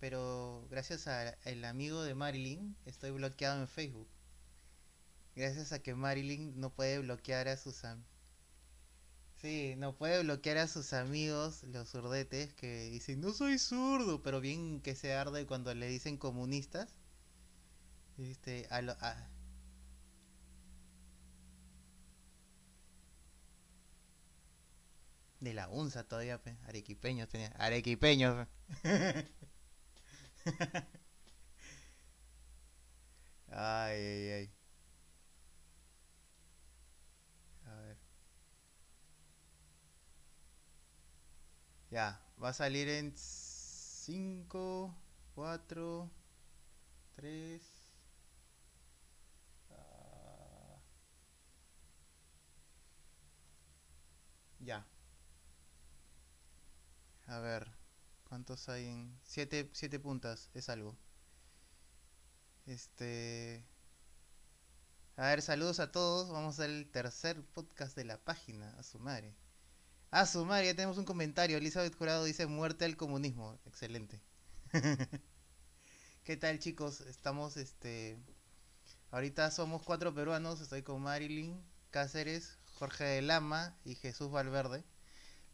pero gracias al amigo de Marilyn estoy bloqueado en Facebook. Gracias a que Marilyn no puede bloquear a sus amigos. Sí, no puede bloquear a sus amigos, los zurdetes, que dicen, no soy zurdo, pero bien que se arde cuando le dicen comunistas. Este, a, lo, De la UNSA todavía, arequipeños tenía. Arequipeños. ay, ay. A ver. Ya, va a salir en 5, 4, 3. Ya. A ver, ¿cuántos hay en...? Siete, siete puntas, es algo. Este... A ver, saludos a todos. Vamos al tercer podcast de la página, a su madre. A su madre, ya tenemos un comentario. Elizabeth Jurado dice muerte al comunismo. Excelente. ¿Qué tal chicos? Estamos, este... Ahorita somos cuatro peruanos. Estoy con Marilyn Cáceres, Jorge de Lama y Jesús Valverde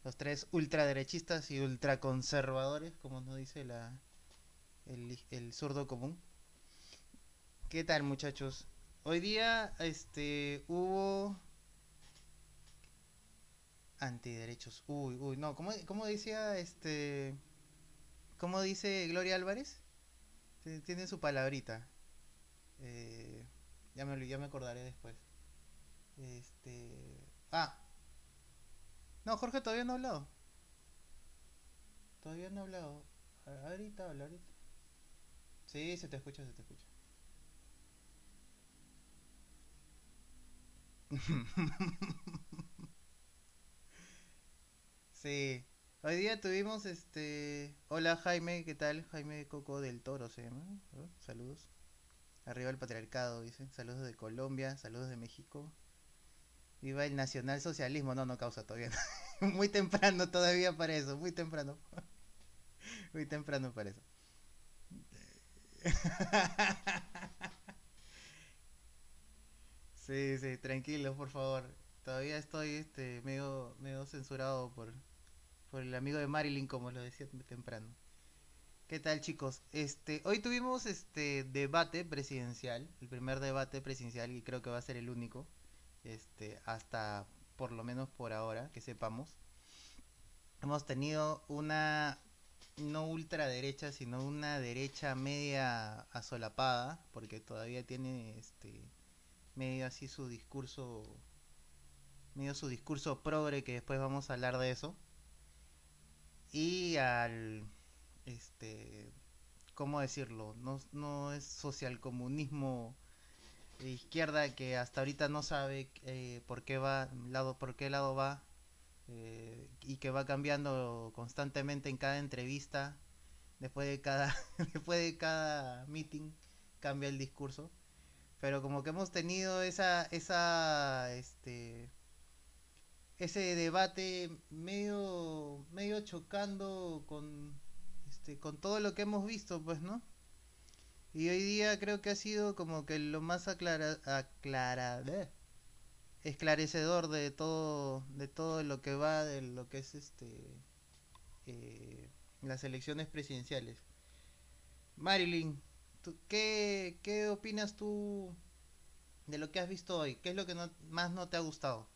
los tres ultraderechistas y ultraconservadores, como nos dice la, el, zurdo común. ¿Qué tal muchachos? Hoy día este hubo antiderechos. Uy, uy, no, ¿cómo, cómo decía este cómo dice Gloria Álvarez? Tiene su palabrita. Eh, ya me ya me acordaré después. Este, ah, no, Jorge todavía no ha hablado. Todavía no ha hablado. Ahorita habla, ahorita. Sí, se te escucha, se te escucha. sí. Hoy día tuvimos este. Hola Jaime, ¿qué tal? Jaime Coco del Toro se llama. Saludos. Arriba el patriarcado, dice. Saludos de Colombia, saludos de México. Viva el nacionalsocialismo. No, no causa todavía. muy temprano todavía para eso. Muy temprano. muy temprano para eso. sí, sí, tranquilo, por favor. Todavía estoy este medio, medio censurado por, por el amigo de Marilyn, como lo decía temprano. ¿Qué tal chicos? Este, hoy tuvimos este debate presidencial, el primer debate presidencial y creo que va a ser el único este, hasta por lo menos por ahora, que sepamos. Hemos tenido una no ultraderecha, sino una derecha media asolapada, porque todavía tiene este medio así su discurso medio su discurso progre que después vamos a hablar de eso. Y al este ¿cómo decirlo? No, no es socialcomunismo izquierda que hasta ahorita no sabe eh, por qué va lado por qué lado va eh, y que va cambiando constantemente en cada entrevista después de cada después de cada meeting cambia el discurso. Pero como que hemos tenido esa esa este ese debate medio medio chocando con este con todo lo que hemos visto pues no y hoy día creo que ha sido como que lo más aclara, aclara, esclarecedor de todo, de todo lo que va de lo que es este eh, las elecciones presidenciales. Marilyn, ¿qué, ¿qué opinas tú de lo que has visto hoy? ¿Qué es lo que más no te ha gustado?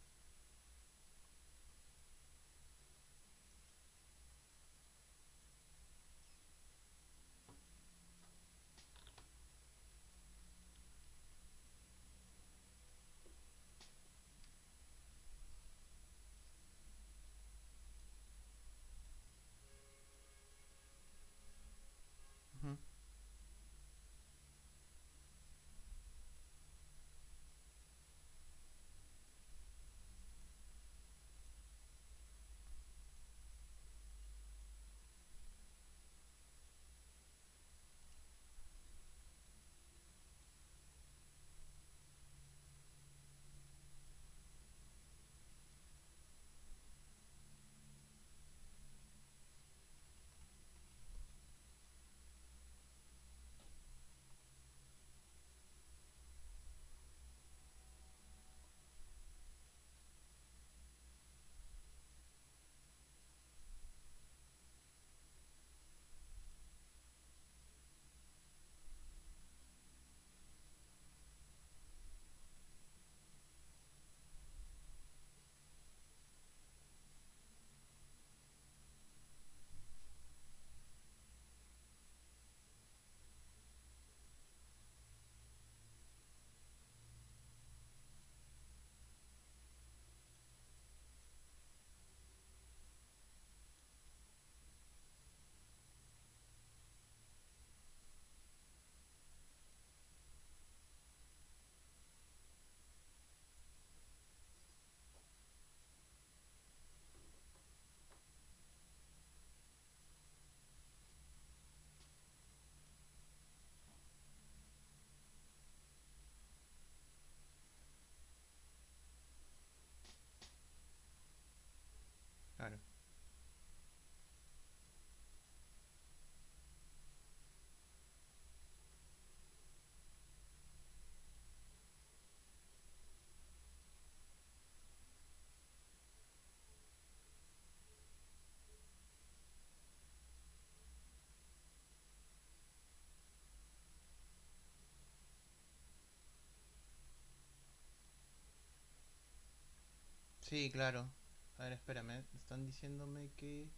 Sí, claro. A ver, espérame. Están diciéndome que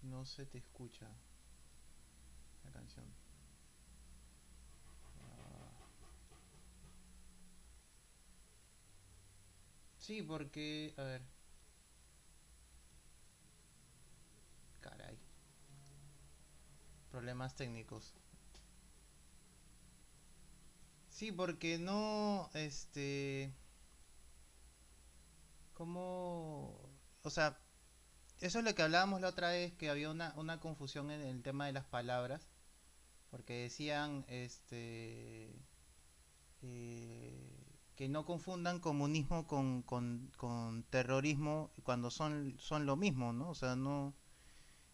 no se te escucha la canción. Ah. Sí, porque... A ver. Caray. Problemas técnicos. Sí, porque no, este, como, o sea, eso es lo que hablábamos la otra vez, que había una, una confusión en el tema de las palabras, porque decían, este, eh, que no confundan comunismo con, con, con terrorismo cuando son, son lo mismo, ¿no? O sea, no,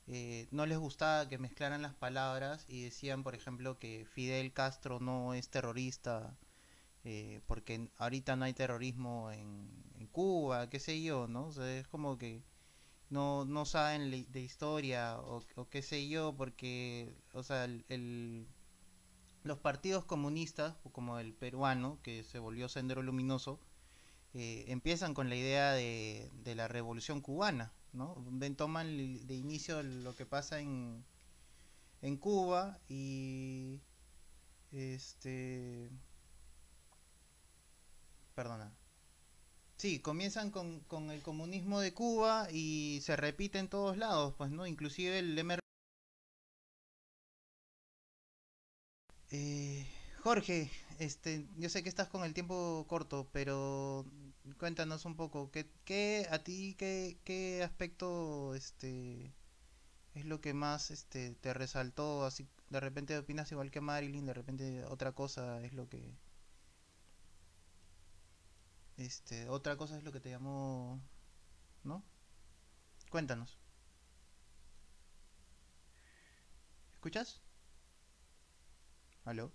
eh, no les gustaba que mezclaran las palabras y decían, por ejemplo, que Fidel Castro no es terrorista eh, porque ahorita no hay terrorismo en, Cuba, qué sé yo, ¿no? O sea, es como que no, no saben de historia o, qué sé yo, porque, o sea, el, el, los partidos comunistas, como el peruano, que se volvió Sendero Luminoso, eh, empiezan con la idea de, de la revolución cubana, ¿no? Ven, toman de inicio lo que pasa en, en Cuba y este perdona sí comienzan con, con, el comunismo de Cuba y se repite en todos lados pues no inclusive el MR eh, Jorge este yo sé que estás con el tiempo corto pero cuéntanos un poco, ¿qué, qué a ti qué, qué aspecto este es lo que más este te resaltó? Así de repente opinas igual que Marilyn, de repente otra cosa es lo que este otra cosa es lo que te llamó, ¿no? Cuéntanos. ¿Escuchas? ¿Aló?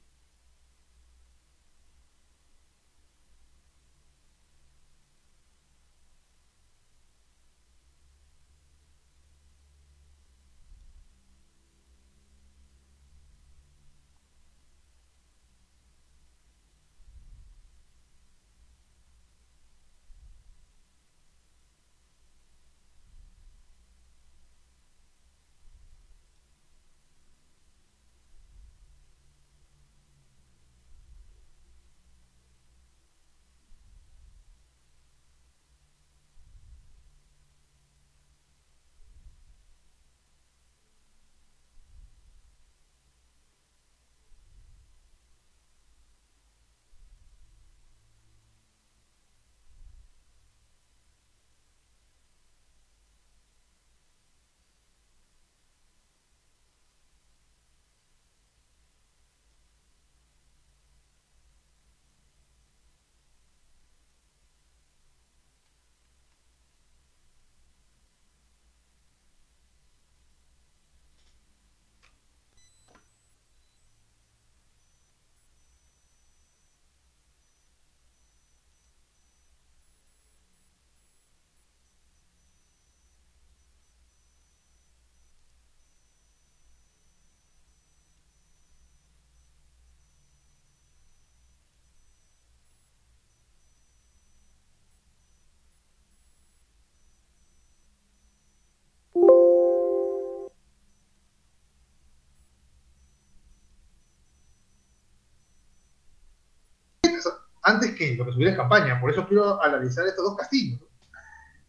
Antes que lo que subiera en campaña. Por eso quiero analizar estos dos castillos.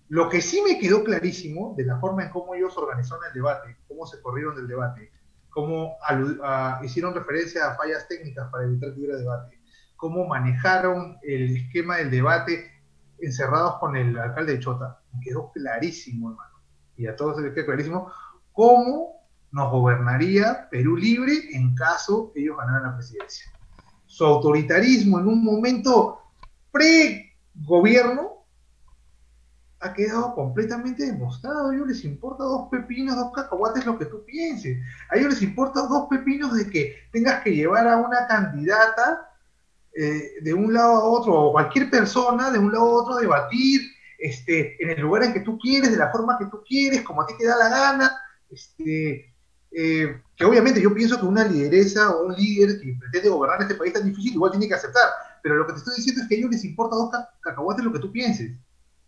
Lo que sí me quedó clarísimo de la forma en cómo ellos organizaron el debate, cómo se corrieron del debate, cómo hicieron referencia a fallas técnicas para evitar que hubiera debate, cómo manejaron el esquema del debate encerrados con el alcalde de Chota. Me quedó clarísimo, hermano. Y a todos les quedó clarísimo cómo nos gobernaría Perú libre en caso ellos ganaran la presidencia su autoritarismo en un momento pre-gobierno ha quedado completamente demostrado. A ellos les importa dos pepinos, dos cacahuates lo que tú pienses. A ellos les importa dos pepinos de que tengas que llevar a una candidata eh, de un lado a otro, o cualquier persona de un lado a otro, debatir este, en el lugar en que tú quieres, de la forma que tú quieres, como a ti te da la gana. Este, eh, que obviamente yo pienso que una lideresa o un líder que pretende gobernar este país tan difícil igual tiene que aceptar, pero lo que te estoy diciendo es que a ellos les importa dos cacahuates lo que tú pienses.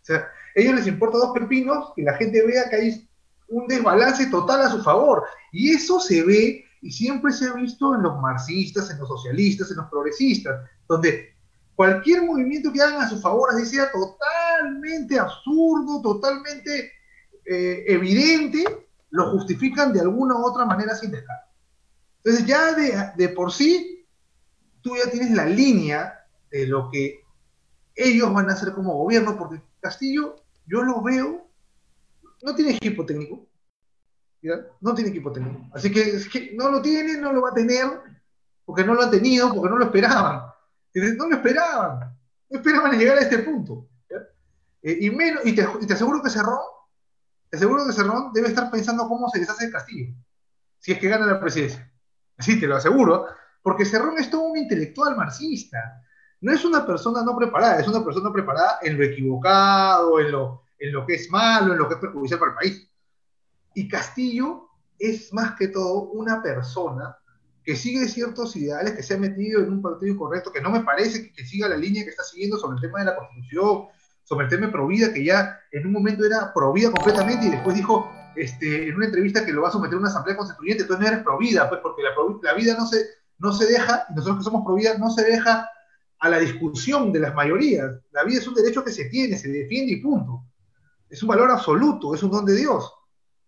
O a ellos les importa dos pepinos que la gente vea que hay un desbalance total a su favor. Y eso se ve y siempre se ha visto en los marxistas, en los socialistas, en los progresistas, donde cualquier movimiento que hagan a su favor, así sea totalmente absurdo, totalmente eh, evidente, lo justifican de alguna u otra manera sin descargo. Entonces ya de, por sí, tú ya tienes la línea de lo que ellos van a hacer como gobierno, porque Castillo, yo lo veo, no tiene equipo técnico, no tiene equipo técnico. Así que, es que no lo tiene, no lo va a tener, porque no lo han tenido, porque no lo esperaban. No lo esperaban, no esperaban llegar a este punto. Eh, y, menos, y te, y, te, aseguro que Cerrón, te aseguro que Cerrón debe estar pensando cómo se deshace el Castillo, si es que gana la presidencia. Así te lo aseguro, porque Cerrón es todo un intelectual marxista no es una persona no preparada, es una persona preparada en lo equivocado, en lo, en lo que es malo, en lo que es perjudicial para el país. Y Castillo es más que todo una persona que sigue ciertos ideales, que se ha metido en un partido incorrecto, que no me parece que, siga la línea que está siguiendo sobre el tema de la Constitución, tema de Provida, que ya en un momento era Provida completamente y después dijo este, en una entrevista que lo va a someter a una asamblea constituyente, entonces no eres Provida, pues porque la, vida no se, no se deja, nosotros que somos Provida, no se deja a la discusión de las mayorías. La vida es un derecho que se tiene, se defiende y punto. Es un valor absoluto, es un don de Dios.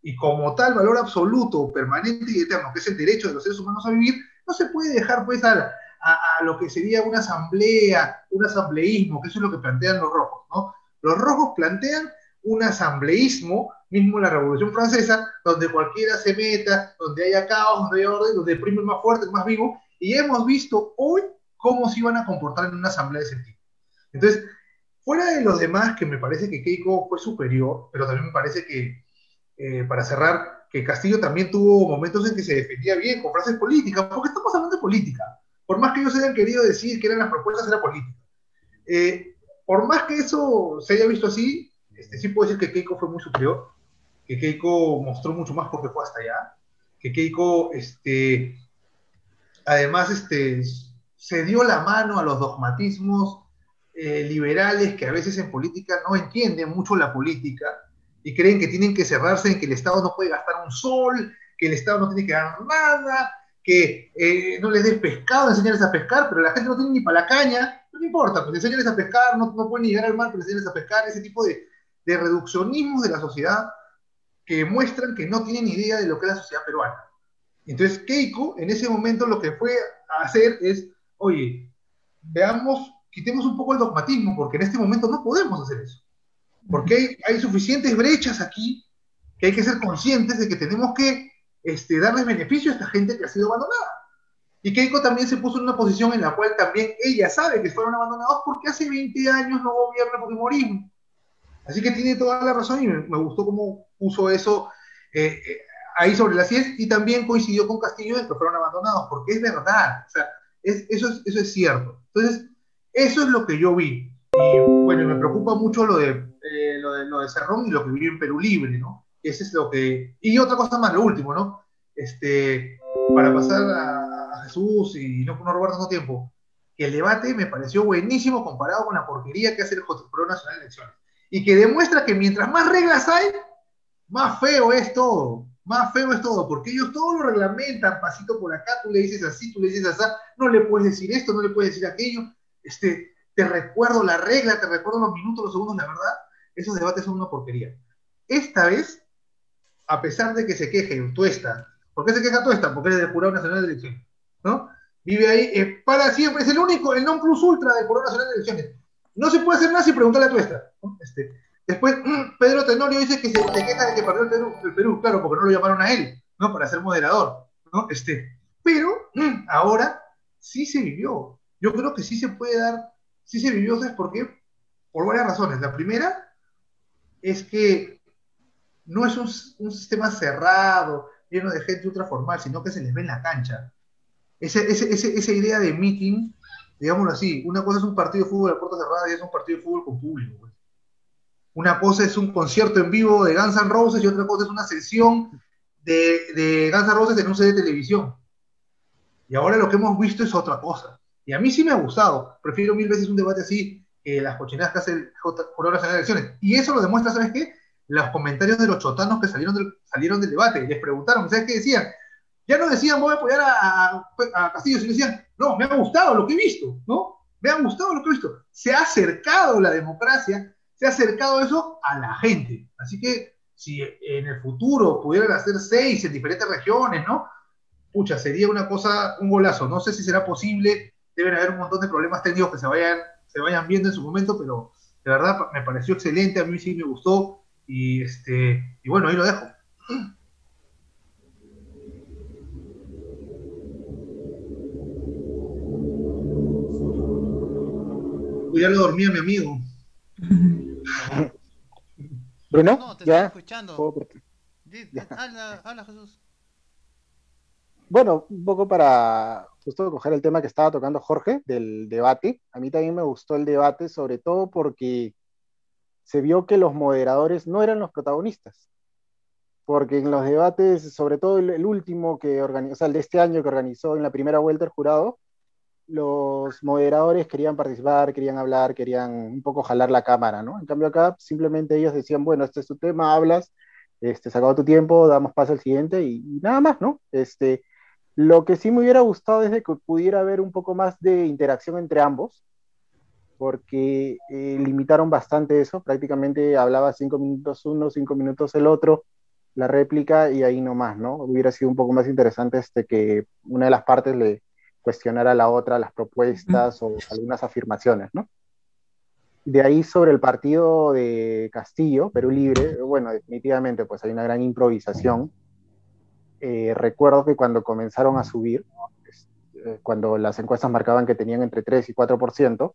Y como tal valor absoluto, permanente y eterno, que es el derecho de los seres humanos a vivir, no se puede dejar pues a, a, lo que sería una asamblea, un asambleísmo, que eso es lo que plantean los rojos. ¿no? Los rojos plantean un asambleísmo, mismo la Revolución Francesa, donde cualquiera se meta, donde haya caos, donde haya orden, donde prime el más fuerte, el más vivo, y hemos visto hoy cómo se iban a comportar en una asamblea de ese tipo. Entonces, fuera de los demás, que me parece que Keiko fue superior, pero también me parece que, eh, para cerrar, que Castillo también tuvo momentos en que se defendía bien con frases políticas, porque estamos hablando de política. Por más que ellos hayan querido decir que eran las propuestas, era política. Eh, por más que eso se haya visto así, este, sí puedo decir que Keiko fue muy superior, que Keiko mostró mucho más porque fue hasta allá, que Keiko, este, además, este, se dio la mano a los dogmatismos eh, liberales que a veces en política no entienden mucho la política y creen que tienen que cerrarse en que el Estado no puede gastar un sol, que el Estado no tiene que dar nada, que eh, no les des pescado, enseñarles a pescar, pero la gente no tiene ni para la caña, no importa, pues enseñarles a pescar, no, no pueden llegar al mar, pero enseñarles a pescar, ese tipo de, de reduccionismos de la sociedad que muestran que no tienen idea de lo que es la sociedad peruana. Entonces Keiko en ese momento lo que fue a hacer es oye, veamos, quitemos un poco el dogmatismo, porque en este momento no podemos hacer eso. Porque hay, suficientes brechas aquí que hay que ser conscientes de que tenemos que este, darles beneficio a esta gente que ha sido abandonada. Y Keiko también se puso en una posición en la cual también ella sabe que fueron abandonados porque hace 20 años no gobierna Fujimorismo. Así que tiene toda la razón y me, gustó cómo puso eso eh, eh, ahí sobre las 10 y también coincidió con Castillo en que fueron abandonados, porque es verdad. O sea, eso, es, eso es cierto. Entonces, eso es lo que yo vi. Y bueno, me preocupa mucho lo de, eh, lo de, lo de Cerrón y lo que vi en Perú Libre, ¿no? Ese es lo que... Y otra cosa más, lo último, ¿no? Este, para pasar a, Jesús y no, no robar tanto tiempo, que el debate me pareció buenísimo comparado con la porquería que hace el Pro Nacional de Elecciones. Y que demuestra que mientras más reglas hay, más feo es todo más feo es todo, porque ellos todo lo reglamentan, pasito por acá, tú le dices así, tú le dices así, no le puedes decir esto, no le puedes decir aquello, este, te recuerdo la regla, te recuerdo los minutos, los segundos, la verdad, esos debates son una porquería. Esta vez, a pesar de que se queje Tuesta, ¿por qué se queja Tuesta? Porque es del Jurado Nacional de Elecciones, Vive ahí para siempre, es el único, el non plus ultra del Jurado Nacional de Elecciones. No se puede hacer nada sin preguntarle a ¿no? Este, Después, Pedro Tenorio dice que se, queja de que perdió el Perú, claro, porque no lo llamaron a él, ¿no? Para ser moderador, ¿no? Este, pero ahora sí se vivió. Yo creo que sí se puede dar, sí se vivió, ¿sabes por qué? Por varias razones. La primera es que no es un, sistema cerrado, lleno de gente ultraformal, sino que se les ve en la cancha. Esa idea de meeting, digámoslo así, una cosa es un partido de fútbol a puerta cerrada y es un partido de fútbol con público. Pues. Una cosa es un concierto en vivo de Guns N' Roses y otra cosa es una sesión de, de Guns N' Roses en un set de televisión. Y ahora lo que hemos visto es otra cosa. Y a mí sí me ha gustado. Prefiero mil veces un debate así eh, las cochinadas que hace el Jurado Nacional de Elecciones. Y eso lo demuestra, ¿sabes qué? Los comentarios de los chotanos que salieron del, salieron del debate. Les preguntaron, ¿sabes qué decían? Ya no decían, voy a apoyar a, Castillo, sino decían, no, me ha gustado lo que he visto, ¿no? Me ha gustado lo que he visto. Se ha acercado la democracia, se ha acercado eso a la gente. Así que si en el futuro pudieran hacer seis en diferentes regiones, ¿no? Pucha, sería una cosa, un golazo. No sé si será posible, deben haber un montón de problemas técnicos que se vayan se vayan viendo en su momento, pero de verdad me pareció excelente, a mí sí me gustó y este y bueno, ahí lo dejo. Ya lo dormía mi amigo. Bruno, No, te ya. estoy escuchando. ¿Puedo- Di- Ya. Habla, habla Jesús. Bueno, un poco para justo coger el tema que estaba tocando Jorge del debate. A mí también me gustó el debate, sobre todo porque se vio que los moderadores no eran los protagonistas. Porque en los debates, sobre todo el, el último que organizó, o sea, el de este año que organizó en la primera vuelta el jurado, los moderadores querían participar, querían hablar, querían un poco jalar la cámara, ¿no? En cambio acá simplemente ellos decían, bueno, este es tu tema, hablas, este, se acabó tu tiempo, damos paso al siguiente y, nada más, ¿no? Este, lo que sí me hubiera gustado es que pudiera haber un poco más de interacción entre ambos, porque eh, limitaron bastante eso, prácticamente hablaba cinco minutos uno, cinco minutos el otro, la réplica y ahí nomás, ¿no? Hubiera sido un poco más interesante este, que una de las partes le cuestionara a la otra las propuestas o algunas afirmaciones, ¿no? De ahí sobre el partido de Castillo, Perú Libre, bueno, definitivamente pues hay una gran improvisación. Eh, recuerdo que cuando comenzaron a subir, eh, cuando las encuestas marcaban que tenían entre 3 y 4%,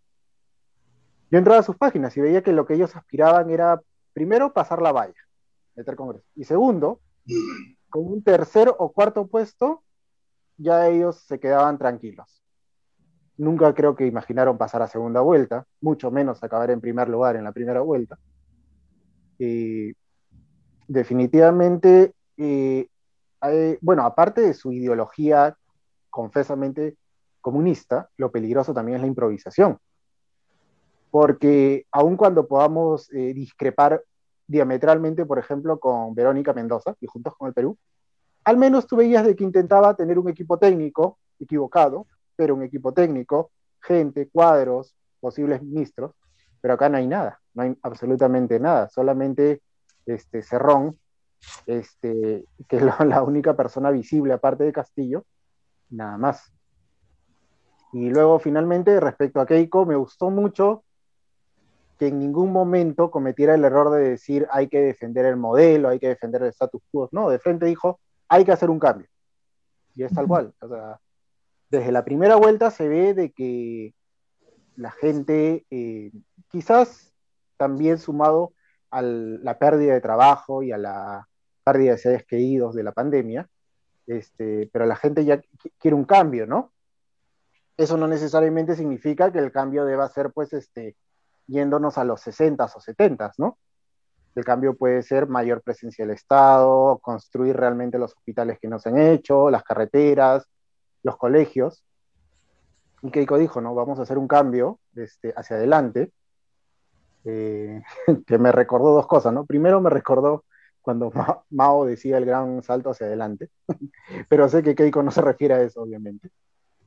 yo entraba a sus páginas y veía que lo que ellos aspiraban era, primero, pasar la valla, meter Congreso, y segundo, con un tercer o cuarto puesto, ya ellos se quedaban tranquilos. Nunca creo que imaginaron pasar a segunda vuelta, mucho menos acabar en primer lugar en la primera vuelta. Y definitivamente, eh, bueno, aparte de su ideología confesamente comunista, lo peligroso también es la improvisación. Porque aun cuando podamos eh, discrepar diametralmente, por ejemplo, con Verónica Mendoza y juntos con el Perú, al menos tú veías de que intentaba tener un equipo técnico equivocado, pero un equipo técnico, gente, cuadros, posibles ministros, pero acá no hay nada, no hay absolutamente nada, solamente este Cerrón, este, que es la, única persona visible aparte de Castillo, nada más. Y luego finalmente, respecto a Keiko, me gustó mucho que en ningún momento cometiera el error de decir hay que defender el modelo, hay que defender el status quo. No, de frente dijo hay que hacer un cambio. Y es tal cual. O sea, desde la primera vuelta se ve de que la gente, eh, quizás también sumado a la pérdida de trabajo y a la pérdida de seres queridos de la pandemia, este, pero la gente ya quiere un cambio, ¿no? Eso no necesariamente significa que el cambio deba ser, pues, este, yéndonos a los 60s o 70s, ¿no? El cambio puede ser mayor presencia del Estado, construir realmente los hospitales que no se han hecho, las carreteras, los colegios. Y Keiko dijo, ¿no? Vamos a hacer un cambio este, hacia adelante, eh, que me recordó dos cosas, ¿no? Primero me recordó cuando Ma Mao decía el gran salto hacia adelante, pero sé que Keiko no se refiere a eso, obviamente.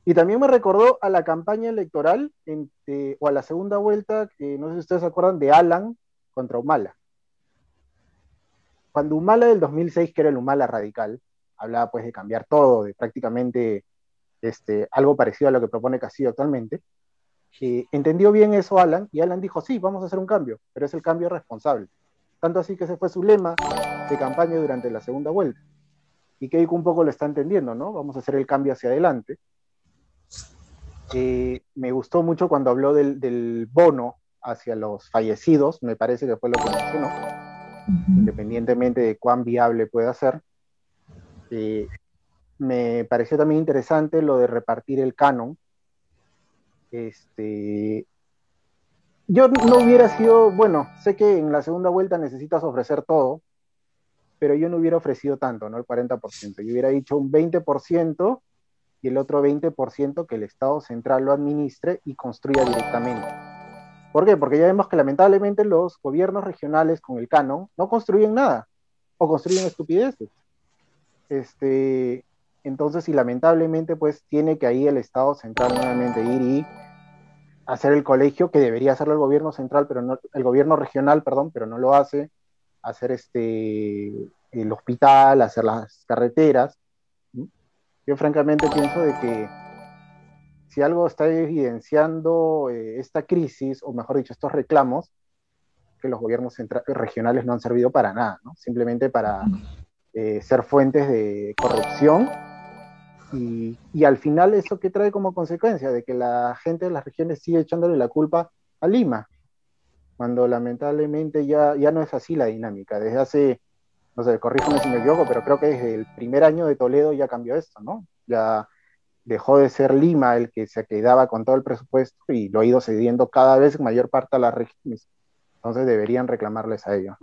Y también me recordó a la campaña electoral en, eh, o a la segunda vuelta, que no sé si ustedes se acuerdan, de Alan contra Humala. Cuando Humala del 2006, que era el Humala radical, hablaba pues de cambiar todo, de prácticamente este, algo parecido a lo que propone Castillo actualmente, eh, entendió bien eso Alan y Alan dijo, sí, vamos a hacer un cambio, pero es el cambio responsable. Tanto así que ese fue su lema de campaña durante la segunda vuelta. Y Keiko un poco lo está entendiendo, ¿no? Vamos a hacer el cambio hacia adelante. Eh, me gustó mucho cuando habló del, del, bono hacia los fallecidos, me parece que fue lo que mencionó, independientemente de cuán viable pueda ser. Eh, me pareció también interesante lo de repartir el canon. Este, yo no hubiera sido, bueno, sé que en la segunda vuelta necesitas ofrecer todo, pero yo no hubiera ofrecido tanto, ¿no? El 40%. Yo hubiera dicho un 20% y el otro 20% que el Estado central lo administre y construya directamente. ¿Por qué? Porque ya vemos que lamentablemente los gobiernos regionales con el canon no construyen nada o construyen estupideces. Este, entonces, y lamentablemente, pues tiene que ahí el Estado central nuevamente ir y hacer el colegio que debería hacerlo el gobierno central, pero no, el gobierno regional, perdón, pero no lo hace, hacer este el hospital, hacer las carreteras. Yo francamente pienso de que si algo está evidenciando eh, esta crisis, o mejor dicho, estos reclamos, que los gobiernos regionales no han servido para nada, ¿no? simplemente para eh, ser fuentes de corrupción y, y, al final eso que trae como consecuencia de que la gente de las regiones sigue echándole la culpa a Lima, cuando lamentablemente ya, ya no es así la dinámica. Desde hace, no sé, corrígeme si me equivoco, pero creo que desde el primer año de Toledo ya cambió esto, ¿no? Ya dejó de ser Lima el que se quedaba con todo el presupuesto y lo ha ido cediendo cada vez mayor parte a las regiones. Entonces deberían reclamarles a ellos.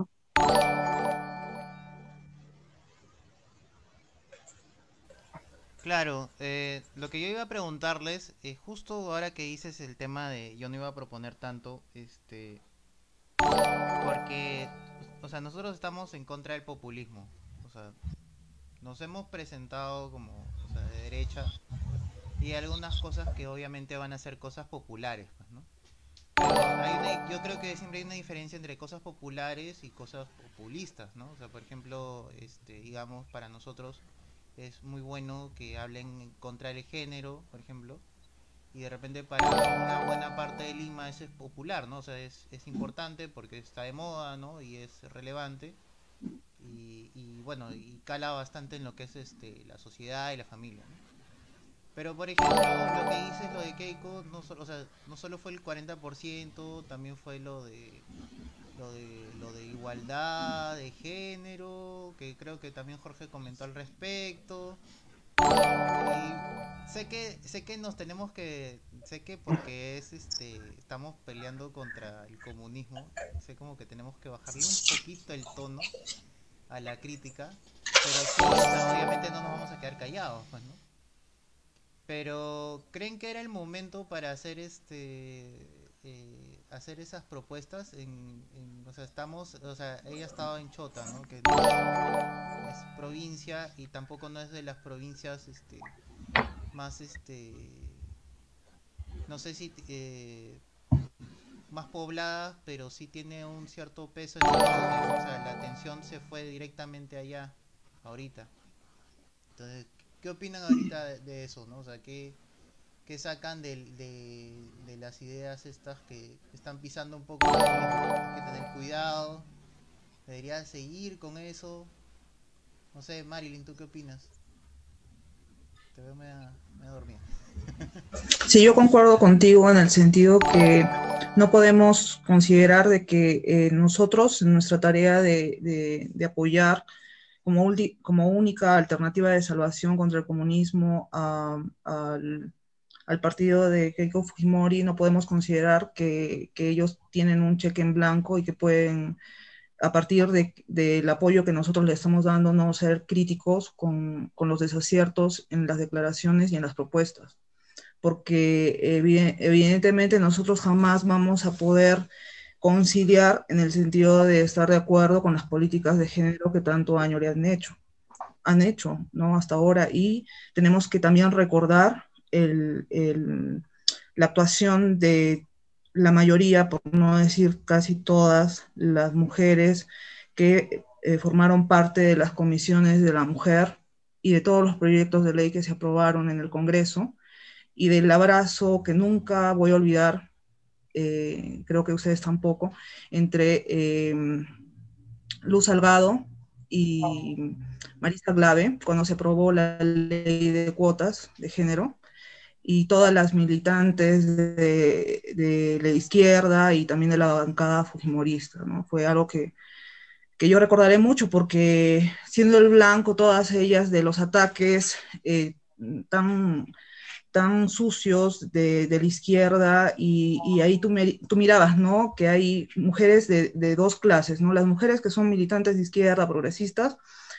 Claro, eh, lo que yo iba a preguntarles, eh, justo ahora que dices el tema de yo no iba a proponer tanto, este, porque, o sea, nosotros estamos en contra del populismo, o sea, nos hemos presentado como, o sea, de derecha y algunas cosas que obviamente van a ser cosas populares, pues, ¿no? Pero yo creo que siempre hay una diferencia entre cosas populares y cosas populistas, ¿no? O sea, por ejemplo, este, digamos, para nosotros es muy bueno que hablen contra el género, por ejemplo, y de repente para una buena parte de Lima eso es popular, ¿no? O sea, es, es importante porque está de moda, ¿no? Y es relevante. Y, y, bueno, y cala bastante en lo que es este la sociedad y la familia. ¿no? Pero por ejemplo, lo que dices, lo de Keiko, no solo, o sea, no solo fue el 40%, también fue lo de lo de, lo de igualdad de género, que creo que también Jorge comentó al respecto. Y sé que sé que nos tenemos que sé que porque es este estamos peleando contra el comunismo, sé como que tenemos que bajarle un poquito el tono a la crítica, pero sí, obviamente no nos vamos a quedar callados, pues, ¿no? Pero ¿creen que era el momento para hacer este eh, hacer esas propuestas en, o sea estamos o sea ella estaba en Chota no que es provincia y tampoco no es de las provincias este más este no sé si eh, más pobladas pero sí tiene un cierto peso o sea la atención se fue directamente allá ahorita. Entonces qué opinan ahorita de, eso no o sea qué que sacan de, de, las ideas estas que están pisando un poco, hay que tener cuidado, debería seguir con eso. No sé, Marilyn, ¿tú qué opinas? Te veo media, media dormida. Sí, yo concuerdo contigo en el sentido que no podemos considerar de que eh, nosotros, en nuestra tarea de, de apoyar como, como, única alternativa de salvación contra el comunismo al al partido de Keiko Fujimori, no podemos considerar que, que ellos tienen un cheque en blanco y que pueden, a partir del de, apoyo que nosotros le estamos dando, no ser críticos con, con, los desaciertos en las declaraciones y en las propuestas. Porque evidentemente nosotros jamás vamos a poder conciliar en el sentido de estar de acuerdo con las políticas de género que tanto año le han hecho han hecho, ¿no? Hasta ahora. Y tenemos que también recordar el, el, la actuación de la mayoría, por no decir casi todas las mujeres que eh, formaron parte de las comisiones de la mujer y de todos los proyectos de ley que se aprobaron en el Congreso y del abrazo que nunca voy a olvidar, eh, creo que ustedes tampoco, entre eh, Luz Salgado y Marisa Glave cuando se aprobó la ley de cuotas de género y todas las militantes de, la izquierda y también de la bancada fujimorista, ¿no? Fue algo que, que yo recordaré mucho porque siendo el blanco todas ellas de los ataques eh, tan, tan sucios de, de la izquierda y, y ahí tú, tú, mirabas, ¿no? Que hay mujeres de, de, dos clases, ¿no? Las mujeres que son militantes de izquierda, progresistas,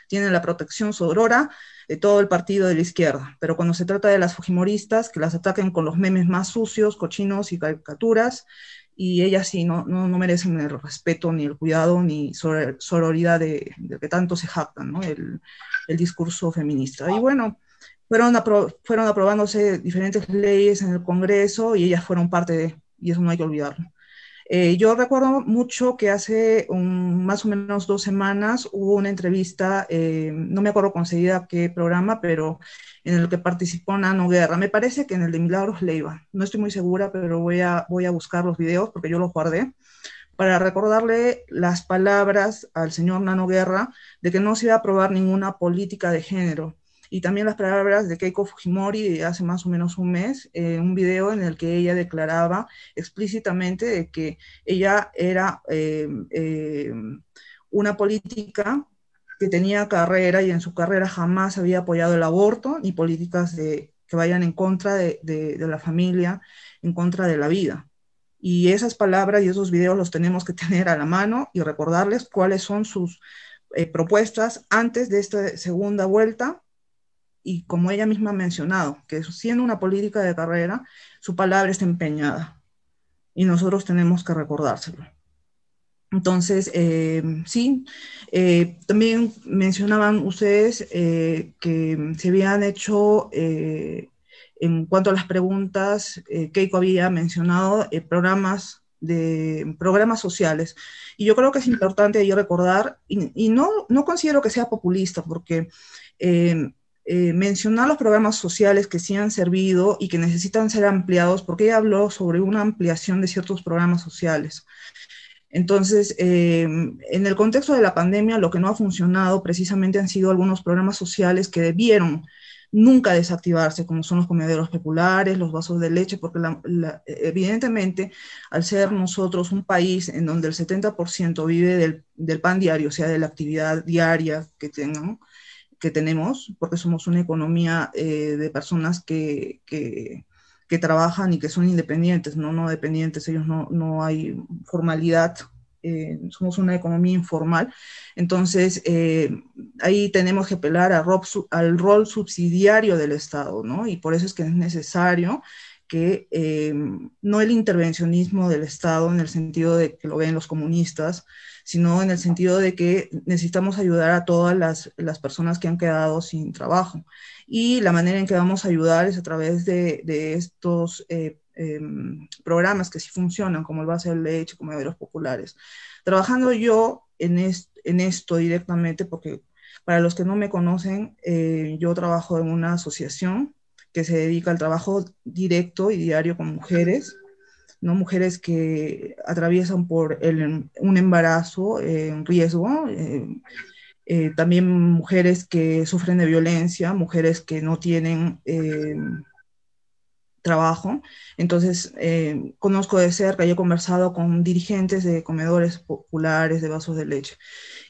tienen la protección sorora de todo el partido de la izquierda, pero cuando se trata de las fujimoristas, que las ataquen con los memes más sucios, cochinos y caricaturas, y ellas sí, no, no, no merecen el respeto, ni el cuidado, ni sororidad de, de que tanto se jactan, ¿no? El, el discurso feminista. Y bueno, fueron, fueron aprobándose diferentes leyes en el Congreso y ellas fueron parte de, y eso no hay que olvidarlo. Eh, yo recuerdo mucho que hace más o menos dos semanas hubo una entrevista, eh, no me acuerdo concedida qué programa, pero en el que participó Nano Guerra. Me parece que en el de Milagros Leiva. No estoy muy segura, pero voy a, voy a buscar los videos porque yo los guardé para recordarle las palabras al señor Nano Guerra de que no se iba a aprobar ninguna política de género y también las palabras de Keiko Fujimori de hace más o menos un mes, en un video en el que ella declaraba explícitamente de que ella era eh, eh, una política que tenía carrera y en su carrera jamás había apoyado el aborto ni políticas de, que vayan en contra de, de, la familia, en contra de la vida. Y esas palabras y esos videos los tenemos que tener a la mano y recordarles cuáles son sus eh, propuestas antes de esta segunda vuelta y como ella misma ha mencionado, que siendo una política de carrera, su palabra está empeñada y nosotros tenemos que recordárselo. Entonces, eh, sí, eh, también mencionaban ustedes eh, que se habían hecho, en cuanto a las preguntas, Keiko había mencionado programas de programas sociales. Y yo creo que es importante ahí recordar, y, y no, no considero que sea populista, porque eh, mencionar los programas sociales que sí han servido y que necesitan ser ampliados, porque ella habló sobre una ampliación de ciertos programas sociales. Entonces, eh, en el contexto de la pandemia, lo que no ha funcionado precisamente han sido algunos programas sociales que debieron nunca desactivarse, como son los comederos populares, los vasos de leche, porque evidentemente, al ser nosotros un país en donde el 70% vive del, del, pan diario, o sea, de la actividad diaria que tengan, que tenemos, porque somos una economía eh, de personas que, que, trabajan y que son independientes, no, no dependientes, ellos no, no hay formalidad, eh, somos una economía informal. Entonces, eh, ahí tenemos que apelar al rol subsidiario del Estado, ¿no? Y por eso es que es necesario que no el intervencionismo del Estado en el sentido de que lo ven los comunistas, sino en el sentido de que necesitamos ayudar a todas las, las personas que han quedado sin trabajo. Y la manera en que vamos a ayudar es a través de, de estos eh, em, programas que sí funcionan, como el base de leche, como los populares. Trabajando yo en, en esto directamente, porque para los que no me conocen, eh, yo trabajo en una asociación que se dedica al trabajo directo y diario con mujeres ¿no? Mujeres que atraviesan por un embarazo en riesgo, eh, eh, también mujeres que sufren de violencia, mujeres que no tienen eh, trabajo. Entonces, conozco de cerca y he conversado con dirigentes de comedores populares de vasos de leche.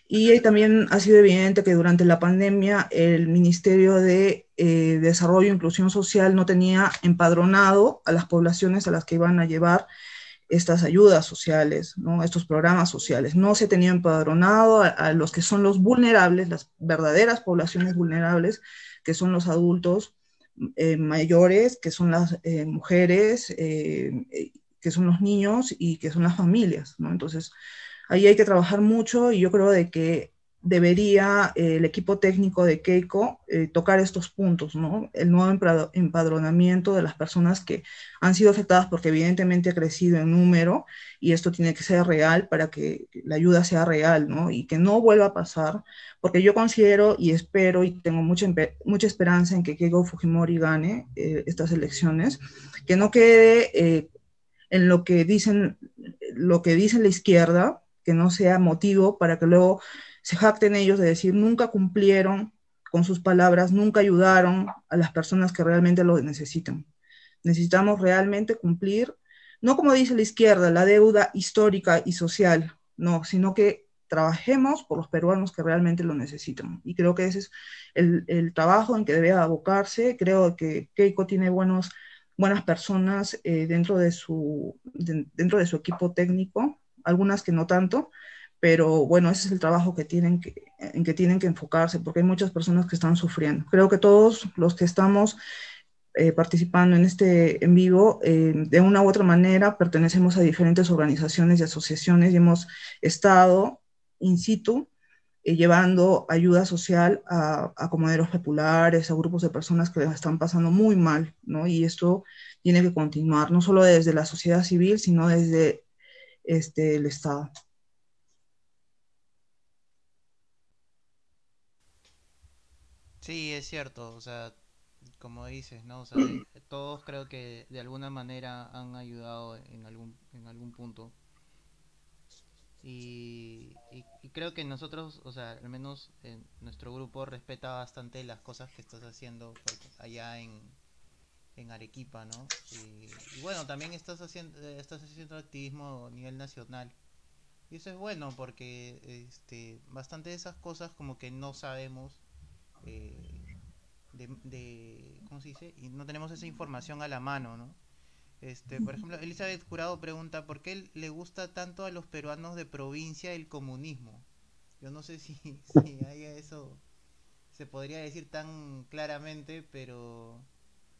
Y también ha sido evidente que durante la pandemia el Ministerio de eh, Desarrollo e Inclusión Social no tenía empadronado a las poblaciones a las que iban a llevar estas ayudas sociales, estos programas sociales. No se tenía empadronado a, los que son los vulnerables, las verdaderas poblaciones vulnerables, que son los adultos eh, mayores, que son las eh, mujeres, que son los niños y que son las familias. Entonces, ahí hay que trabajar mucho y yo creo de que debería eh, el equipo técnico de Keiko eh, tocar estos puntos, ¿no? El nuevo empadronamiento de las personas que han sido afectadas porque evidentemente ha crecido en número y esto tiene que ser real para que la ayuda sea real, ¿no? Y que no vuelva a pasar, porque yo considero y espero y tengo mucha, mucha esperanza en que Keiko Fujimori gane eh, estas elecciones, que no quede en lo que dicen lo que dice la izquierda, que no sea motivo para que luego se jacten ellos de decir nunca cumplieron con sus palabras, nunca ayudaron a las personas que realmente lo necesitan. Necesitamos realmente cumplir, no como dice la izquierda, la deuda histórica y social, no, sino que trabajemos por los peruanos que realmente lo necesitan. Y creo que ese es el, el trabajo en que debe abocarse. Creo que Keiko tiene buenos, buenas personas eh, dentro, de su, dentro de su equipo técnico algunas que no tanto, pero bueno, ese es el trabajo que tienen que, en que tienen que enfocarse, porque hay muchas personas que están sufriendo. Creo que todos los que estamos eh, participando en este en vivo, eh, de una u otra manera pertenecemos a diferentes organizaciones y asociaciones y hemos estado in situ eh, llevando ayuda social a, a, populares, a grupos de personas que les están pasando muy mal, ¿no? Y esto tiene que continuar, no solo desde la sociedad civil, sino desde este, el Estado. Sí, es cierto, o sea, como dices, ¿no? O sea, todos creo que de alguna manera han ayudado en algún, en algún punto. Y, y, creo que nosotros, o sea, al menos en nuestro grupo respeta bastante las cosas que estás haciendo allá en, en Arequipa, ¿no? Y, bueno, también estás haciendo, estás haciendo activismo a nivel nacional. Y eso es bueno porque este, bastante de esas cosas como que no sabemos eh, de, ¿cómo se dice? Y no tenemos esa información a la mano, ¿no? Este, por ejemplo, Elizabeth Jurado pregunta, ¿por qué le gusta tanto a los peruanos de provincia el comunismo? Yo no sé si, si hay eso se podría decir tan claramente, pero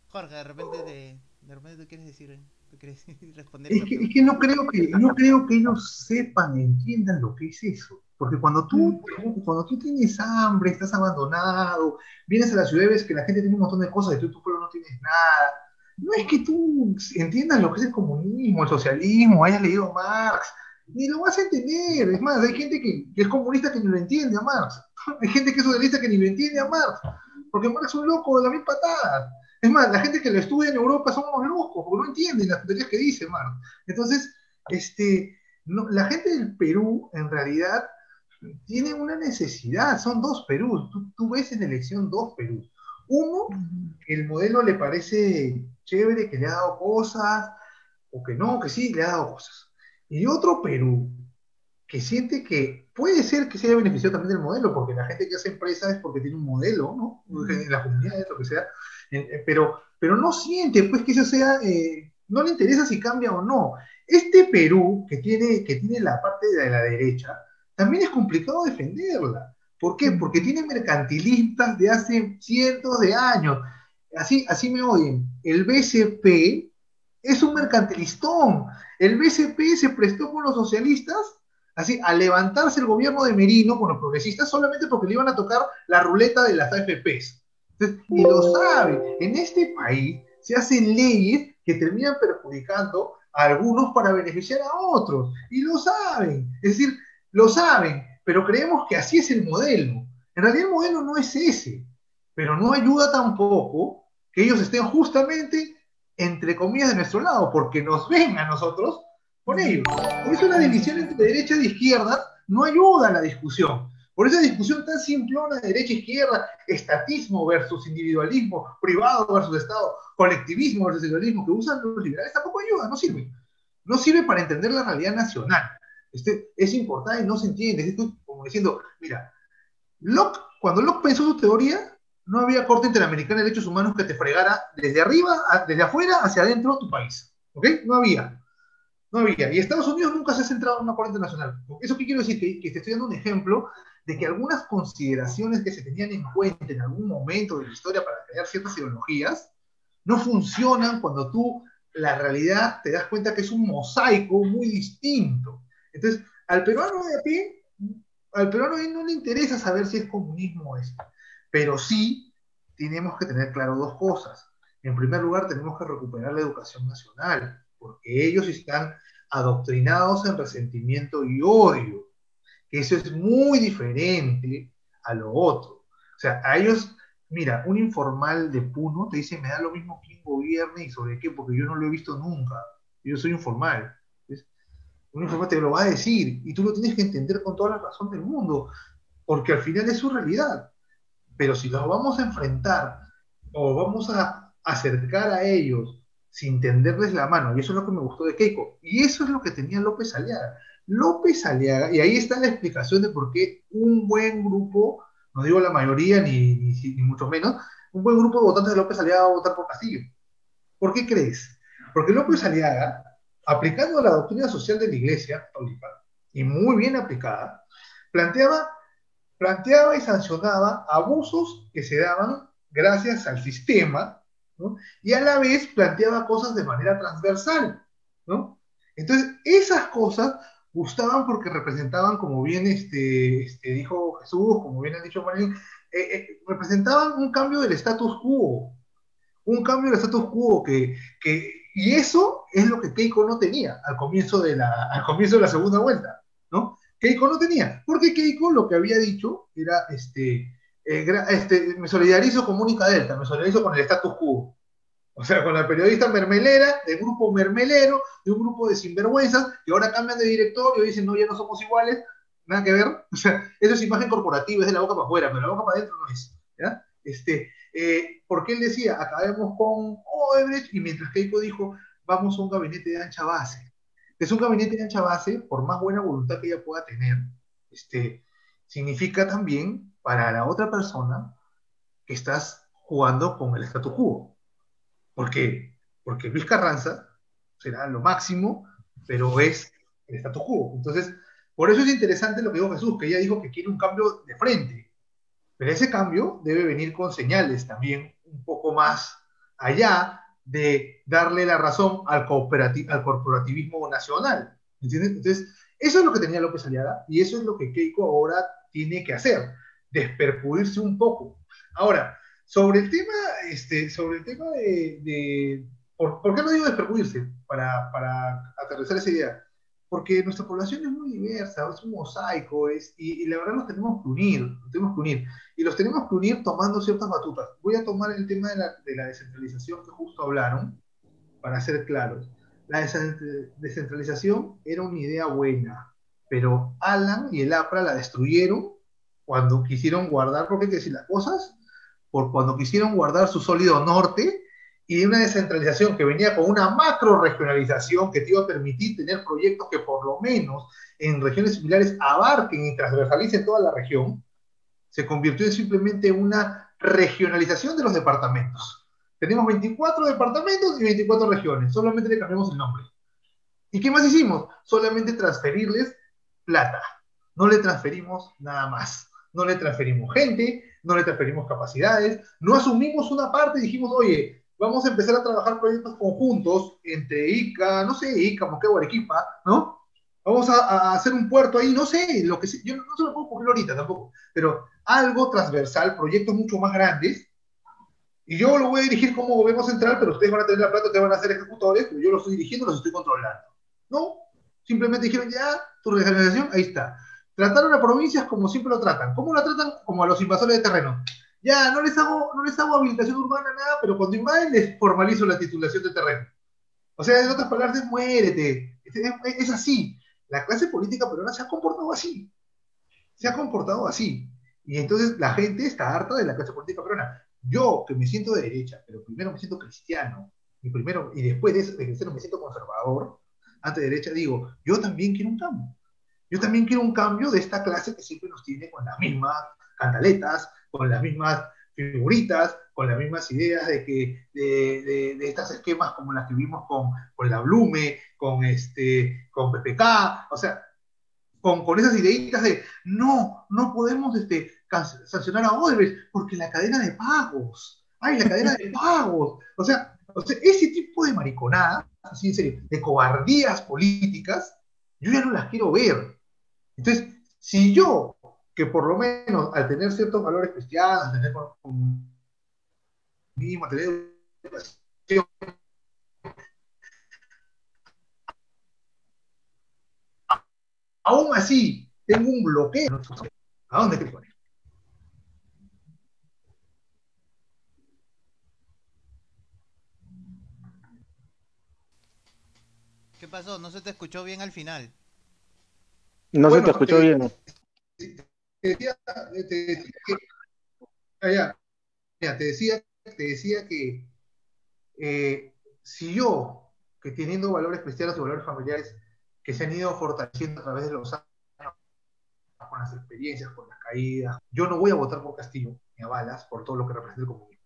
Jorge, de repente, te, de repente tú quieres decir, responder. Es que, es que, no creo que no creo que ellos sepan, entiendan lo que es eso. Porque cuando tú, cuando tú tienes hambre, estás abandonado, vienes a la ciudad y ves que la gente tiene un montón de cosas y tú, tu pueblo no tienes nada, no es que tú entiendas lo que es el comunismo, el socialismo, hayas leído Marx, ni lo vas a entender. Es más, hay gente que, que es comunista que ni lo entiende a Marx. Hay gente que es socialista que ni lo entiende a Marx. Porque Marx es un loco de la misma patada. Es más, la gente que lo estudia en Europa son unos locos, porque no entienden las teorías que dice Marx. Entonces, este, no, la gente del Perú, en realidad, tiene una necesidad, son dos Perú. Tú, tú, ves en elección dos Perú. Uno, el modelo le parece chévere, que le ha dado cosas, o que no, que sí, le ha dado cosas. Y otro Perú, que siente que puede ser que se haya beneficiado también del modelo, porque la gente que hace empresa es porque tiene un modelo, ¿no? En la comunidad, lo que sea, pero, pero no siente, pues, que eso sea, eh, no le interesa si cambia o no. Este Perú, que tiene, que tiene la parte de la derecha, también es complicado defenderla. ¿Por qué? Porque tiene mercantilistas de hace cientos de años. Así, así me oyen. El BCP es un mercantilistón. El BCP se prestó con los socialistas así, a levantarse el gobierno de Merino con los progresistas solamente porque le iban a tocar la ruleta de las AFPs. Y lo sabe. En este país se hacen leyes que terminan perjudicando a algunos para beneficiar a otros. Y lo saben. Es decir, lo saben, pero creemos que así es el modelo. En realidad el modelo no es ese, pero no ayuda tampoco que ellos estén justamente, entre comillas, de nuestro lado, porque nos ven a nosotros con ellos. Por eso la división entre derecha e izquierda no ayuda a la discusión. Por esa discusión tan simplona, derecha-izquierda, e estatismo versus individualismo, privado versus Estado, colectivismo versus individualismo, que usan los liberales, tampoco ayuda, no sirve. No sirve para entender la realidad nacional. Este, es importante no se entiende. Es como diciendo, mira, Locke, cuando Locke pensó su teoría, no había Corte Interamericana de Derechos Humanos que te fregara desde arriba, desde afuera hacia adentro tu país. ¿Ok? No había. No había. Y Estados Unidos nunca se ha centrado en una Corte Internacional. ¿Eso qué quiero decir? Que te estoy dando un ejemplo de que algunas consideraciones que se tenían en cuenta en algún momento de la historia para crear ciertas ideologías no funcionan cuando tú, la realidad, te das cuenta que es un mosaico muy distinto. Entonces, al peruano de a pie, al peruano no le interesa saber si es comunismo o es, pero sí tenemos que tener claro dos cosas. En primer lugar, tenemos que recuperar la educación nacional, porque ellos están adoctrinados en resentimiento y odio, eso es muy diferente a lo otro. O sea, a ellos, mira, un informal de Puno te dice, me da lo mismo quién gobierne y sobre qué, porque yo no lo he visto nunca. Yo soy informal. Un informe te lo va a decir y tú lo tienes que entender con toda la razón del mundo, porque al final es su realidad. Pero si los vamos a enfrentar o vamos a acercar a ellos sin tenderles la mano, y eso es lo que me gustó de Keiko, y eso es lo que tenía López Aliaga. López Aliaga, y ahí está la explicación de por qué un buen grupo, no digo la mayoría ni, ni, mucho menos, un buen grupo de votantes de López Aliaga va a votar por Castillo. ¿Por qué crees? Porque López Aliaga aplicando la doctrina social de la Iglesia y muy bien aplicada, planteaba, planteaba y sancionaba abusos que se daban gracias al sistema ¿no? Y a la vez planteaba cosas de manera transversal, ¿no? Entonces, esas cosas gustaban porque representaban, como bien este, este dijo Jesús, como bien ha dicho Marín, eh, eh, representaban un cambio del status quo, un cambio del status quo que, que, y eso es lo que Keiko no tenía al comienzo de la, al comienzo de la segunda vuelta, ¿no? Keiko no tenía, porque Keiko lo que había dicho era, este, eh, este, me solidarizo con Mónica Delta, me solidarizo con el status quo. O sea, con la periodista mermelera, del grupo mermelero, de un grupo de sinvergüenzas, que ahora cambian de directorio y dicen, no, ya no somos iguales, nada que ver. O sea, eso es imagen corporativa, es de la boca para afuera, pero la boca para adentro no es. ¿ya? Este, eh, porque él decía, acabemos con Odebrecht, y mientras Keiko dijo, vamos a un gabinete de ancha base. Es un gabinete de ancha base, por más buena voluntad que ella pueda tener, este, significa también para la otra persona que estás jugando con el statu quo. ¿Por qué? Porque Luis Carranza será lo máximo, pero es el statu quo. Entonces, por eso es interesante lo que dijo Jesús, que ella dijo que quiere un cambio de frente. Pero ese cambio debe venir con señales también un poco más allá de darle la razón al, al corporativismo nacional. ¿Entiendes? Entonces, eso es lo que tenía López Aliaga y eso es lo que Keiko ahora tiene que hacer, despercudirse un poco. Ahora, sobre el tema, este, sobre el tema de, ¿por, qué no digo despercudirse? Para, para aterrizar esa idea. Porque nuestra población es muy diversa, es un mosaico, es, y, la verdad nos tenemos que unir, nos tenemos que unir. Y los tenemos que unir tomando ciertas batutas. Voy a tomar el tema de la, de la descentralización que justo hablaron, para ser claros. La descentralización era una idea buena, pero Alan y el APRA la destruyeron cuando quisieron guardar, porque hay que decir las cosas, por cuando quisieron guardar su sólido norte y una descentralización que venía con una macro regionalización que te iba a permitir tener proyectos que por lo menos en regiones similares abarquen y transversalicen toda la región, se convirtió en simplemente una regionalización de los departamentos. Tenemos 24 departamentos y 24 regiones, solamente le cambiamos el nombre. ¿Y qué más hicimos? Solamente transferirles plata. No le transferimos nada más. No le transferimos gente, no le transferimos capacidades, no asumimos una parte y dijimos, oye, vamos a empezar a trabajar proyectos conjuntos entre ICA, no sé, ICA, Moquegua, Arequipa, ¿no? Vamos a, hacer un puerto ahí, no sé, lo que yo no se lo puedo ocurrir ahorita tampoco, pero algo transversal, proyectos mucho más grandes, y yo lo voy a dirigir como gobierno central, pero ustedes van a tener la plata, ustedes van a ser ejecutores, pero yo lo estoy dirigiendo, los estoy controlando. No, simplemente dijeron, ya, tu regionalización, ahí está. Trataron a provincias como siempre lo tratan. ¿Cómo lo tratan? Como a los invasores de terreno. Ya, no les hago, no les hago habilitación urbana, nada, pero cuando invaden les formalizo la titulación de terreno. O sea, en otras palabras, muérete. Es, así. La clase política peruana se ha comportado así. Se ha comportado así. Y entonces la gente está harta de la clase política peruana. Yo, que me siento de derecha, pero primero me siento cristiano, y primero, y después de eso, cristiano me siento conservador, ante derecha, digo, yo también quiero un cambio. Yo también quiero un cambio de esta clase que siempre nos tiene con las mismas cantaletas, con las mismas figuritas, con las mismas ideas de que de, de, de estos esquemas como las que vimos con, con la Blume, con este, con PPK, o sea, con, con esas ideitas de no, no podemos este, sancionar a Odebrecht porque la cadena de pagos, ay, la cadena de pagos, o sea, o sea ese tipo de mariconadas, así en serio, de cobardías políticas, yo ya no las quiero ver. Entonces, si yo, que por lo menos al tener ciertos valores cristianos, al tener comunismo, tener educación, aún así tengo un bloqueo, ¿a dónde te poner? ¿Qué pasó? No se te escuchó bien al final. No se te escuchó bien. Te decía, te decía que, te decía, te decía que eh, si yo, que teniendo valores cristianos y valores familiares que se han ido fortaleciendo a través de los años, con las experiencias, con las caídas, yo no voy a votar por Castillo, ni a balas, por todo lo que representa el comunismo.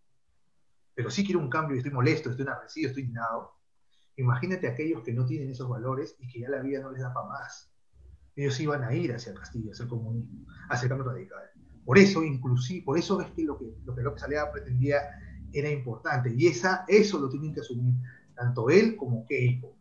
Pero sí quiero un cambio, estoy molesto, estoy enardecido, estoy indignado. Imagínate aquellos que no tienen esos valores y que ya la vida no les da para más ellos iban a ir hacia Castilla, hacia el comunismo, hacia el cambio radical. Por eso, inclusive, por eso es que lo que, lo que López Aliaga pretendía era importante. Y esa, eso lo tienen que asumir tanto él como Keiko.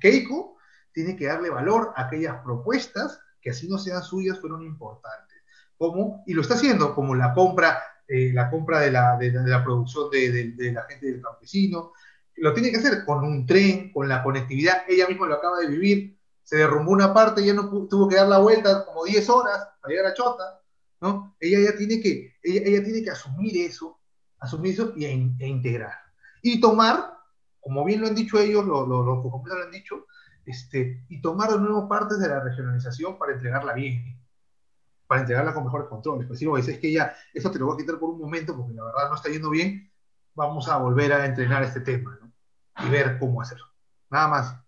Keiko tiene que darle valor a aquellas propuestas que así no sean suyas fueron importantes. Como, y lo está haciendo, como la compra, eh, la compra de la, de, la producción de, de, la gente del campesino. Lo tiene que hacer con un tren, con la conectividad. Ella misma lo acaba de vivir. Se derrumbó una parte, ya no tuvo que dar la vuelta como 10 horas para llegar a Chota. ¿no? Ella ya tiene que, ella, ella tiene que asumir eso, asumir eso y, e, integrar. Y tomar, como bien lo han dicho ellos, los lo, lo, lo han dicho, este, y tomar de nuevo partes de la regionalización para entregarla bien, para entregarla con mejores controles. Pues si vos es que ya, eso te lo voy a quitar por un momento porque la verdad no está yendo bien, vamos a volver a entrenar este tema ¿no? y ver cómo hacerlo. Nada más.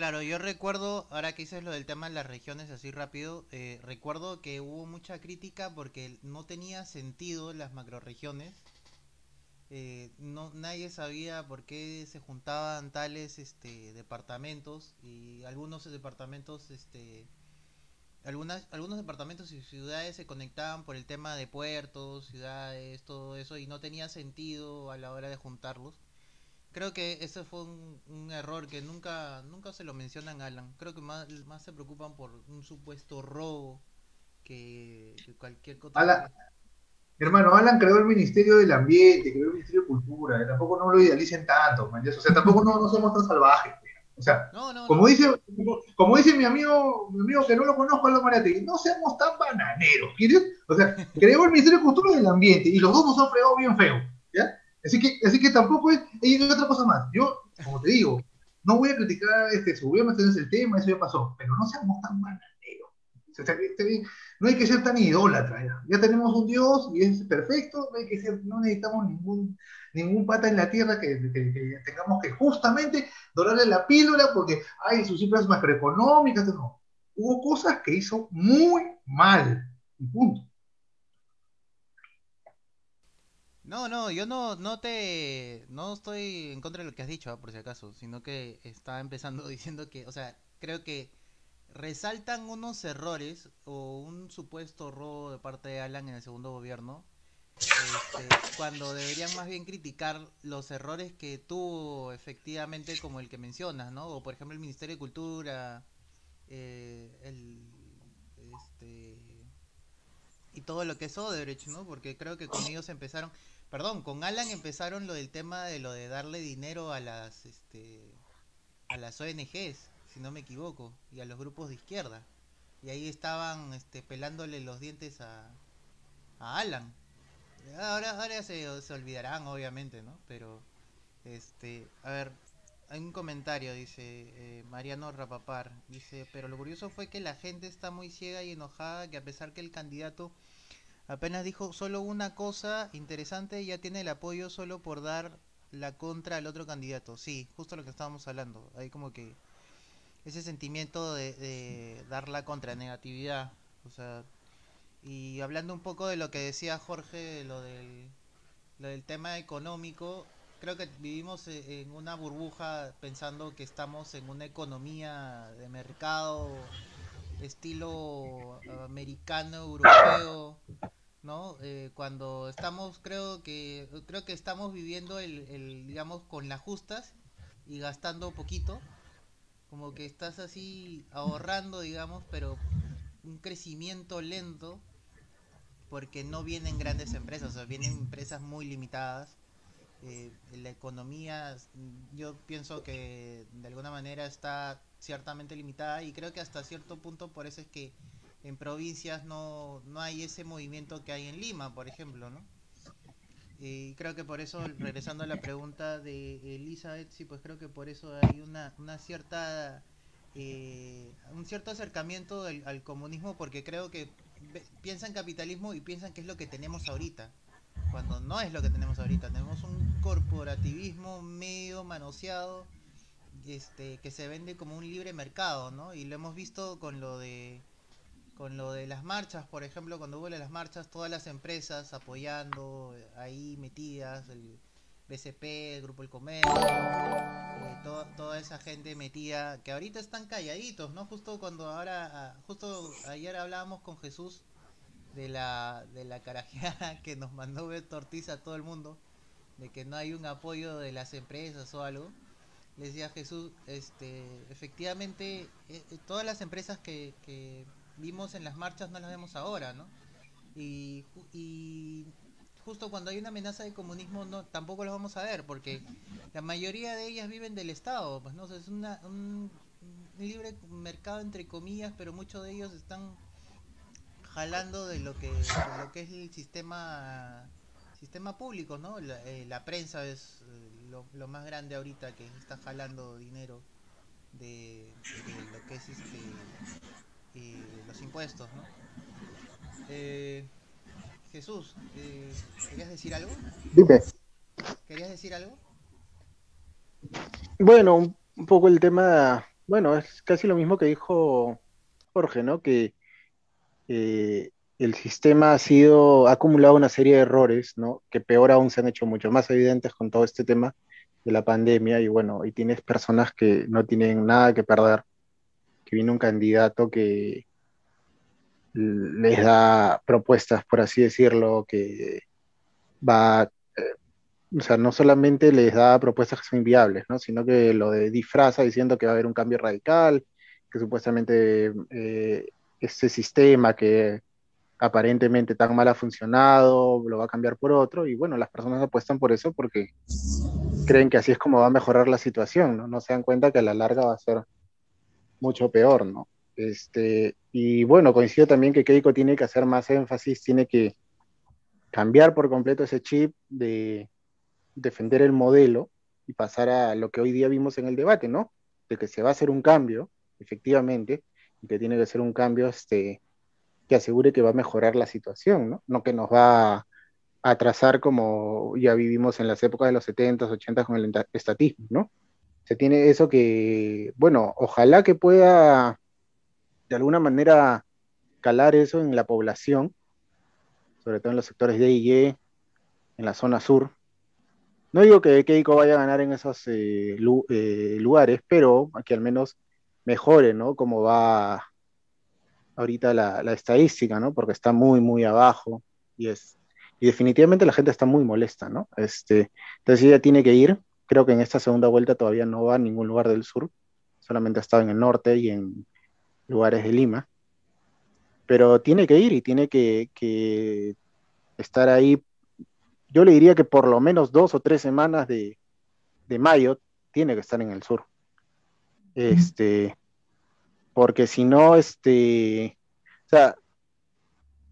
Claro, yo recuerdo, ahora que dices lo del tema de las regiones así rápido, eh, recuerdo que hubo mucha crítica porque no tenía sentido las macroregiones. Eh, no nadie sabía por qué se juntaban tales este departamentos y algunos departamentos este algunas algunos departamentos y ciudades se conectaban por el tema de puertos ciudades todo eso y no tenía sentido a la hora de juntarlos creo que ese fue un, error que nunca nunca se lo mencionan Alan creo que más, más se preocupan por un supuesto robo que, cualquier cosa Hermano, Alan creó el Ministerio del Ambiente, creó el Ministerio de Cultura, tampoco no lo idealicen tanto, man, o sea, tampoco no, somos tan salvajes. O sea, como, Dice, como, dice mi amigo, mi amigo que no lo conozco, Aldo Mariate, no seamos tan bananeros, ¿quieres? O sea, creó el Ministerio de Cultura y del Ambiente, y los dos nos han fregado bien feo, ¿ya? Así que, así que tampoco es, y otra cosa más, yo, como te digo, no voy a criticar este, seguramente es el tema, eso ya pasó, pero no seamos tan bananeros. No hay que ser tan idólatra. Ya. tenemos un Dios y es perfecto, no necesitamos ningún, ningún pata en la tierra que, tengamos que justamente dorarle la píldora porque hay sus cifras macroeconómicas. No. Hubo cosas que hizo muy mal. Y punto. No, no, yo no, no te, no estoy en contra de lo que has dicho, ah, por si acaso, sino que estaba empezando diciendo que, o sea, creo que resaltan unos errores o un supuesto robo de parte de Alan en el segundo gobierno, este, cuando deberían más bien criticar los errores que tuvo efectivamente como el que mencionas, ¿no? O por ejemplo el Ministerio de Cultura, eh, el, este, y todo lo que es Odebrecht, ¿no? Porque creo que con ellos empezaron, perdón, con Alan empezaron lo del tema de lo de darle dinero a las, este, a las ONGs si no me equivoco, y a los grupos de izquierda. Y ahí estaban este, pelándole los dientes a, a Alan. Ahora, ahora se, se olvidarán, obviamente, ¿no? Pero, este, a ver, hay un comentario, dice eh, Mariano Rapapar. Dice, pero lo curioso fue que la gente está muy ciega y enojada que a pesar que el candidato apenas dijo solo una cosa interesante, ya tiene el apoyo solo por dar la contra al otro candidato. Sí, justo lo que estábamos hablando. Ahí como que ese sentimiento de, dar la contranegatividad. O sea, y hablando un poco de lo que decía Jorge, lo del, lo del tema económico, creo que vivimos e, en una burbuja pensando que estamos en una economía de mercado estilo americano, europeo, ¿no? Eh, cuando estamos, creo que, creo que estamos viviendo el, digamos, con las justas y gastando poquito como que estás así ahorrando, digamos, pero un crecimiento lento porque no vienen grandes empresas, o sea, vienen empresas muy limitadas. Eh, la economía, yo pienso que de alguna manera está ciertamente limitada y creo que hasta cierto punto por eso es que en provincias no, no hay ese movimiento que hay en Lima, por ejemplo, ¿no? Y creo que por eso, regresando a la pregunta de Elizabeth, sí, pues creo que por eso hay una, una cierta, eh, un cierto acercamiento al comunismo, porque creo que piensan capitalismo y piensan que es lo que tenemos ahorita, cuando no es lo que tenemos ahorita. Tenemos un corporativismo medio manoseado, este, que se vende como un libre mercado, ¿no? Y lo hemos visto con lo de con lo de las marchas, por ejemplo, cuando hubo las marchas, todas las empresas apoyando, eh, ahí metidas, el BCP, el Grupo El Comercio, eh, toda esa gente metida, que ahorita están calladitos, ¿no? Justo cuando ahora, ah, justo ayer hablábamos con Jesús de la, de la carajeada que nos mandó Beto Ortiz a todo el mundo, de que no hay un apoyo de las empresas o algo, le decía Jesús, este, efectivamente, eh, eh, todas las empresas que, que vimos en las marchas no las vemos ahora, ¿no? Y, y justo cuando hay una amenaza de comunismo no tampoco las vamos a ver porque la mayoría de ellas viven del Estado, pues no es una, un libre mercado entre comillas, pero muchos de ellos están jalando de lo que lo que es el sistema sistema público, ¿no? La, eh, prensa es eh, lo, lo, más grande ahorita que está jalando dinero de, de lo que es este eh, los impuestos, ¿no? Eh, Jesús, eh, ¿querías decir algo? Dime. ¿Querías decir algo? Bueno, un, un poco el tema, bueno, es casi lo mismo que dijo Jorge, ¿no? Que eh, el sistema ha sido, ha acumulado una serie de errores, ¿no? Que peor aún se han hecho mucho más evidentes con todo este tema de la pandemia y bueno, y tienes personas que no tienen nada que perder, que viene un candidato que les da propuestas, por así decirlo, que va, eh, o sea, no solamente les da propuestas que son inviables, ¿no? Sino que lo de disfraza diciendo que va a haber un cambio radical, que supuestamente eh, este sistema que aparentemente tan mal ha funcionado, lo va a cambiar por otro, y bueno, las personas apuestan por eso porque creen que así es como va a mejorar la situación, ¿no? No se dan cuenta que a la larga va a ser mucho peor, ¿no? Este, y bueno, coincido también que Keiko tiene que hacer más énfasis, tiene que cambiar por completo ese chip de defender el modelo y pasar a lo que hoy día vimos en el debate, ¿no? De que se va a hacer un cambio, efectivamente, y que tiene que ser un cambio este, que asegure que va a mejorar la situación, ¿no? No que nos va a atrasar como ya vivimos en las épocas de los 70s, 80s con el estatismo, ¿no? Se tiene eso que, bueno, ojalá que pueda de alguna manera calar eso en la población, sobre todo en los sectores de y en la zona sur. No digo que Keiko vaya a ganar en esos eh, eh, lugares, pero que al menos mejore, ¿no? Como va ahorita la, la, estadística, ¿no? Porque está muy, muy abajo y es y definitivamente la gente está muy molesta, ¿no? Este, entonces ella tiene que ir. Creo que en esta segunda vuelta todavía no va a ningún lugar del sur, solamente ha estado en el norte y en lugares de Lima. Pero tiene que ir y tiene que, que estar ahí. Yo le diría que por lo menos dos o tres semanas de, de mayo tiene que estar en el sur. Este, porque si no, este, o sea,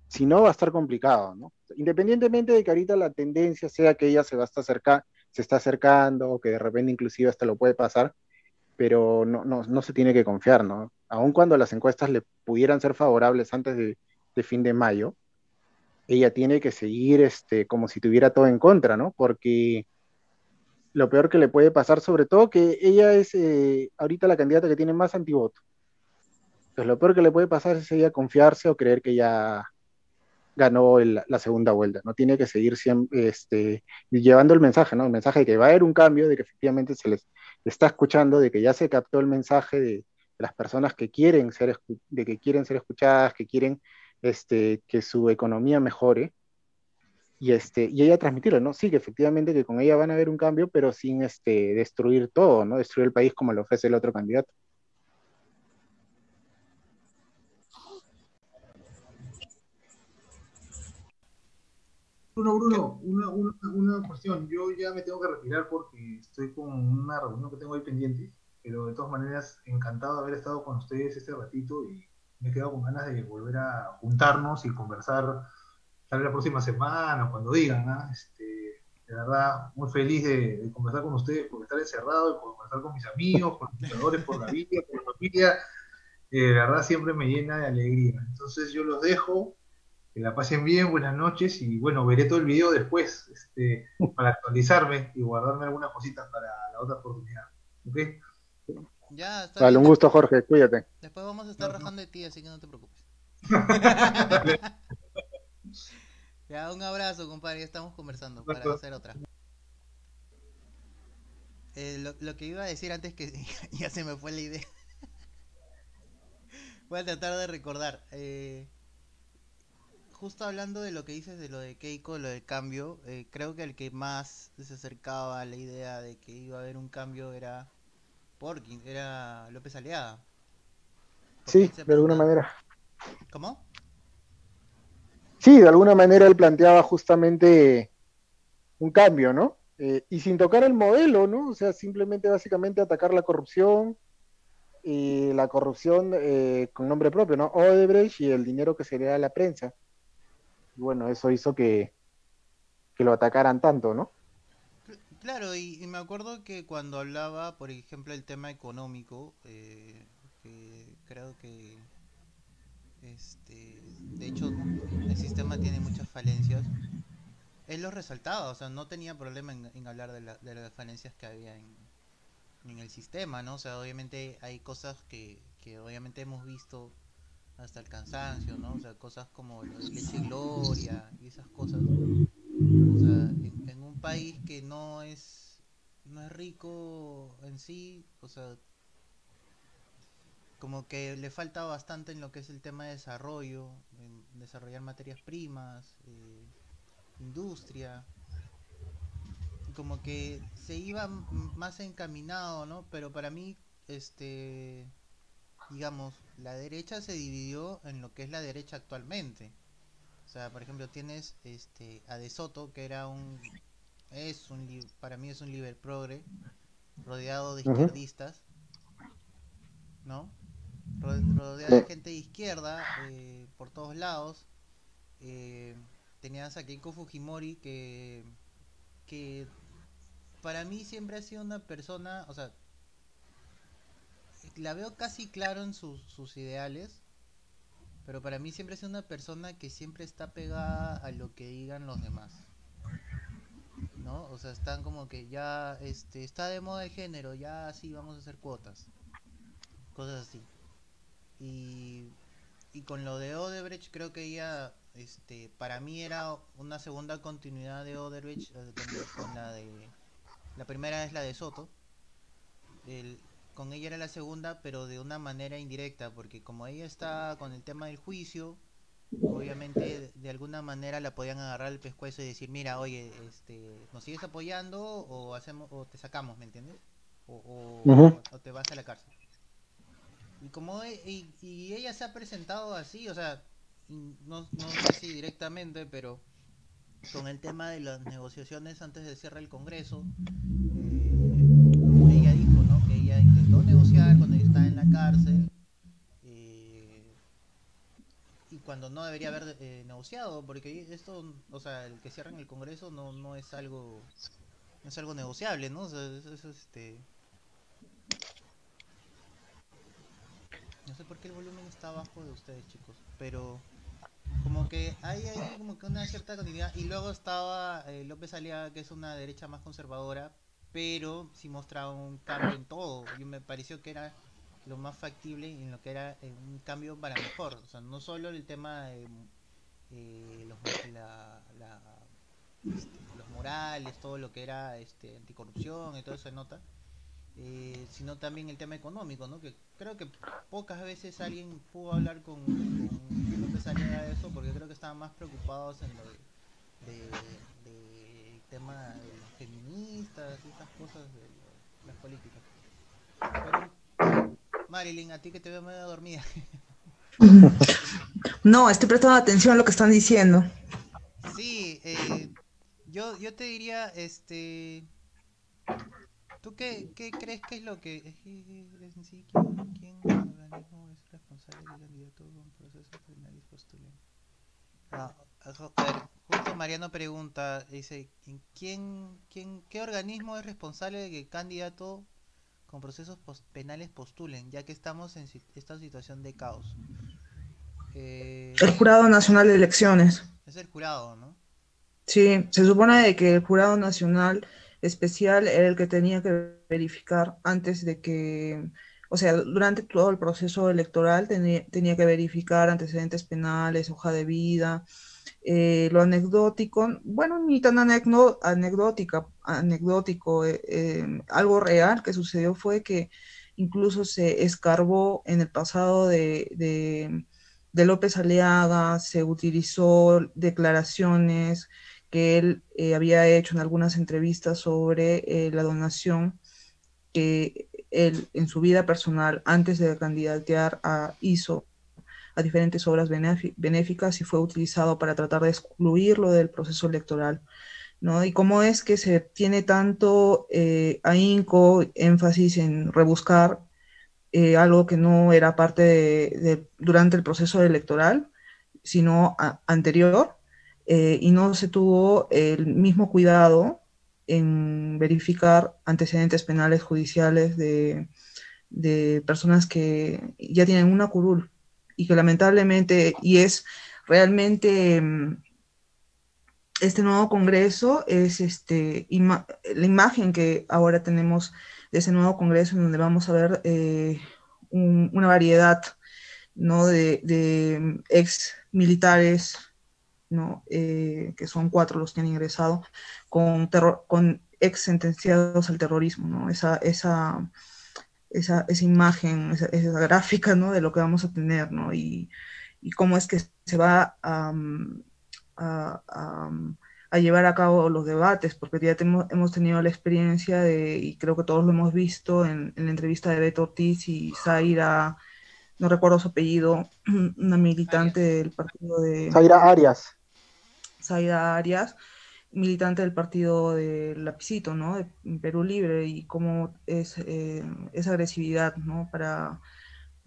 si no va a estar complicado, ¿no? Independientemente de que ahorita la tendencia sea que ella se va a estar acerca, se está acercando, o que de repente inclusive hasta lo puede pasar, pero no, no, no se tiene que confiar, ¿no? Aun cuando las encuestas le pudieran ser favorables antes de, fin de mayo, ella tiene que seguir este, como si tuviera todo en contra, ¿no? Porque lo peor que le puede pasar, sobre todo que ella es eh, ahorita la candidata que tiene más antivoto. Entonces lo peor que le puede pasar es ella confiarse o creer que ya ganó el, la segunda vuelta, ¿no? Tiene que seguir siempre, este, llevando el mensaje, ¿no? El mensaje de que va a haber un cambio, de que efectivamente se les está escuchando, de que ya se captó el mensaje de, de las personas que quieren ser, de que quieren ser escuchadas, que quieren este, que su economía mejore, y, este, y ella transmitirlo, ¿no? Sí, que efectivamente que con ella van a haber un cambio, pero sin este, destruir todo, ¿no? Destruir el país como lo ofrece el otro candidato. Bruno, Bruno, una, una, una, cuestión. Yo ya me tengo que retirar porque estoy con una reunión que tengo ahí pendiente, pero de todas maneras, encantado de haber estado con ustedes este ratito y me he quedado con ganas de volver a juntarnos y conversar tal vez la próxima semana, cuando digan, ¿no? este, de verdad, muy feliz de, de, conversar con ustedes, por estar encerrado, y por conversar con mis amigos, con mis jugadores, por la vida, por la familia, eh, de verdad siempre me llena de alegría. Entonces yo los dejo, que la pasen bien, buenas noches, y bueno, veré todo el video después, este, para actualizarme y guardarme algunas cositas para la otra oportunidad. ¿Ok? Ya, está vale, bien. un gusto, Jorge, cuídate. Después vamos a estar no, rajando de ti, así que no te preocupes. Ya, un abrazo, compadre. Ya estamos conversando para hacer otra. Eh, lo, lo, que iba a decir antes que ya se me fue la idea. Voy a tratar de recordar. Eh, justo hablando de lo que dices de lo de Keiko, lo del cambio, eh, creo que el que más se acercaba a la idea de que iba a haber un cambio era Porkin, era López Aliaga. Sí, de alguna manera. ¿Cómo? Sí, de alguna manera él planteaba justamente un cambio, ¿no? Eh, y sin tocar el modelo, ¿no? O sea, simplemente básicamente atacar la corrupción y la corrupción eh, con nombre propio, ¿no? Odebrecht y el dinero que se le da a la prensa. Y bueno, eso hizo que, que lo atacaran tanto, ¿no? Claro, y, me acuerdo que cuando hablaba, por ejemplo, el tema económico, eh, que creo que, este, de hecho, el sistema tiene muchas falencias él lo resaltaba, o sea, no tenía problema en, hablar de, de, las falencias que había en, en, el sistema, ¿no? O sea, obviamente hay cosas que, que obviamente hemos visto hasta el cansancio, ¿no? O sea, cosas como lo de leche y gloria y esas cosas. O sea, en, un país que no es, no es rico en sí, o sea, como que le falta bastante en lo que es el tema de desarrollo, en desarrollar materias primas, eh, industria, como que se iba más encaminado, ¿no? Pero para mí, este, digamos, la derecha se dividió en lo que es la derecha actualmente. O sea, por ejemplo, tienes este a De Soto, que era un es un para mí es un liber progre rodeado de izquierdistas, ¿no? Rodeado de gente de izquierda eh, por todos lados. Eh, tenías a Keiko Fujimori que, que para mí siempre ha sido una persona, o sea, la veo casi claro en sus, sus ideales, pero para mí siempre sido una persona que siempre está pegada a lo que digan los demás. ¿No? O sea, están como que ya este está de moda el género, ya sí vamos a hacer cuotas. Cosas así. Y, y con lo de Odebrecht creo que ella este, para mí era una segunda continuidad de Oderbridge eh, con, la de la primera es la de Soto. Con ella era la segunda, pero de una manera indirecta, porque como ella está con el tema del juicio, obviamente de, alguna manera la podían agarrar el pescuezo y decir, mira, oye, este, nos sigues apoyando o hacemos o te sacamos, ¿me entiendes? O, o, te vas a la cárcel. Y como e, y ella se ha presentado así, o sea, no, no sé si directamente, pero con el tema de las negociaciones antes de cierre el Congreso, cárcel eh, y cuando no debería haber eh, negociado, porque esto, o sea, el que cierren el Congreso no, no es algo no es algo negociable, ¿no? O este no sé por qué el volumen está abajo de ustedes, chicos, pero como que hay ahí como que una cierta continuidad y luego estaba eh, López Aliaga que es una derecha más conservadora pero sí mostraba un cambio en todo y me pareció que era lo más factible en lo que era eh, un cambio para mejor o sea no solo el tema de eh, los, este, los morales todo lo que era este anticorrupción y todo eso nota eh, sino también el tema económico, ¿no? Que creo que pocas veces alguien pudo hablar con, con López Aliaga de eso, porque creo que estaban más preocupados en lo de, de, tema de los feministas y esas cosas de, las políticas. Pero, Marilyn, a ti que te veo medio dormida. No, estoy prestando atención a lo que están diciendo. Sí, eh, yo, yo te diría, este, ¿Tú qué, qué, crees que es lo que... en sí, ¿quién, quién organismo es responsable del candidato con procesos penales postulen? Ah, a ver, justo Mariano pregunta, dice, ¿quién, quién, ¿qué organismo es responsable de que el candidato con procesos penales postulen, ya que estamos en esta situación de caos? Eh, el Jurado Nacional de Elecciones. Es el jurado, ¿no? Sí, se supone de que el Jurado Nacional especial era el que tenía que verificar antes de que, o sea, durante todo el proceso electoral tenía, tenía que verificar antecedentes penales, hoja de vida, eh, lo anecdótico, bueno, ni tan anecdótica, anecdótico, eh, eh, algo real que sucedió fue que incluso se escarbó en el pasado de, de López Aleaga se utilizó declaraciones que él eh, había hecho en algunas entrevistas sobre la donación que él en su vida personal, antes de candidatear, a, hizo a diferentes obras benéficas y fue utilizado para tratar de excluirlo del proceso electoral. ¿no? Y cómo es que se tiene tanto eh, ahínco, énfasis en rebuscar eh, algo que no era parte durante el proceso electoral, sino anterior, eh, y no se tuvo el mismo cuidado en verificar antecedentes penales judiciales de, de personas que ya tienen una curul y que lamentablemente, y es realmente mm, este nuevo Congreso es este, la imagen que ahora tenemos de ese nuevo Congreso en donde vamos a ver eh, una variedad ¿no? de, ex militares, ¿no? Eh, que son cuatro los que han ingresado, con, con ex sentenciados al terrorismo, ¿no? esa, esa, esa, esa imagen, esa, gráfica ¿no? de lo que vamos a tener ¿no? y, y cómo es que se va a a, llevar a cabo los debates, porque ya hemos tenido la experiencia de, y creo que todos lo hemos visto en, la entrevista de Beto Ortiz y Zaira, no recuerdo su apellido, una militante del partido de... Zaira Arias. Zaira Arias, militante del partido de Lapicito, ¿no? De Perú Libre, y cómo es eh, esa agresividad, ¿no? Para,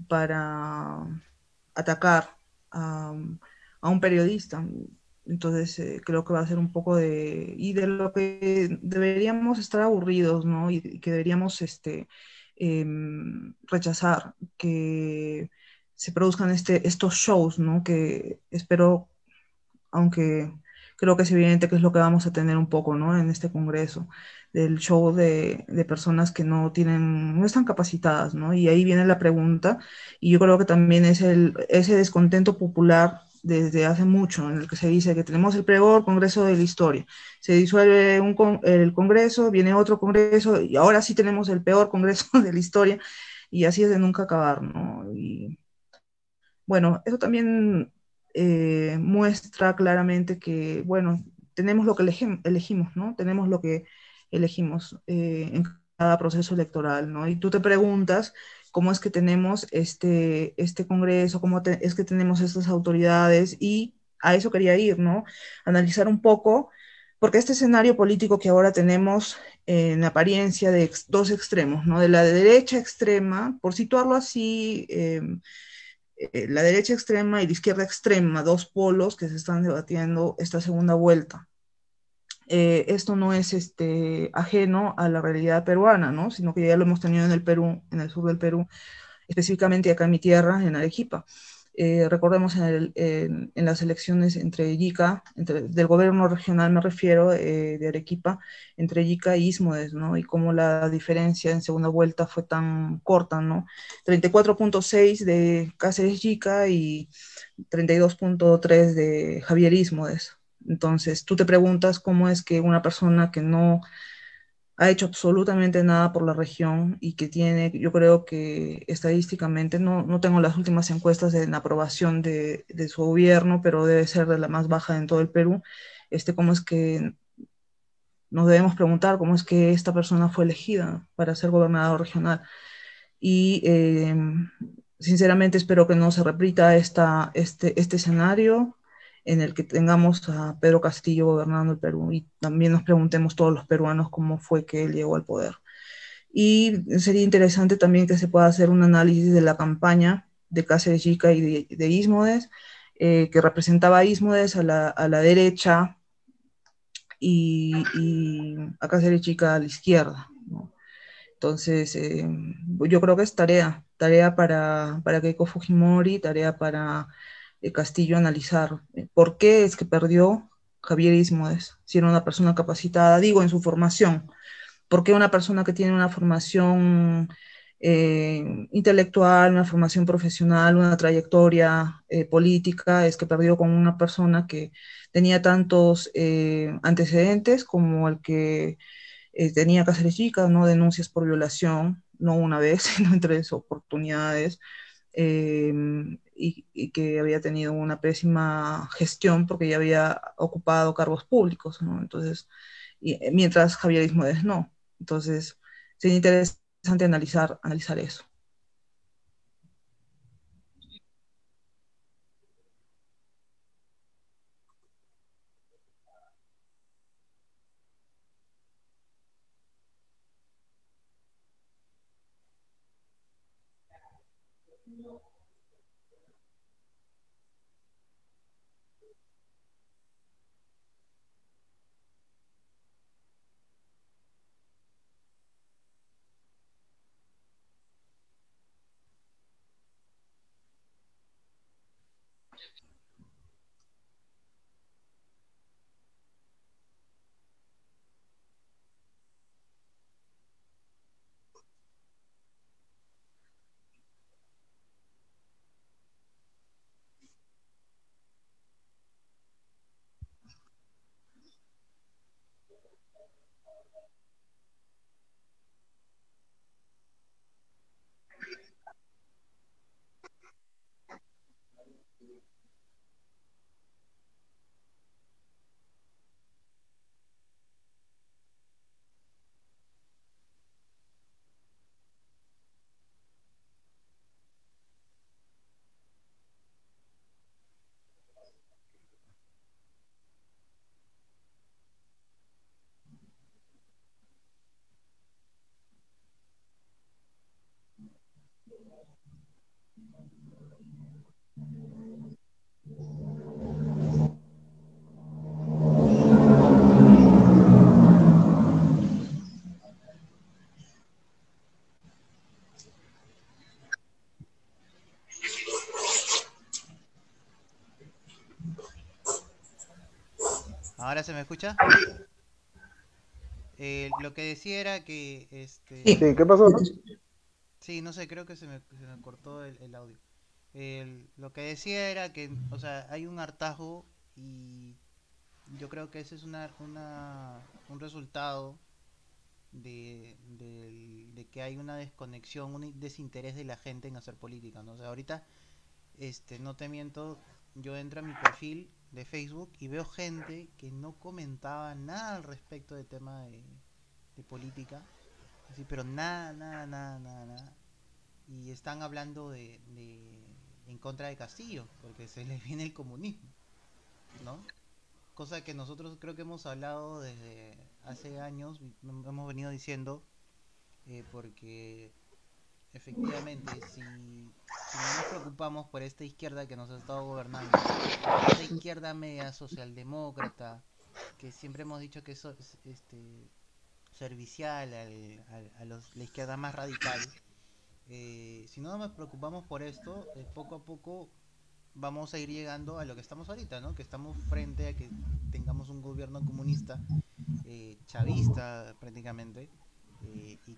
para atacar a, un periodista. Entonces eh, creo que va a ser un poco de, y de lo que deberíamos estar aburridos, ¿no? Y, que deberíamos este, em, rechazar que se produzcan este, estos shows, ¿no? Que espero, aunque creo que es evidente que es lo que vamos a tener un poco, ¿no? En este congreso, del show de, de personas que no tienen, no están capacitadas, ¿no? Y ahí viene la pregunta, y yo creo que también es el, ese descontento popular desde hace mucho, en el que se dice que tenemos el peor Congreso de la historia. Se disuelve un, el Congreso, viene otro Congreso y ahora sí tenemos el peor Congreso de la historia y así es de nunca acabar, ¿no? Y bueno, eso también eh, muestra claramente que, bueno, tenemos lo que elegimos, ¿no? Tenemos lo que elegimos eh, en cada proceso electoral, ¿no? Y tú te preguntas cómo es que tenemos este, este Congreso, cómo es que tenemos estas autoridades y a eso quería ir, ¿no? Analizar un poco, porque este escenario político que ahora tenemos en apariencia de dos extremos, ¿no? De la derecha extrema, por situarlo así, em, eh, la derecha extrema y la izquierda extrema, dos polos que se están debatiendo esta segunda vuelta. Eh, esto no es este, ajeno a la realidad peruana, ¿no? sino que ya lo hemos tenido en el Perú, en el sur del Perú, específicamente acá en mi tierra, en Arequipa. Eh, recordemos en, las elecciones entre Yica, entre, del gobierno regional me refiero, eh, de Arequipa, entre Yica y Ismodes, ¿no? Y cómo la diferencia en segunda vuelta fue tan corta, ¿no? 34.6 de Cáceres Yica y 32.3 de Javier Ismodes, entonces, tú te preguntas cómo es que una persona que no ha hecho absolutamente nada por la región y que tiene, yo creo que estadísticamente, no, no tengo las últimas encuestas la aprobación de, de, su gobierno, pero debe ser de la más baja en todo el Perú, este, cómo es que nos debemos preguntar cómo es que esta persona fue elegida para ser gobernador regional. Y eh, sinceramente espero que no se repita esta, este, este escenario en el que tengamos a Pedro Castillo gobernando el Perú y también nos preguntemos todos los peruanos cómo fue que él llegó al poder. Y sería interesante también que se pueda hacer un análisis de la campaña de Cáceres Chica y de, Ismodes, eh, que representaba a Ismodes a la, a la derecha y, y, a Cáceres Chica a la izquierda. Entonces, eh, yo creo que es tarea, tarea para, para Keiko Fujimori, tarea para Castillo analizar eh, por qué es que perdió Javier Ismodes, si era una persona capacitada, digo, en su formación. ¿Por qué una persona que tiene una formación eh, intelectual, una formación profesional, una trayectoria eh, política, es que perdió con una persona que tenía tantos antecedentes como el que tenía Cáceres Chica, ¿no? denuncias por violación, no una vez, sino en tres oportunidades y, y, que había tenido una pésima gestión porque ya había ocupado cargos públicos, ¿no? Entonces, y, mientras Javier Ismodes no. Entonces, sería interesante analizar, analizar eso. ¿Ahora se me escucha? Eh, lo que decía era que... Este... Sí, ¿qué pasó? Sí, no sé, creo que se me, se me cortó el, audio. El, lo que decía era que, o sea, hay un hartazgo y yo creo que ese es una, una un resultado de, de, que hay una desconexión, un desinterés de la gente en hacer política, ¿no? O sea, ahorita, este, no te miento, yo entro a mi perfil de Facebook y veo gente que no comentaba nada al respecto del tema de política, así, pero nada, nada, nada, nada, nada. Y están hablando de, de, en contra de Castillo, porque se les viene el comunismo, ¿no? Cosa que nosotros creo que hemos hablado desde hace años, hemos venido diciendo, eh, porque efectivamente, si, no nos preocupamos por esta izquierda que nos ha estado gobernando, esta izquierda media socialdemócrata, que siempre hemos dicho que es este, servicial al, a los, la izquierda más radical, eh, si no nos preocupamos por esto, eh, poco a poco vamos a ir llegando a lo que estamos ahorita, ¿no? Que estamos frente a que tengamos un gobierno comunista, eh, chavista prácticamente, y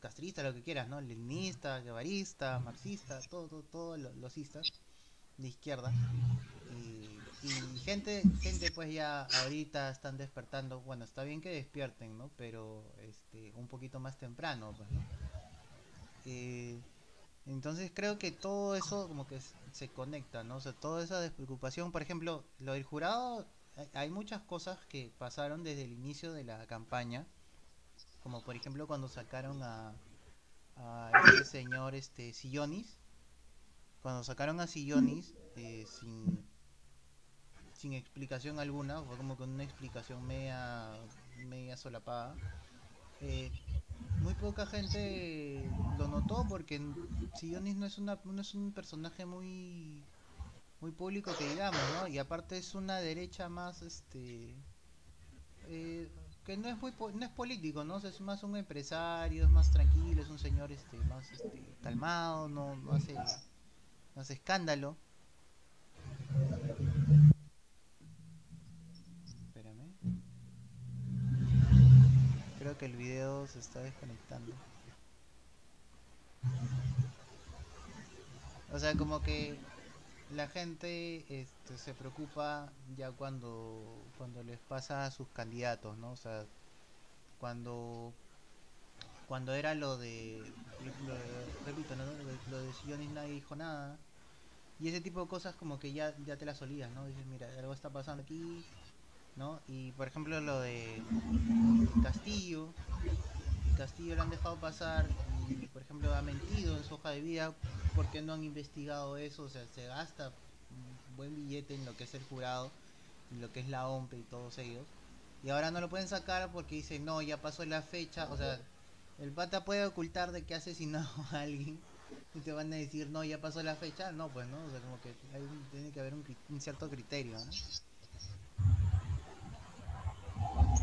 castrista, lo que quieras, ¿no? Leninista, guevarista, marxista, todo, todo, todo los istas de izquierda. Y, gente, gente pues ya ahorita están despertando, bueno, está bien que despierten, ¿no? Pero este, un poquito más temprano, pues. Eh, entonces creo que todo eso como que se conecta, ¿no? O sea, toda esa despreocupación, por ejemplo, lo del jurado, hay muchas cosas que pasaron desde el inicio de la campaña, como por ejemplo cuando sacaron a, a este señor este Sillonis, cuando sacaron a Sillonis eh, sin sin explicación alguna, fue como con una explicación media media solapada. Eh, muy poca gente lo notó porque Sillonis no es una no es un personaje muy muy público que digamos, ¿no? Y aparte es una derecha más este eh, que no es muy no es político, ¿no? Es más un empresario, es más tranquilo, es un señor este más este, calmado, no, no hace no hace escándalo. Espérame. Creo que el video se está desconectando. O sea, como que la gente este, se preocupa ya cuando cuando les pasa a sus candidatos, ¿no? O sea, cuando cuando era lo de, lo de repito, ¿no? lo de Sillonis nadie dijo nada. Y ese tipo de cosas como que ya, ya te las olías, ¿no? Dices, mira, algo está pasando aquí, ¿no? Y por ejemplo lo de Castillo, Castillo lo han dejado pasar y por ejemplo ha mentido en su hoja de vida porque no han investigado eso, o sea, se gasta un buen billete en lo que es el jurado, en lo que es la OMP y todos ellos. Y ahora no lo pueden sacar porque dicen, no, ya pasó la fecha, o sea, el pata puede ocultar de que ha asesinado a alguien y te van a decir, no, ya pasó la fecha, no, pues no, o sea, como que hay tiene que haber un, un cierto criterio, ¿no?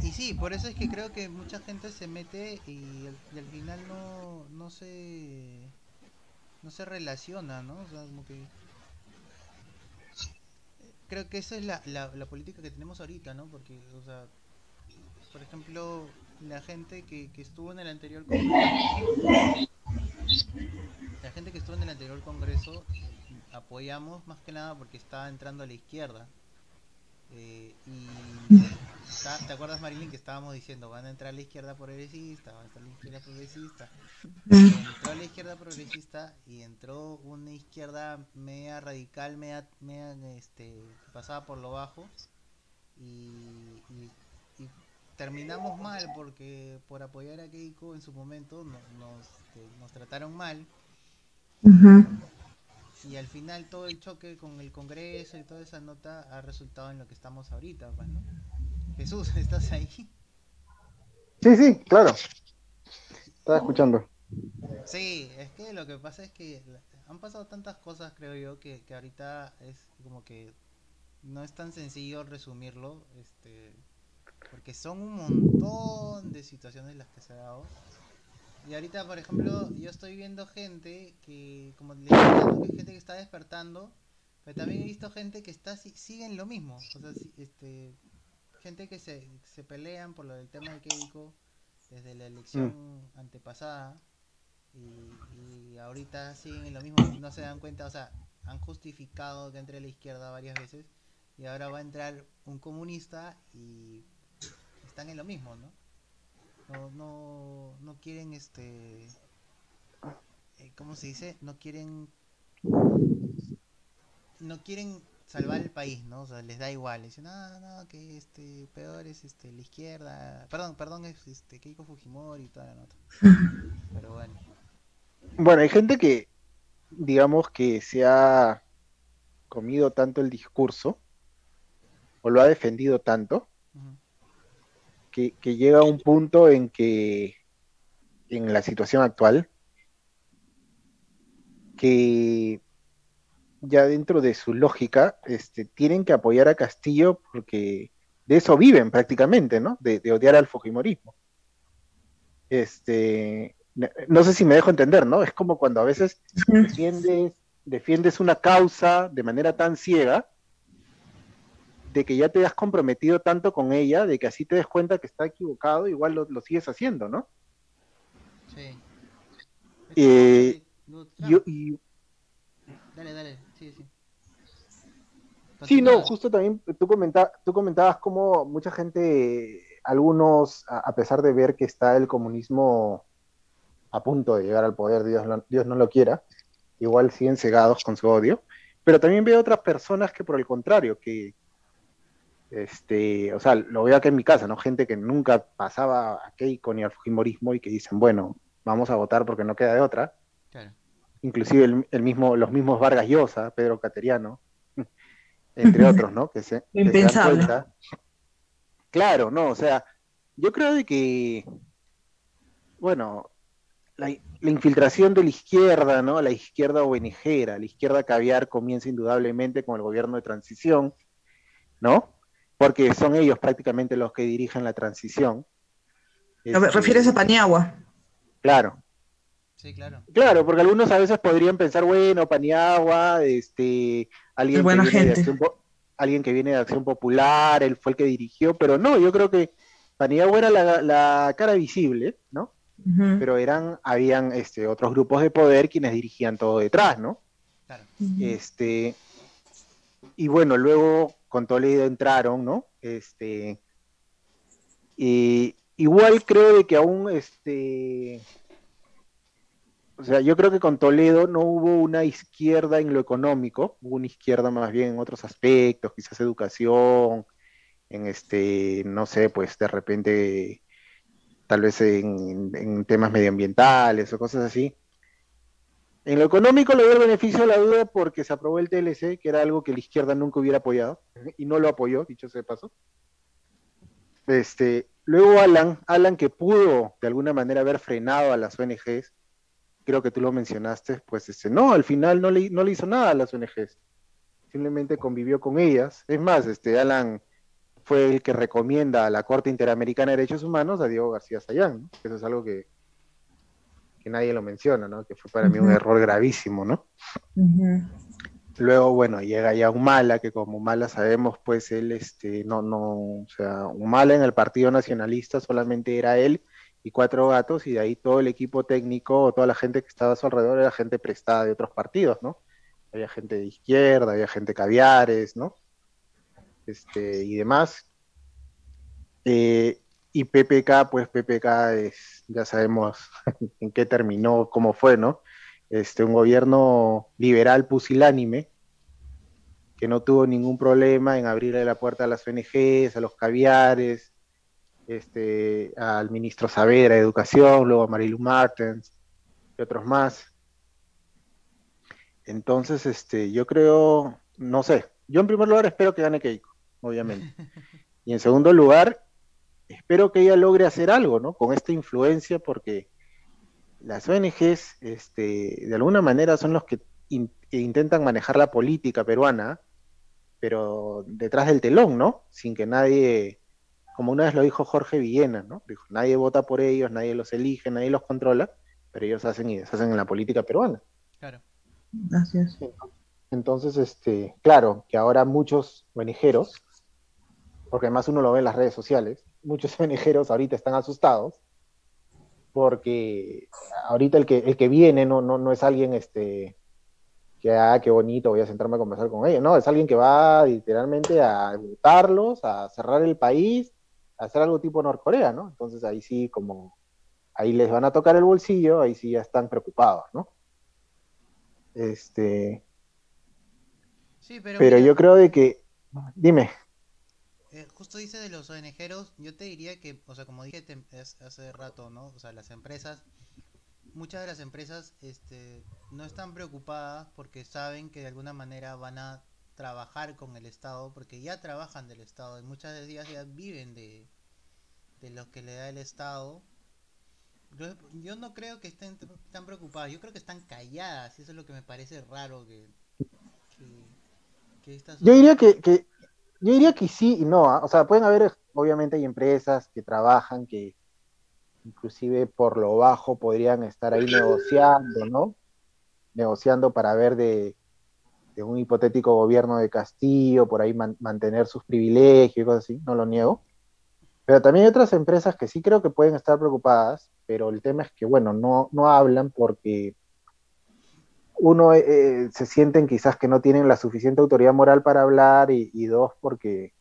Y sí, por eso es que creo que mucha gente se mete y al, final no, no se no se relaciona, ¿no? O sea, como que creo que esa es la, la, la política que tenemos ahorita, ¿no? Porque, o sea, por ejemplo, la gente que, que estuvo en el anterior congreso, la gente que estuvo en el anterior congreso apoyamos más que nada porque estaba entrando a la izquierda. Eh, y ¿te acuerdas Marilyn que estábamos diciendo van a entrar a la izquierda progresista, van a entrar a la izquierda progresista? Entró a la izquierda progresista y entró una izquierda media radical, media, media este, que pasaba por lo bajo y, y- y terminamos mal porque por apoyar a Keiko en su momento no- nos, este, nos trataron mal. Y al final todo el choque con el Congreso y toda esa nota ha resultado en lo que estamos ahorita, pues, ¿no? Jesús, ¿estás ahí? Sí, sí, claro. Estaba escuchando. Sí, es que lo que pasa es que han pasado tantas cosas, creo yo, que, que ahorita es como que no es tan sencillo resumirlo, este, porque son un montón de situaciones las que se ha dado. Y ahorita, por ejemplo, yo estoy viendo gente que, como decía, ¿no? que gente que está despertando, pero también he visto gente que está si- siguen lo mismo, o sea, si- este, gente que se, se pelean por lo del tema de Keiko desde la elección antepasada y, y ahorita siguen en lo mismo, no se dan cuenta, o sea, han justificado que entre la izquierda varias veces y ahora va a entrar un comunista y están en lo mismo, ¿no? No, no, no quieren este, eh, ¿cómo se dice? No quieren, no quieren salvar el país, ¿no? O sea, les da igual, dicen, no, no, que este, peor es este, la izquierda, perdón, perdón, es este, Keiko Fujimori y toda la nota. Pero bueno. Bueno, hay gente que, digamos que se ha comido tanto el discurso, o lo ha defendido tanto. Que, que llega a un punto en que, en la situación actual, que ya dentro de su lógica, este, tienen que apoyar a Castillo porque de eso viven prácticamente, ¿no? De, de odiar al Fujimorismo. Este, no- no sé si me dejo entender, ¿no? Es como cuando a veces defiendes, defiendes una causa de manera tan ciega, de que ya te has comprometido tanto con ella, de que así te des cuenta que está equivocado, igual lo, lo sigues haciendo, ¿no? Sí. Eh, No, Yo- y Dale, dale, sí, sí. Sí, no, justo también tú, comenta, tú comentabas cómo mucha gente, algunos, a, a pesar de ver que está el comunismo a punto de llegar al poder, Dios, lo- Dios no lo quiera, igual siguen cegados con su odio, pero también veo otras personas que por el contrario, que, este, o sea, lo veo acá en mi casa, ¿no? Gente que nunca pasaba a Keiko ni al Fujimorismo y que dicen, bueno, vamos a votar porque no queda de otra, Claro. inclusive el, el mismo, los mismos Vargas Llosa, Pedro Cateriano, entre otros, ¿no? Que se, que se dan cuenta. Claro, no, o sea, yo creo de que, bueno, la, la infiltración de la izquierda, ¿no? La izquierda ONGera, la izquierda caviar comienza indudablemente con el gobierno de transición, ¿no? Porque son ellos prácticamente los que dirigen la transición. Este, refieres a Paniagua. Claro, Sí, claro. Claro, porque algunos a veces podrían pensar, bueno, Paniagua, este, alguien buena que viene de gente. Acción Po- alguien que viene de Acción Popular, él fue el que dirigió, pero no, yo creo que Paniagua era la, la cara visible, ¿no? Pero eran, habían este, otros grupos de poder quienes dirigían todo detrás, ¿no? Claro. Este, y bueno, luego con Toledo entraron, ¿no? Este, y igual creo de que aún, este, o sea, yo creo que con Toledo no hubo una izquierda en lo económico, hubo una izquierda más bien en otros aspectos, quizás educación, en este, no sé, pues de repente, tal vez en, en temas medioambientales o cosas así. En lo económico le dio el beneficio de la duda porque se aprobó el TLC, que era algo que la izquierda nunca hubiera apoyado, y no lo apoyó, dicho sea de paso. Este, luego Alan, Alan que pudo de alguna manera haber frenado a las ONGs, creo que tú lo mencionaste, pues este, no, al final no le, no le hizo nada a las ONGs, simplemente convivió con ellas. Es más, este, Alan fue el que recomienda a la Corte Interamericana de Derechos Humanos a Diego García Sayán. Eso es algo que, que nadie lo menciona, ¿no? Que fue para mí un error gravísimo, ¿no? Luego, bueno, llega ya Humala, que como Humala sabemos, pues él, este, no, no, o sea, Humala en el Partido Nacionalista solamente era él y cuatro gatos, y de ahí todo el equipo técnico, toda la gente que estaba a su alrededor era gente prestada de otros partidos, ¿no? Había gente de izquierda, había gente caviares, ¿no? Este, y demás. Eh, y PPK, pues PPK es, ya sabemos en qué terminó, cómo fue, ¿no? Este, un gobierno liberal pusilánime, que no tuvo ningún problema en abrirle la puerta a las ONGs, a los caviares, este, al ministro Saavedra de Educación, luego a Marilu Martens y otros más. Entonces, este, yo creo, no sé, yo en primer lugar espero que gane Keiko, obviamente. Y en segundo lugar, espero que ella logre hacer algo, ¿no? Con esta influencia, porque las ONGs, este, de alguna manera, son los que, que intentan manejar la política peruana, pero detrás del telón, ¿no? Sin que nadie como una vez lo dijo Jorge Villena, ¿no? Dijo, nadie vota por ellos, nadie los elige, nadie los controla, pero ellos hacen y deshacen en la política peruana. Claro. Gracias. Entonces, este, claro, que ahora muchos ONGeros, porque además uno lo ve en las redes sociales, muchos ONGeros ahorita están asustados, porque ahorita el que, el que viene no, no, no es alguien este, que, ah, qué bonito, voy a sentarme a conversar con ellos, no, es alguien que va literalmente a votarlos, a cerrar el país, hacer algo tipo Norcorea, ¿no? Entonces ahí sí, como ahí les van a tocar el bolsillo, ahí sí ya están preocupados, ¿no? Este. Sí, pero, pero mira, yo creo de que. Dime. Eh, justo dice de los ONGeros, yo te diría que, o sea, como dije hace rato, ¿no? O sea, las empresas, muchas de las empresas, este, no están preocupadas porque saben que de alguna manera van a trabajar con el Estado, porque ya trabajan del Estado y muchas de ellas ya viven de, de lo que le da el Estado. Yo, no creo que estén tan preocupadas, yo creo que están calladas, y eso es lo que me parece raro que, que, Yo diría que- yo diría que sí y no, ¿ah? o sea, pueden haber, obviamente hay empresas que trabajan, que inclusive por lo bajo podrían estar ahí negociando, ¿no? Negociando para ver de, de un hipotético gobierno de Castillo, por ahí man- mantener sus privilegios y cosas así, no lo niego. Pero también hay otras empresas que sí creo que pueden estar preocupadas, pero el tema es que, bueno, no, no hablan porque uno, eh, se sienten quizás que no tienen la suficiente autoridad moral para hablar y, dos, porque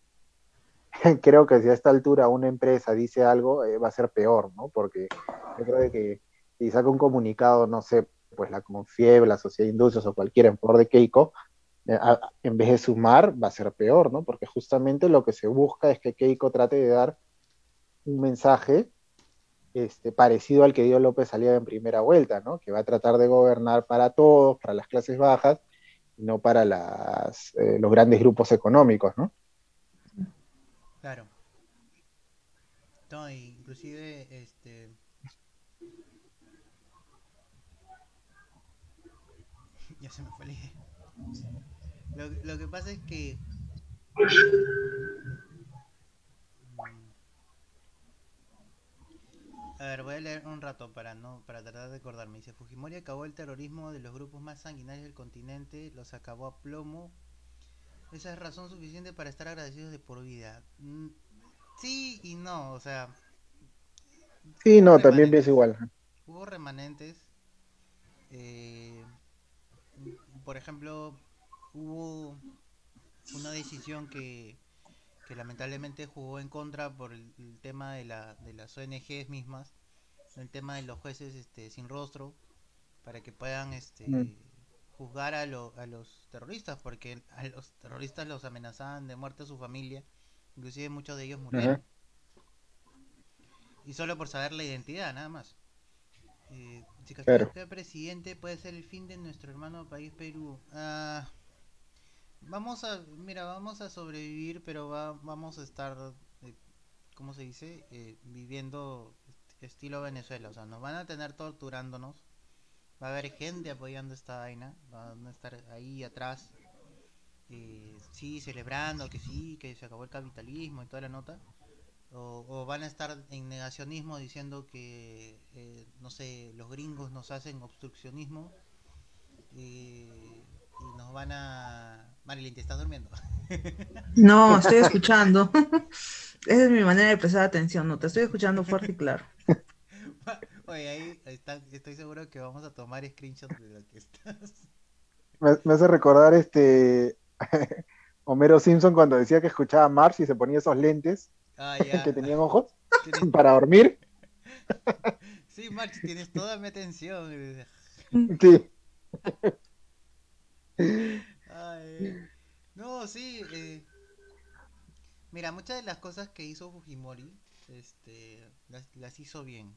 creo que si a esta altura una empresa dice algo, eh, va a ser peor, ¿no? Porque yo creo que si saca un comunicado, no sé, pues la Confieb, la Sociedad de Industrias o cualquiera en favor de Keiko, eh, en vez de sumar, va a ser peor, ¿no? Porque justamente lo que se busca es que Keiko trate de dar un mensaje este, parecido al que dio López Aliaga en primera vuelta, ¿no? Que va a tratar de gobernar para todos, para las clases bajas, y no para las, eh, los grandes grupos económicos, ¿no? Claro. No, inclusive, este... ya se me fue la lo que pasa es que... A ver, voy a leer un rato para no para tratar de acordarme. Dice, Fujimori acabó el terrorismo de los grupos más sanguinarios del continente, los acabó a plomo. Esa es razón suficiente para estar agradecidos de por vida. Mm, Sí y no, o sea, Sí, no, también pienso igual. hubo remanentes. eh, por ejemplo, hubo una decisión que, que lamentablemente jugó en contra por el, el tema de, la, de las ONGs mismas, el tema de los jueces este, sin rostro, para que puedan este Mm. juzgar a, lo- a los terroristas, porque a los terroristas los amenazaban de muerte a su familia, inclusive muchos de ellos murieron. Y solo por saber la identidad, nada más. Eh, si Claro. presidente puede ser el fin de nuestro hermano país Perú. Ah, vamos a, mira, vamos a sobrevivir, pero va- vamos a estar, eh, ¿cómo se dice? Eh, viviendo est- estilo Venezuela. O sea, nos van a tener torturándonos. Va a haber gente apoyando esta vaina. Van a estar ahí atrás. eh, sí, celebrando que sí, que se acabó el capitalismo y toda la nota. O, o van a estar en negacionismo diciendo que, eh, no sé, los gringos nos hacen obstruccionismo eh, y nos van a... Marilyn, ¿te estás durmiendo? No, estoy escuchando. Esa es mi manera de prestar atención, no, te estoy escuchando fuerte y claro. Oye, ahí está- estoy seguro que vamos a tomar screenshots de lo que estás. Me, me hace recordar este Homero Simpson cuando decía que escuchaba a Marx y se ponía esos lentes Ah, ya. que tenían ojos Tienes- para dormir. Sí, March, tienes toda mi atención. Sí. Ay, no, sí. eh, Mira, muchas de las cosas que hizo Fujimori, este, las, las hizo bien.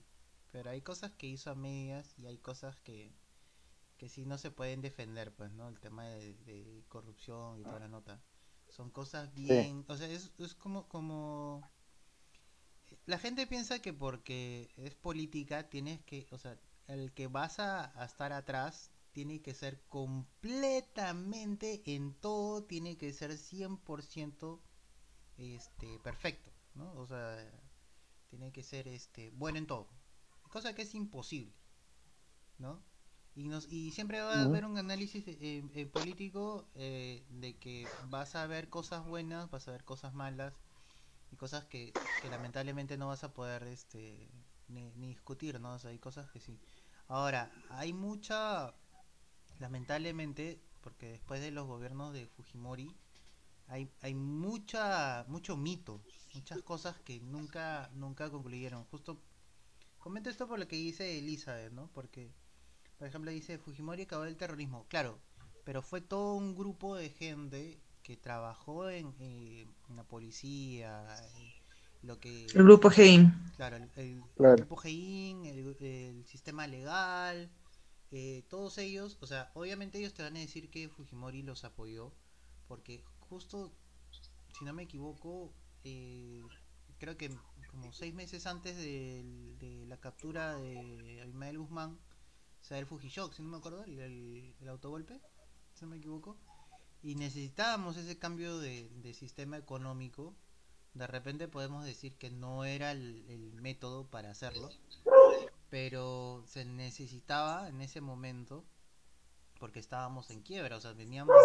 Pero hay cosas que hizo a medias y hay cosas que, que sí no se pueden defender, pues, ¿no? El tema de, de corrupción y toda la nota. Son cosas bien, o sea, es, es como, como... La gente piensa que porque es política tienes que, o sea, el que vas a, a estar atrás tiene que ser completamente en todo, tiene que ser 100% este, perfecto, ¿no? O sea, tiene que ser este, bueno en todo, cosa que es imposible, ¿no? Y, nos, y siempre va a haber un análisis eh, eh, político eh, de que vas a ver cosas buenas, vas a ver cosas malas y cosas que, que lamentablemente no vas a poder este, ni, ni discutir, ¿no? O sea, hay cosas que sí. Ahora, hay mucha, lamentablemente, porque después de los gobiernos de Fujimori, hay, hay mucha, mucho mito, muchas cosas que nunca, nunca concluyeron. Justo comento esto por lo que dice Elizabeth, ¿no? Porque, por ejemplo, dice Fujimori acabó el terrorismo, claro, pero fue todo un grupo de gente que trabajó en, eh, en la policía, eh, lo que El grupo Heim. Claro, el, el Claro. grupo GEIN, el, el sistema legal, eh, todos ellos, o sea, obviamente ellos te van a decir que Fujimori los apoyó, porque justo, si no me equivoco, eh, creo que como seis meses antes de, la captura de Abimael Guzmán, o sea, el Fujishock, si no me acuerdo, el, el, autogolpe, si no me equivoco, y necesitábamos ese cambio de, sistema económico de repente podemos decir que no era el método para hacerlo, pero se necesitaba en ese momento porque estábamos en quiebra, o sea, veníamos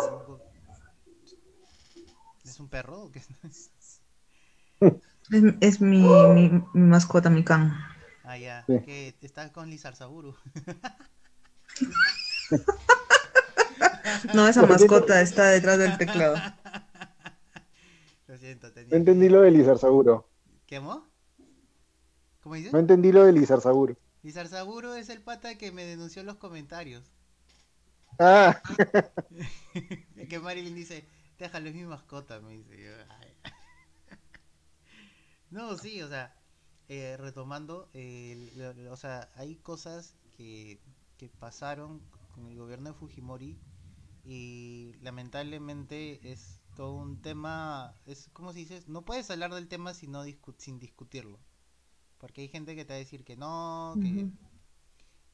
¿Es un perro o qué es? Es, es mi, mi, mi mascota, mi can. Ah, ya, Sí. que estás con Lizarzaburu. No, esa mascota está detrás del teclado. Lo siento, tenía No entendí lo de Lizarzaburo. ¿Qué amó? ¿Cómo dices? No entendí lo de Lizarzaburo. Lizarzaburu es el pata que me denunció en los comentarios. Ah, que Marilyn dice, déjalo, es mi mascota, me dice. No, sí, o sea, eh, retomando, eh, lo- lo- o sea, hay cosas que, que pasaron con el gobierno de Fujimori y lamentablemente es todo un tema, es como si dices, no puedes hablar del tema sin, no discu- sin discutirlo. Porque hay gente que te va a decir que no, que...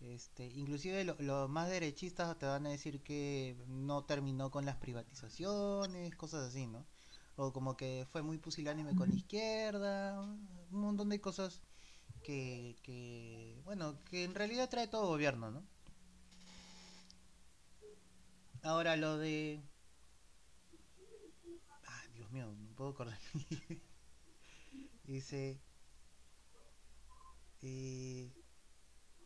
Este, inclusive lo- los más derechistas te van a decir que no terminó con las privatizaciones, cosas así, ¿no? O como que fue muy pusilánime con la izquierda, un montón de cosas que, que, bueno, que en realidad trae todo gobierno, ¿no? Ahora lo de... Ay, Dios mío, no puedo acordar. Dice... Eh,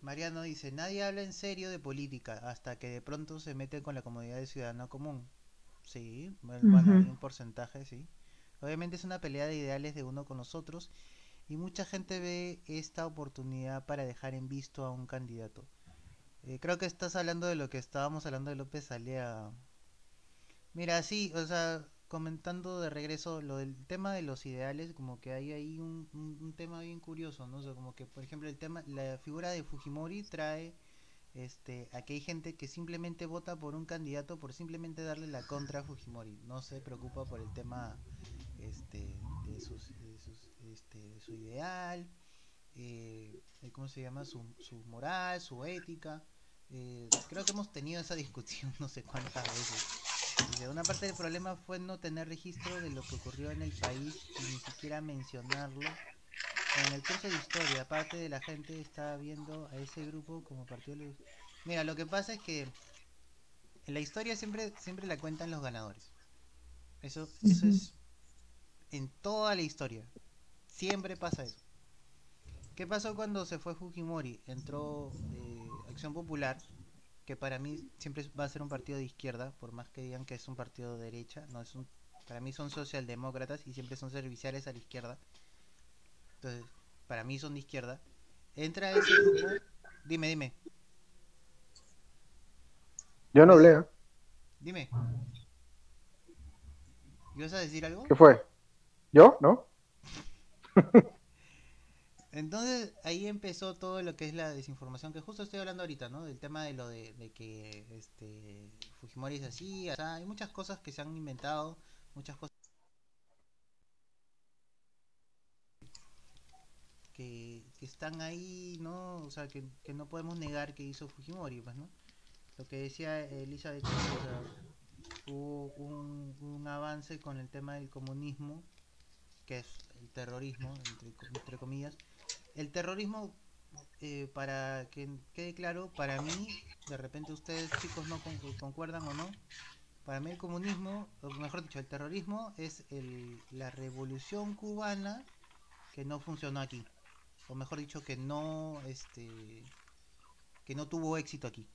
Mariano dice, nadie habla en serio de política hasta que de pronto se mete con la comodidad del ciudadano común. Sí, bueno, hay un porcentaje, sí. Obviamente es una pelea de ideales de uno con los otros y mucha gente ve esta oportunidad para dejar en visto a un candidato. Eh, creo que estás hablando de lo que estábamos hablando de López Alea. Mira, sí, o sea, comentando de regreso lo del tema de los ideales, como que hay ahí un, un- tema bien curioso, ¿no? O como que, por ejemplo, el tema, la figura de Fujimori trae este, a que hay gente que simplemente vota por un candidato por simplemente darle la contra a Fujimori. No se preocupa por el tema este, de, sus, de, sus, este, de su ideal, eh, cómo se llama, su, su moral, su ética. Eh, creo que hemos tenido esa discusión no sé cuántas veces. Una parte del problema fue no tener registro de lo que ocurrió en el país y ni siquiera mencionarlo. En el curso de historia, aparte de la gente estaba viendo a ese grupo como partido. de- Mira, lo que pasa es que en la historia siempre, siempre la cuentan los ganadores. Eso, eso es en toda la historia. Siempre pasa eso. ¿Qué pasó cuando se fue Fujimori? Entró eh, Acción Popular, que para mí siempre va a ser un partido de izquierda, por más que digan que es un partido de derecha. No es un, para mí son socialdemócratas y siempre son serviciales a la izquierda. Entonces, para mí son de izquierda. Entra ese grupo. Dime, dime, Yo no hablé, ¿eh? dime. ¿Ibas a decir algo? ¿Qué fue? ¿Yo? ¿No? Entonces ahí empezó todo lo que es la desinformación, que justo estoy hablando ahorita, ¿no? Del tema de lo de, que este Fujimori es así, o hay muchas cosas que se han inventado, muchas cosas que, que están ahí, ¿no? O sea, que, que no podemos negar que hizo Fujimori, pues, ¿no? Lo que decía Elizabeth, o sea, hubo un, un avance con el tema del comunismo, que es el terrorismo, entre comillas, el terrorismo, eh, para que quede claro, para mí, de repente ustedes chicos no con- concuerdan o no, para mí el comunismo, o mejor dicho, el terrorismo es el, la revolución cubana que no funcionó aquí, o mejor dicho, que no, este, que no tuvo éxito aquí,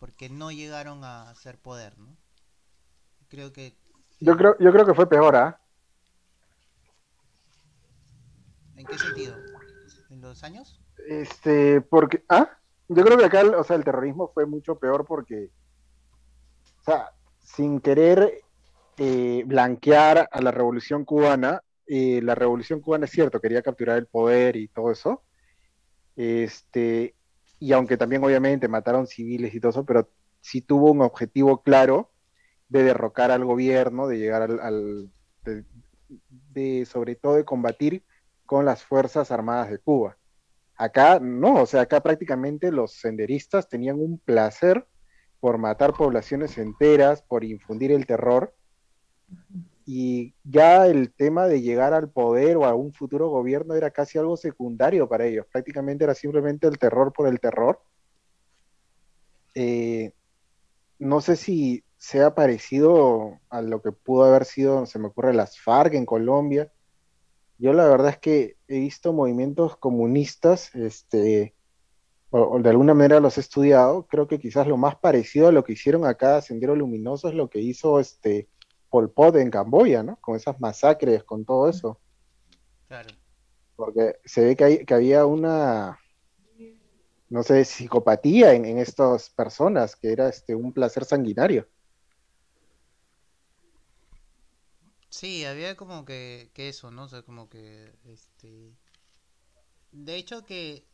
porque no llegaron a ser poder, ¿no? Creo que Yo creo, yo creo que fue peor, ¿ah? ¿En qué sentido? ¿En los años? Este, porque, ah, yo creo que acá, o sea, el terrorismo fue mucho peor porque, o sea, sin querer eh, blanquear a la revolución cubana, eh, la revolución cubana es cierto, quería capturar el poder y todo eso, este, y aunque también obviamente mataron civiles y todo eso, pero sí tuvo un objetivo claro de derrocar al gobierno, de llegar al, al de, sobre todo de combatir con las Fuerzas Armadas de Cuba. Acá no, o sea, acá prácticamente los senderistas tenían un placer por matar poblaciones enteras, por infundir el terror, y ya el tema de llegar al poder o a un futuro gobierno era casi algo secundario para ellos, prácticamente era simplemente el terror por el terror. Eh, no sé si sea parecido a lo que pudo haber sido, se me ocurre, las FARC en Colombia. Yo la verdad es que he visto movimientos comunistas, este, o, o, de alguna manera los he estudiado. Creo que quizás lo más parecido a lo que hicieron acá Sendero Luminoso es lo que hizo este Pol Pot en Camboya, ¿no? Con esas masacres, con todo eso. Claro. Porque se ve que, hay, que había una, no sé, psicopatía en, en estas personas, que era este, un placer sanguinario. Sí, había como que, que eso, ¿no? O sea, como que, este... De hecho que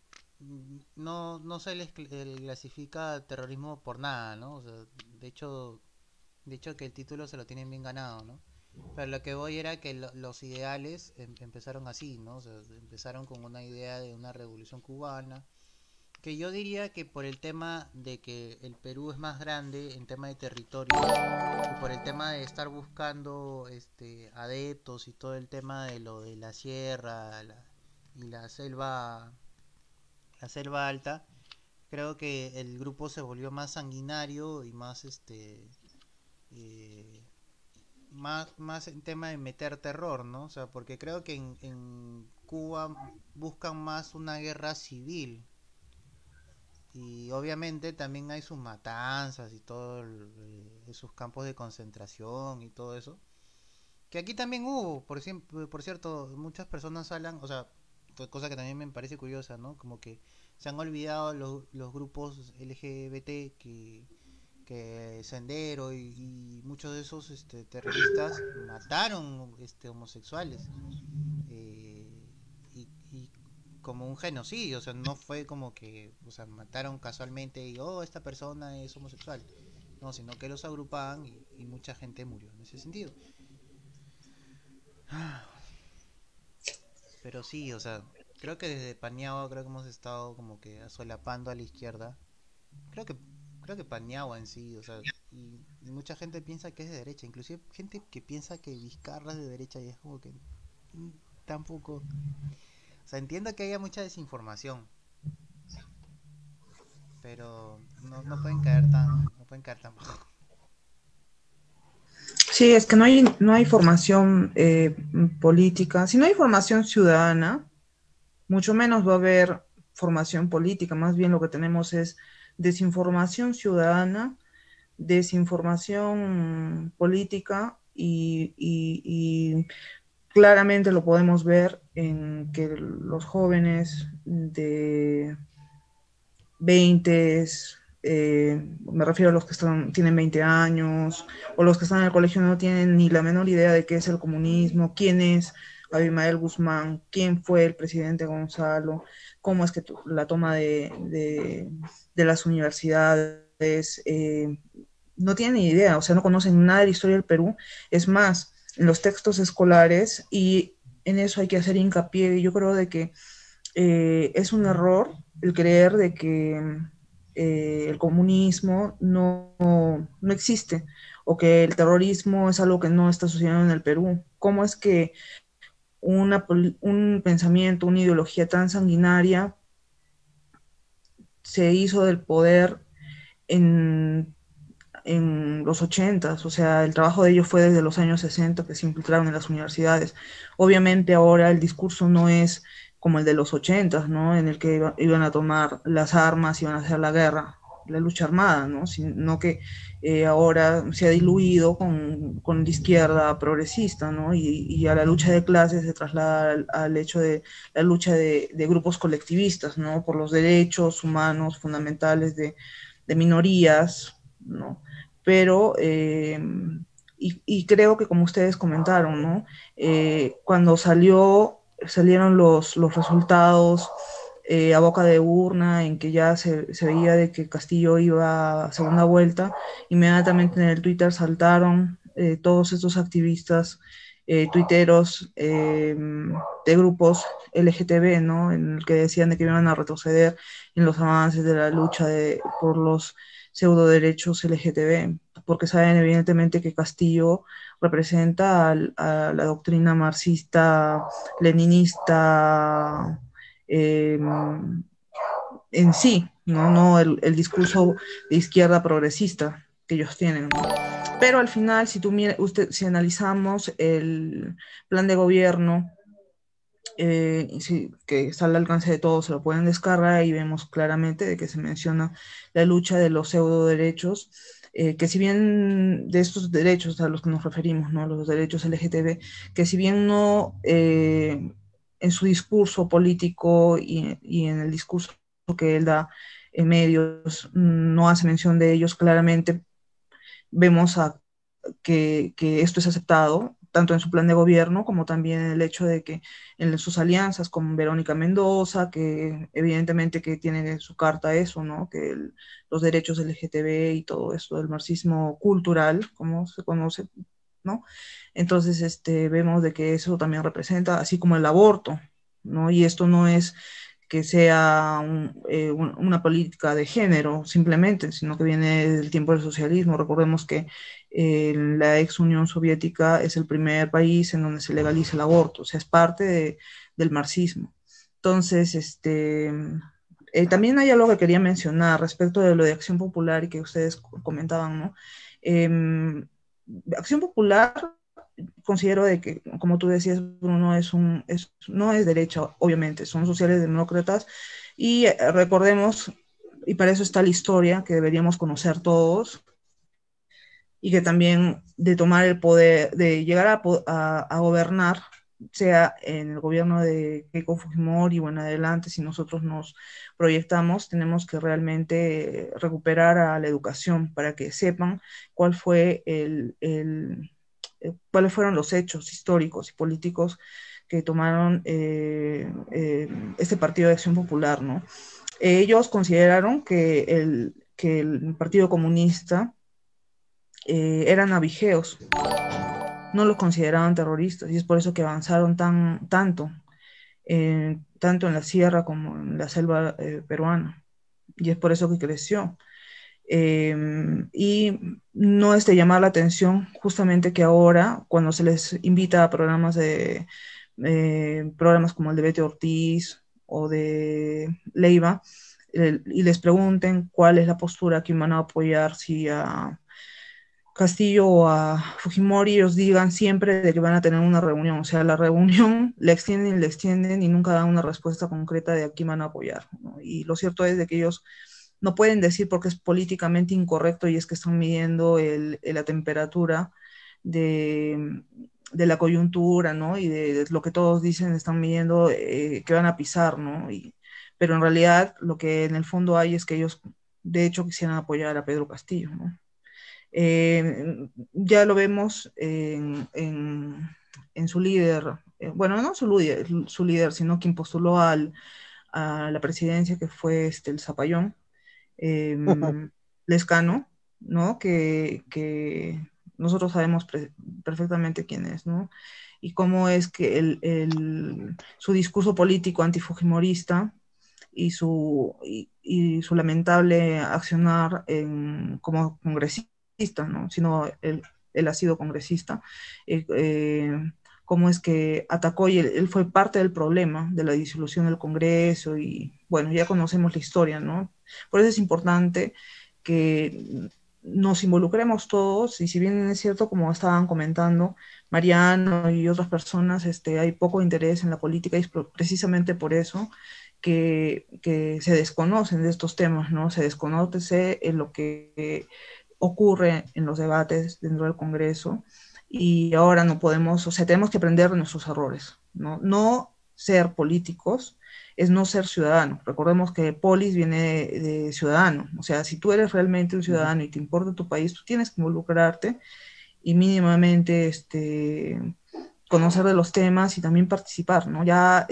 no, no se les clasifica terrorismo por nada, ¿no? O sea, de hecho, de hecho que el título se lo tienen bien ganado, ¿no? Pero lo que voy era que lo, los ideales em, empezaron así, ¿no? O sea, empezaron con una idea de una revolución cubana, que yo diría que por el tema de que el Perú es más grande en tema de territorio y por el tema de estar buscando este adeptos y todo el tema de lo de la sierra y la selva la selva alta creo que el grupo se volvió más sanguinario y más este eh, más más en tema de meter terror no o sea porque creo que en, en Cuba buscan más una guerra civil y obviamente también hay sus matanzas y todo el, eh, sus campos de concentración y todo eso que aquí también hubo por, por cierto muchas personas hablan o sea cosa que también me parece curiosa, ¿no? Como que se han olvidado los, los grupos LGBT que, Sendero y, muchos de esos este, terroristas mataron este, homosexuales. Eh, como un genocidio, o sea, no fue como que, o sea, mataron casualmente y, oh, esta persona es homosexual. No, sino que los agrupaban y, y mucha gente murió en ese sentido. Pero sí, o sea, creo que desde Paniagua creo que hemos estado como que solapando a la izquierda. Creo que creo que Paniagua en sí, o sea, y, mucha gente piensa que es de derecha, inclusive gente que piensa que Vizcarra es de derecha y es como que mm, tampoco. O sea, entiendo que haya mucha desinformación. Pero no, no pueden caer tan no pueden caer tan bajo. Sí, es que no hay, no hay formación eh, política. Si no hay formación ciudadana, mucho menos va a haber formación política. Más bien lo que tenemos es desinformación ciudadana, desinformación política y, y, y claramente lo podemos ver en que los jóvenes de 20, eh, me refiero a los que están, tienen 20 años, o los que están en el colegio no tienen ni la menor idea de qué es el comunismo, quién es Abimael Guzmán, quién fue el presidente Gonzalo, cómo es que la toma de, de, las universidades, eh, no tienen ni idea, o sea, no conocen nada de la historia del Perú. Es más, los textos escolares, y en eso hay que hacer hincapié, yo creo de que eh, es un error el creer de que eh, el comunismo no, no, existe o que el terrorismo es algo que no está sucediendo en el Perú. ¿Cómo es que una, un pensamiento, una ideología tan sanguinaria se hizo del poder en, en los 80, o sea, el trabajo de ellos fue desde los años 60 que se infiltraron en las universidades. Obviamente ahora el discurso no es como el de los ochentas, ¿no? En el que iba, iban a tomar las armas, iban a hacer la guerra, la lucha armada, ¿no? Sino que eh, ahora se ha diluido con, con, la izquierda progresista, ¿no? Y, y, a la lucha de clases se traslada al, al hecho de la lucha de, de, grupos colectivistas, ¿no? Por los derechos humanos fundamentales de, de minorías, ¿no? Pero, eh, y, creo que como ustedes comentaron, ¿no? Eh, cuando salió salieron los, los resultados eh, a boca de urna, en que ya se, se, veía de que Castillo iba a segunda vuelta, inmediatamente en el Twitter saltaron todos estos activistas tuiteros de grupos LGTB, ¿no? En el que decían de que iban a retroceder en los avances de la lucha de, por los pseudo derechos LGTB, porque saben evidentemente que Castillo representa a, la doctrina marxista, leninista eh, en sí, no, no el, discurso de izquierda progresista que ellos tienen. Pero al final, si tú usted, si analizamos el plan de gobierno eh, sí, que está al alcance de todos, se lo pueden descargar y vemos claramente de que se menciona la lucha de los pseudo derechos, eh, que si bien de estos derechos a los que nos referimos, ¿no? los derechos LGTB, que si bien no eh, en su discurso político y, en el discurso que él da en medios no hace mención de ellos claramente, vemos que esto es aceptado tanto en su plan de gobierno como también el hecho de que en sus alianzas con Verónica Mendoza, que evidentemente que tiene en su carta eso, ¿no? Que el, los derechos LGTB y todo eso, el marxismo cultural, como se conoce, ¿no? Entonces, este, vemos de que eso también representa, así como el aborto, ¿no? Y esto no es que sea un, eh, una política de género simplemente, sino que viene del tiempo del socialismo. Recordemos que eh, la ex Unión Soviética es el primer país en donde se legaliza el aborto, o sea, es parte de, del marxismo. Entonces, este, eh, también hay algo que quería mencionar respecto de lo de Acción Popular y que ustedes comentaban, ¿no? Eh, Acción Popular considero de que, como tú decías, Bruno, es un, es, no es derecha, obviamente, son sociales demócratas y eh, recordemos, y para eso está la historia que deberíamos conocer todos, y que también de tomar el poder, de llegar a, a, a gobernar, sea en el gobierno de Keiko Fujimori o en adelante, si nosotros nos proyectamos, tenemos que realmente recuperar a la educación para que sepan cuál fue el, el eh, cuáles fueron los hechos históricos y políticos que tomaron eh, eh, este Partido de Acción Popular, ¿no? Ellos consideraron que el, que el Partido Comunista eran abigeos, no los consideraban terroristas y es por eso que avanzaron tan, tanto, tanto en la sierra como en la selva peruana y es por eso que creció. Em, y no es de llamar la atención justamente que ahora, cuando se les invita a programas de eh, programas como el de Betty Ortiz o de Leiva, y les pregunten cuál es la postura que van a apoyar, si a Castillo o a Fujimori, ellos digan siempre de que van a tener una reunión, o sea, la reunión le extienden y le extienden y nunca dan una respuesta concreta de a quién van a apoyar. Y lo cierto es de que ellos no pueden decir porque es políticamente incorrecto y es que están midiendo la temperatura de, la coyuntura, ¿no? Y de, lo que todos dicen, están midiendo eh, que van a pisar, ¿no? pero en realidad lo que en el fondo hay es que ellos, de hecho, quisieran apoyar a Pedro Castillo, ¿no? Eh, ya lo vemos en, su líder, eh, bueno, no su líder, su líder, sino quien postuló al, a la presidencia, que fue este, el Zapallón, eh, Lescano, ¿no? Que, nosotros sabemos perfectamente quién es, ¿no? Y cómo es que el, su discurso político antifujimorista y su, y, su lamentable accionar en, como congresista, ¿no? Sino él, él ha sido congresista, eh, eh, cómo es que atacó y él, fue parte del problema de la disolución del Congreso y bueno, ya conocemos la historia, ¿no? Por eso es importante que nos involucremos todos y si bien es cierto, como estaban comentando Mariano y otras personas, este, hay poco interés en la política y es precisamente por eso que, que se desconocen de estos temas, ¿no? Se desconoce en lo que ocurre en los debates dentro del Congreso y ahora no podemos, o sea, tenemos que aprender de nuestros errores, ¿no? No ser políticos es no ser ciudadano. Recordemos que polis viene de, ciudadano, o sea, si tú eres realmente un ciudadano y te importa tu país, tú tienes que involucrarte y mínimamente este, conocer de los temas y también participar, ¿no? Ya,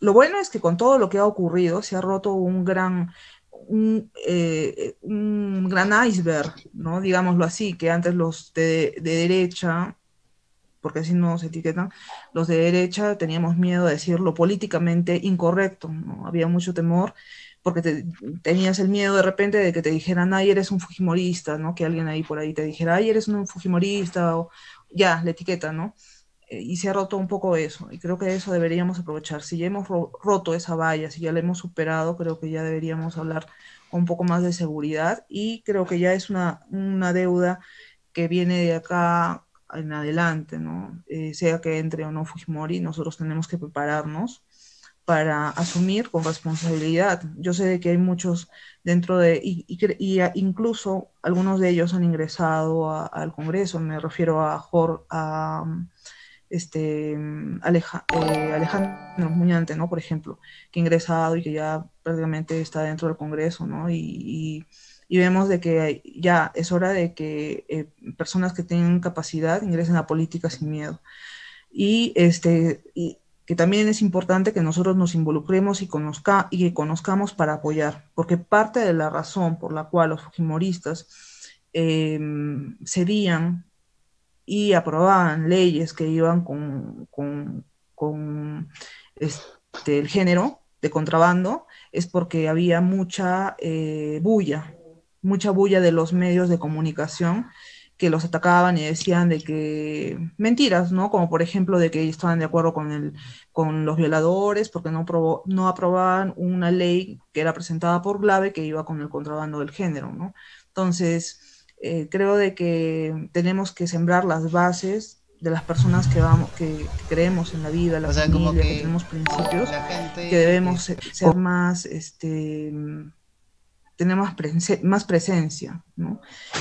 lo bueno es que con todo lo que ha ocurrido se ha roto un gran, un, eh, un gran iceberg, ¿no? Digámoslo así, que antes los de, de derecha porque así nos etiquetan, los de derecha teníamos miedo de decir lo políticamente incorrecto, ¿no? había mucho temor porque tenías el miedo de repente de que te dijeran, ay, eres un fujimorista, ¿no? Que alguien ahí por ahí te dijera, ay, eres un fujimorista, o ya, la etiqueta, ¿no? Eh, y se ha roto un poco eso, y creo que eso deberíamos aprovechar. Si ya hemos roto esa valla, si ya la hemos superado, creo que ya deberíamos hablar un poco más de seguridad, y creo que ya es una, una deuda que viene de acá en adelante, ¿no? Eh, sea que entre o no Fujimori, nosotros tenemos que prepararnos para asumir con responsabilidad. Yo sé que hay muchos dentro de, y, y, incluso algunos de ellos han ingresado al Congreso, me refiero a, Jor, a este, eh, Alejandro Muñante. Por ejemplo, que ha ingresado y que ya prácticamente está dentro del Congreso, ¿no? y vemos de que ya es hora de que eh, personas que tengan capacidad ingresen a política sin miedo. Y, este, y que también es importante que nosotros nos involucremos y, conozca, y que conozcamos para apoyar, porque parte de la razón por la cual los fujimoristas eh, cedían y aprobaban leyes que iban con, con, con este, el género de contrabando es porque había mucha eh, bulla mucha bulla de los medios de comunicación que los atacaban y decían de que mentiras, ¿no? Como por ejemplo de que estaban de acuerdo con, el, con los violadores porque no, no aprobaban una ley que era presentada por Glave que iba con el contrabando del género, ¿no? Entonces, eh, creo de que tenemos que sembrar las bases de las personas que vamos que, creemos en la vida, la familia, que, tenemos principios, que debemos ser, ser más este tener más, más presencia, ¿no?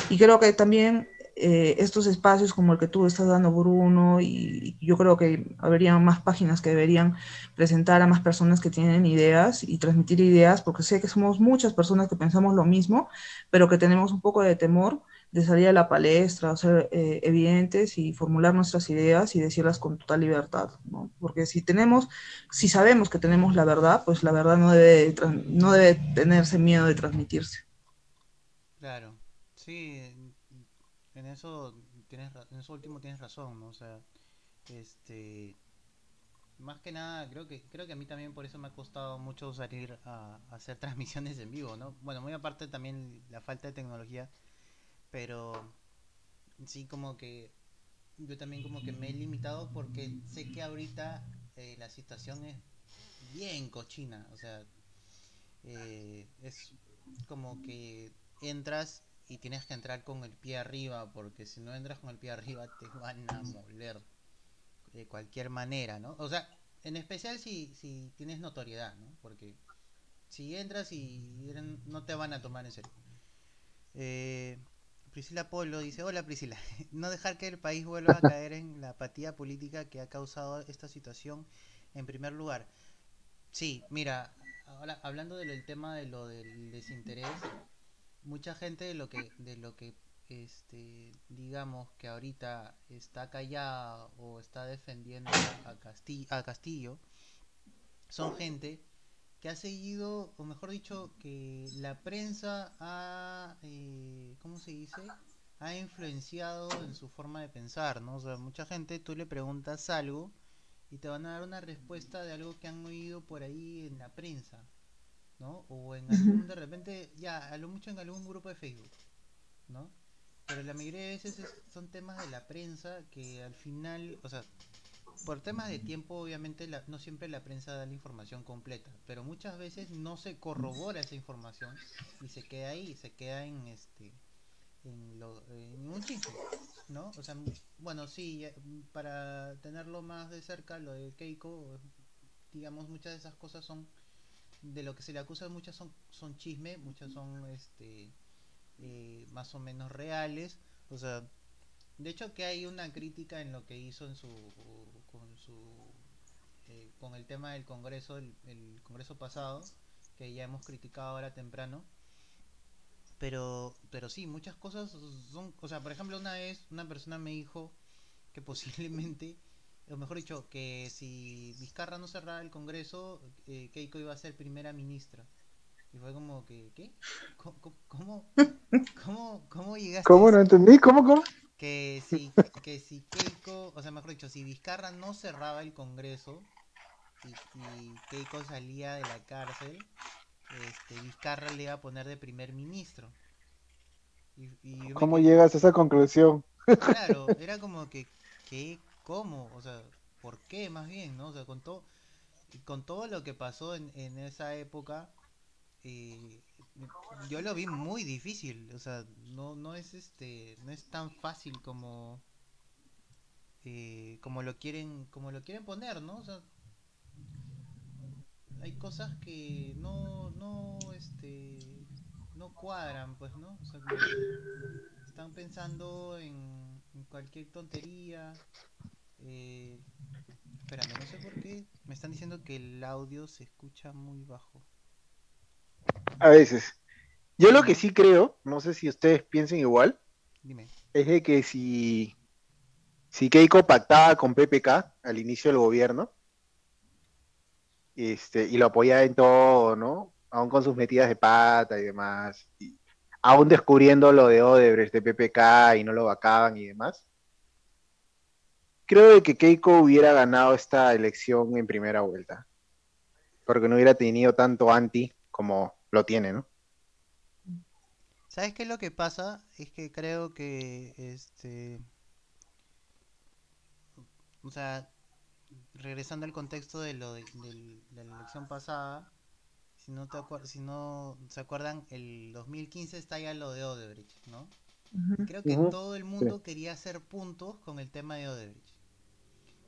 Y creo que también eh, estos espacios como el que tú estás dando, Bruno, y yo creo que habría más páginas que deberían presentar a más personas que tienen ideas y transmitir ideas, porque sé que somos muchas personas que pensamos lo mismo, pero que tenemos un poco de temor de salir a la palestra, ser eh, evidentes y formular nuestras ideas y decirlas con total libertad, ¿no? Porque si tenemos, si sabemos que tenemos la verdad, pues la verdad no debe, no debe tenerse miedo de transmitirse. Claro, sí, eso tienes, en eso último tienes razón, ¿no? O sea, este, más que nada, creo que, creo que a mí también por eso me ha costado mucho salir a, hacer transmisiones en vivo, ¿no? Bueno, muy aparte también la falta de tecnología pero sí como que yo también como que me he limitado porque sé que ahorita eh, la situación es bien cochina, o sea, eh, es como que entras y tienes que entrar con el pie arriba, porque si no entras con el pie arriba te van a moler de cualquier manera, ¿no? O sea, en especial si, si tienes notoriedad, ¿no? Porque si entras y no te van a tomar en serio. Eh, Priscila Polo dice, hola Priscila, no dejar que el país vuelva a caer en la apatía política que ha causado esta situación en primer lugar. Sí, mira, ahora hablando del tema de lo del desinterés, mucha gente de lo que, de lo que este, digamos que ahorita está callada o está defendiendo a Castillo, a Castillo son gente que ha seguido, o mejor dicho, que la prensa ha, eh, ¿cómo se dice? Ha influenciado en su forma de pensar, ¿no? O sea, mucha gente, tú le preguntas algo y te van a dar una respuesta de algo que han oído por ahí en la prensa, ¿no? O en algún, de repente, ya, a lo mucho en algún grupo de Facebook, ¿no? Pero la mayoría de veces son temas de la prensa que al final, o sea, por temas de tiempo, obviamente, no siempre la prensa da la información completa, pero muchas veces no se corrobora esa información y se queda ahí, se queda en este en, lo, un chisme, ¿no? O sea, bueno, sí, para tenerlo más de cerca, lo de Keiko, digamos, muchas de esas cosas son, de lo que se le acusa, muchas son, son chisme, muchas son este eh, más o menos reales, o sea, de hecho que hay una crítica en lo que hizo en su con su eh, con el tema del Congreso, el, Congreso pasado, que ya hemos criticado ahora temprano. Pero, pero sí, muchas cosas son, o sea, por ejemplo, una vez una persona me dijo que posiblemente, o mejor dicho, que si Vizcarra no cerraba el Congreso, eh, Keiko iba a ser primera ministra. Y fue como que, ¿qué? ¿Cómo, cómo, cómo, cómo llegaste? ¿Cómo no entendí? ¿Cómo, cómo? que si, que si Keiko, o sea, mejor dicho, si Vizcarra no cerraba el Congreso y, Keiko salía de la cárcel, este, Vizcarra le iba a poner de primer ministro. Y, ¿Cómo llegas a esa conclusión? Claro, era como que, ¿qué? ¿Cómo? O sea, ¿por qué más bien? ¿no? O sea, con todo, con todo lo que pasó en, en esa época, eh, yo lo vi muy difícil, o sea, no, no es este, no es tan fácil como, eh, como lo quieren, como lo quieren poner, ¿no? O sea, hay cosas que no, no, este, no cuadran, pues, ¿no? O sea, están pensando en, cualquier tontería. Eh, espérame, no sé por qué me están diciendo que el audio se escucha muy bajo. A veces. Yo lo que sí creo, no sé si ustedes piensen igual, es de que si, si Keiko pactaba con PPK al inicio del gobierno, este, y lo apoyaba en todo, ¿no? Aún con sus metidas de pata y demás, y aún descubriendo lo de Odebrecht de PPK y no lo vacaban y demás, creo que Keiko hubiera ganado esta elección en primera vuelta, porque no hubiera tenido tanto anti como lo tiene, ¿no? ¿Sabes qué es lo que pasa? Es que creo que este o sea, regresando al contexto de lo de, la elección pasada, si no te si no se acuerdan, el 2015 está ya lo de Odebrecht, ¿no? Creo que todo el mundo quería hacer puntos con el tema de Odebrecht.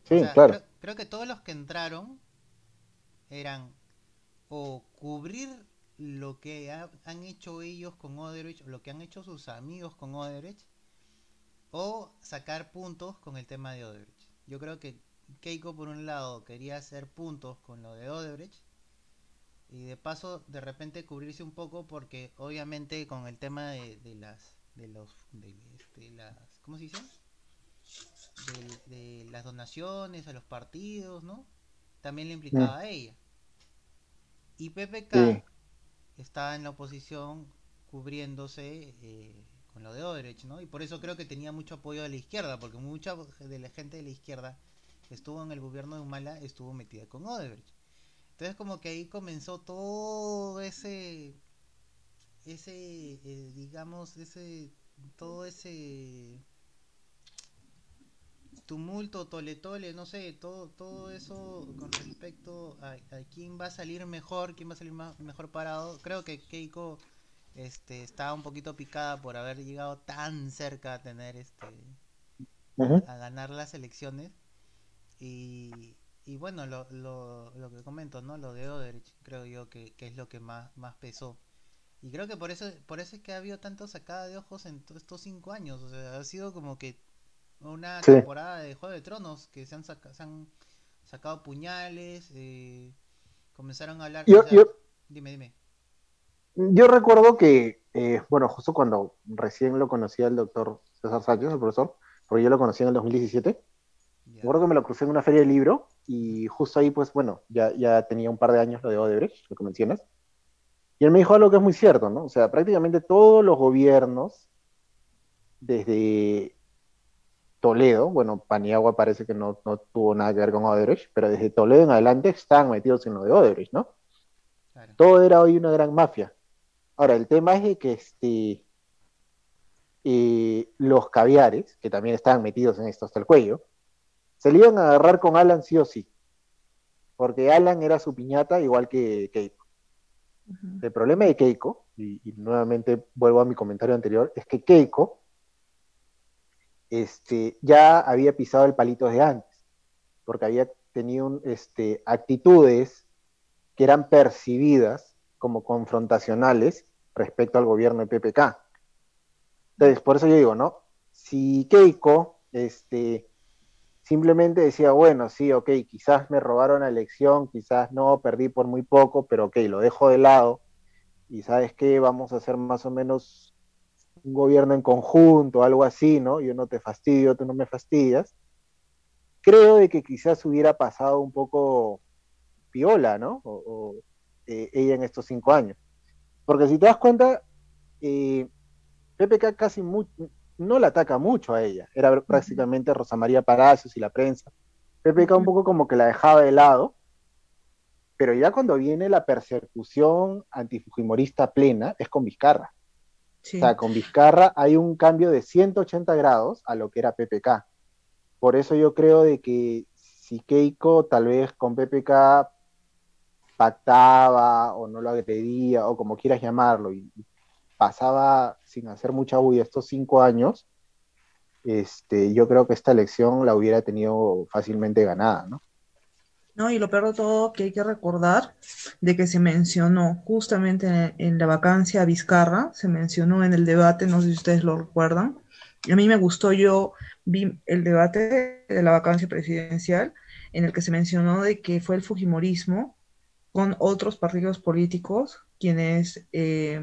Sí, claro. creo que todos los que entraron eran o cubrir lo que han hecho ellos con Odebrecht, lo que han hecho sus amigos con Odebrecht, o sacar puntos con el tema de Odebrecht. Yo creo que Keiko por un lado quería hacer puntos con lo de Odebrecht y de paso de repente cubrirse un poco porque obviamente con el tema de, las de los de, este, las ¿cómo se dice? De, las donaciones a los partidos, ¿no? También le implicaba mm. a ella. Y PPK estaba en la oposición cubriéndose eh, con lo de Odebrecht, ¿no? Y por eso creo que tenía mucho apoyo de la izquierda, porque mucha de la gente de la izquierda que estuvo en el gobierno de Humala estuvo metida con Odebrecht. Entonces como que ahí comenzó todo ese, ese, eh, digamos, ese, todo ese tumulto, tole tole, no sé, todo, todo eso con respecto a, quién va a salir mejor, quién va a salir mejor parado. Creo que Keiko este, estaba un poquito picada por haber llegado tan cerca a tener este, a ganar las elecciones. Y, y bueno, lo, lo, lo, que comento, ¿no? Lo de Oderich, creo yo que, es lo que más, más pesó. Y creo que por eso, por eso es que ha habido tanto sacada de ojos en estos cinco años. O sea, ha sido como que una temporada de Juego de Tronos que se han, se han sacado puñales, eh, comenzaron a hablar. Yo, Dime, dime. Yo recuerdo que, eh, bueno, justo cuando recién lo conocía el doctor César Sánchez, el profesor, porque yo lo conocí en el 2017, recuerdo que me lo crucé en una feria de libro y justo ahí, pues bueno, ya, ya tenía un par de años lo de Odebrecht, lo que mencionas. Y él me dijo algo que es muy cierto, ¿no? O sea, prácticamente todos los gobiernos, desde Toledo, bueno, Paniagua parece que no, no, tuvo nada que ver con Odebrecht, pero desde Toledo en adelante están metidos en lo de Odebrecht, ¿no? Todo era hoy una gran mafia. Ahora, el tema es de que este, eh, los caviares, que también estaban metidos en esto hasta el cuello, se le iban a agarrar con Alan sí o sí. Porque Alan era su piñata igual que Keiko. El problema de Keiko, y, nuevamente vuelvo a mi comentario anterior, es que Keiko este, ya había pisado el palito de antes, porque había tenido este, actitudes que eran percibidas como confrontacionales respecto al gobierno de PPK. Entonces, por eso yo digo, ¿no? Si Keiko este, simplemente decía, bueno, sí, ok, quizás me robaron la elección, quizás no, perdí por muy poco, pero ok, lo dejo de lado y sabes qué, vamos a hacer más o menos un gobierno en conjunto, algo así, ¿no? Yo no te fastidio, tú no me fastidias. Creo de que quizás hubiera pasado un poco piola, ¿no? O, eh, ella en estos cinco años. Porque si te das cuenta, eh, PPK casi muy, no la ataca mucho a ella, era prácticamente Rosa María Palacios y la prensa. PPK un poco como que la dejaba de lado, pero ya cuando viene la persecución antifujimorista plena es con Vizcarra. O sea, con Vizcarra hay un cambio de 180 grados a lo que era PPK. Por eso yo creo de que si Keiko tal vez con PPK pactaba o no lo agredía o como quieras llamarlo y pasaba sin hacer mucha bulla estos cinco años, este, yo creo que esta elección la hubiera tenido fácilmente ganada, ¿no? No, y lo peor de todo que hay que recordar de que se mencionó justamente en, la vacancia a Vizcarra, se mencionó en el debate, no sé si ustedes lo recuerdan, a mí me gustó, yo vi el debate de la vacancia presidencial en el que se mencionó de que fue el Fujimorismo con otros partidos políticos quienes eh,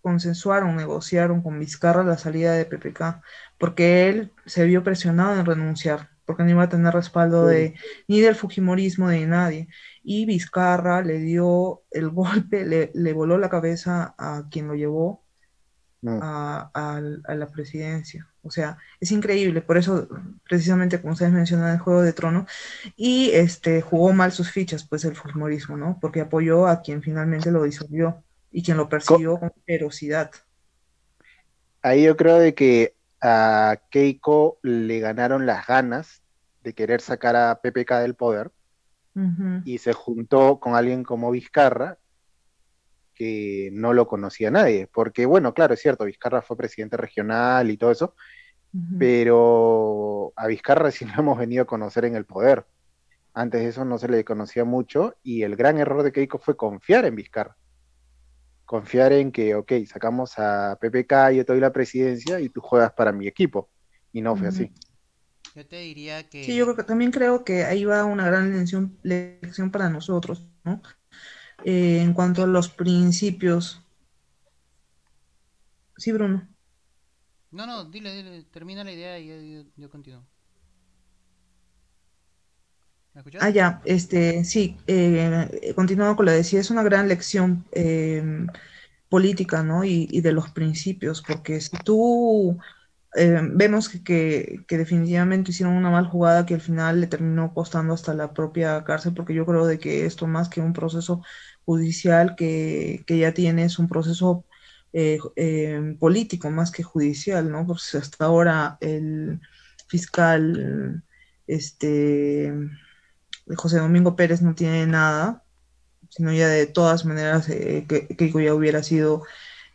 consensuaron, negociaron con Vizcarra la salida de PPK, porque él se vio presionado en renunciar, porque no iba a tener respaldo de ni del Fujimorismo de nadie. Y Vizcarra le dio el golpe, le, voló la cabeza a quien lo llevó a, la presidencia. O sea, es increíble, por eso precisamente como ustedes mencionan el Juego de Tronos, y este jugó mal sus fichas, pues el Fujimorismo, ¿no? Porque apoyó a quien finalmente lo disolvió y quien lo persiguió con ferocidad. Ahí yo creo de que a Keiko le ganaron las ganas de querer sacar a PPK del poder y se juntó con alguien como Vizcarra que no lo conocía nadie, porque bueno, claro, es cierto, Vizcarra fue presidente regional y todo eso, pero a Vizcarra sí lo hemos venido a conocer en el poder. Antes de eso no se le conocía mucho y el gran error de Keiko fue confiar en Vizcarra confiar en que, ok, sacamos a PPK, yo te doy la presidencia y tú juegas para mi equipo. y no fue así. Yo te diría que... Sí, yo creo que, también creo que ahí va una gran lección, lección para nosotros, ¿no? Eh, en cuanto a los principios. Sí, Bruno. No, no, dile, dile, termina la idea y yo, continúo. Ah, ya, este, sí, eh, continuando con lo que decía, es una gran lección eh, política, ¿no? Y, de los principios, porque si tú eh, vemos que, definitivamente hicieron una mal jugada que al final le terminó costando hasta la propia cárcel, porque yo creo de que esto más que un proceso judicial que, ya tiene es un proceso eh, eh, político más que judicial, ¿no? Porque hasta ahora el fiscal este, José Domingo Pérez no tiene nada, sino ya de todas maneras que, que ya hubiera sido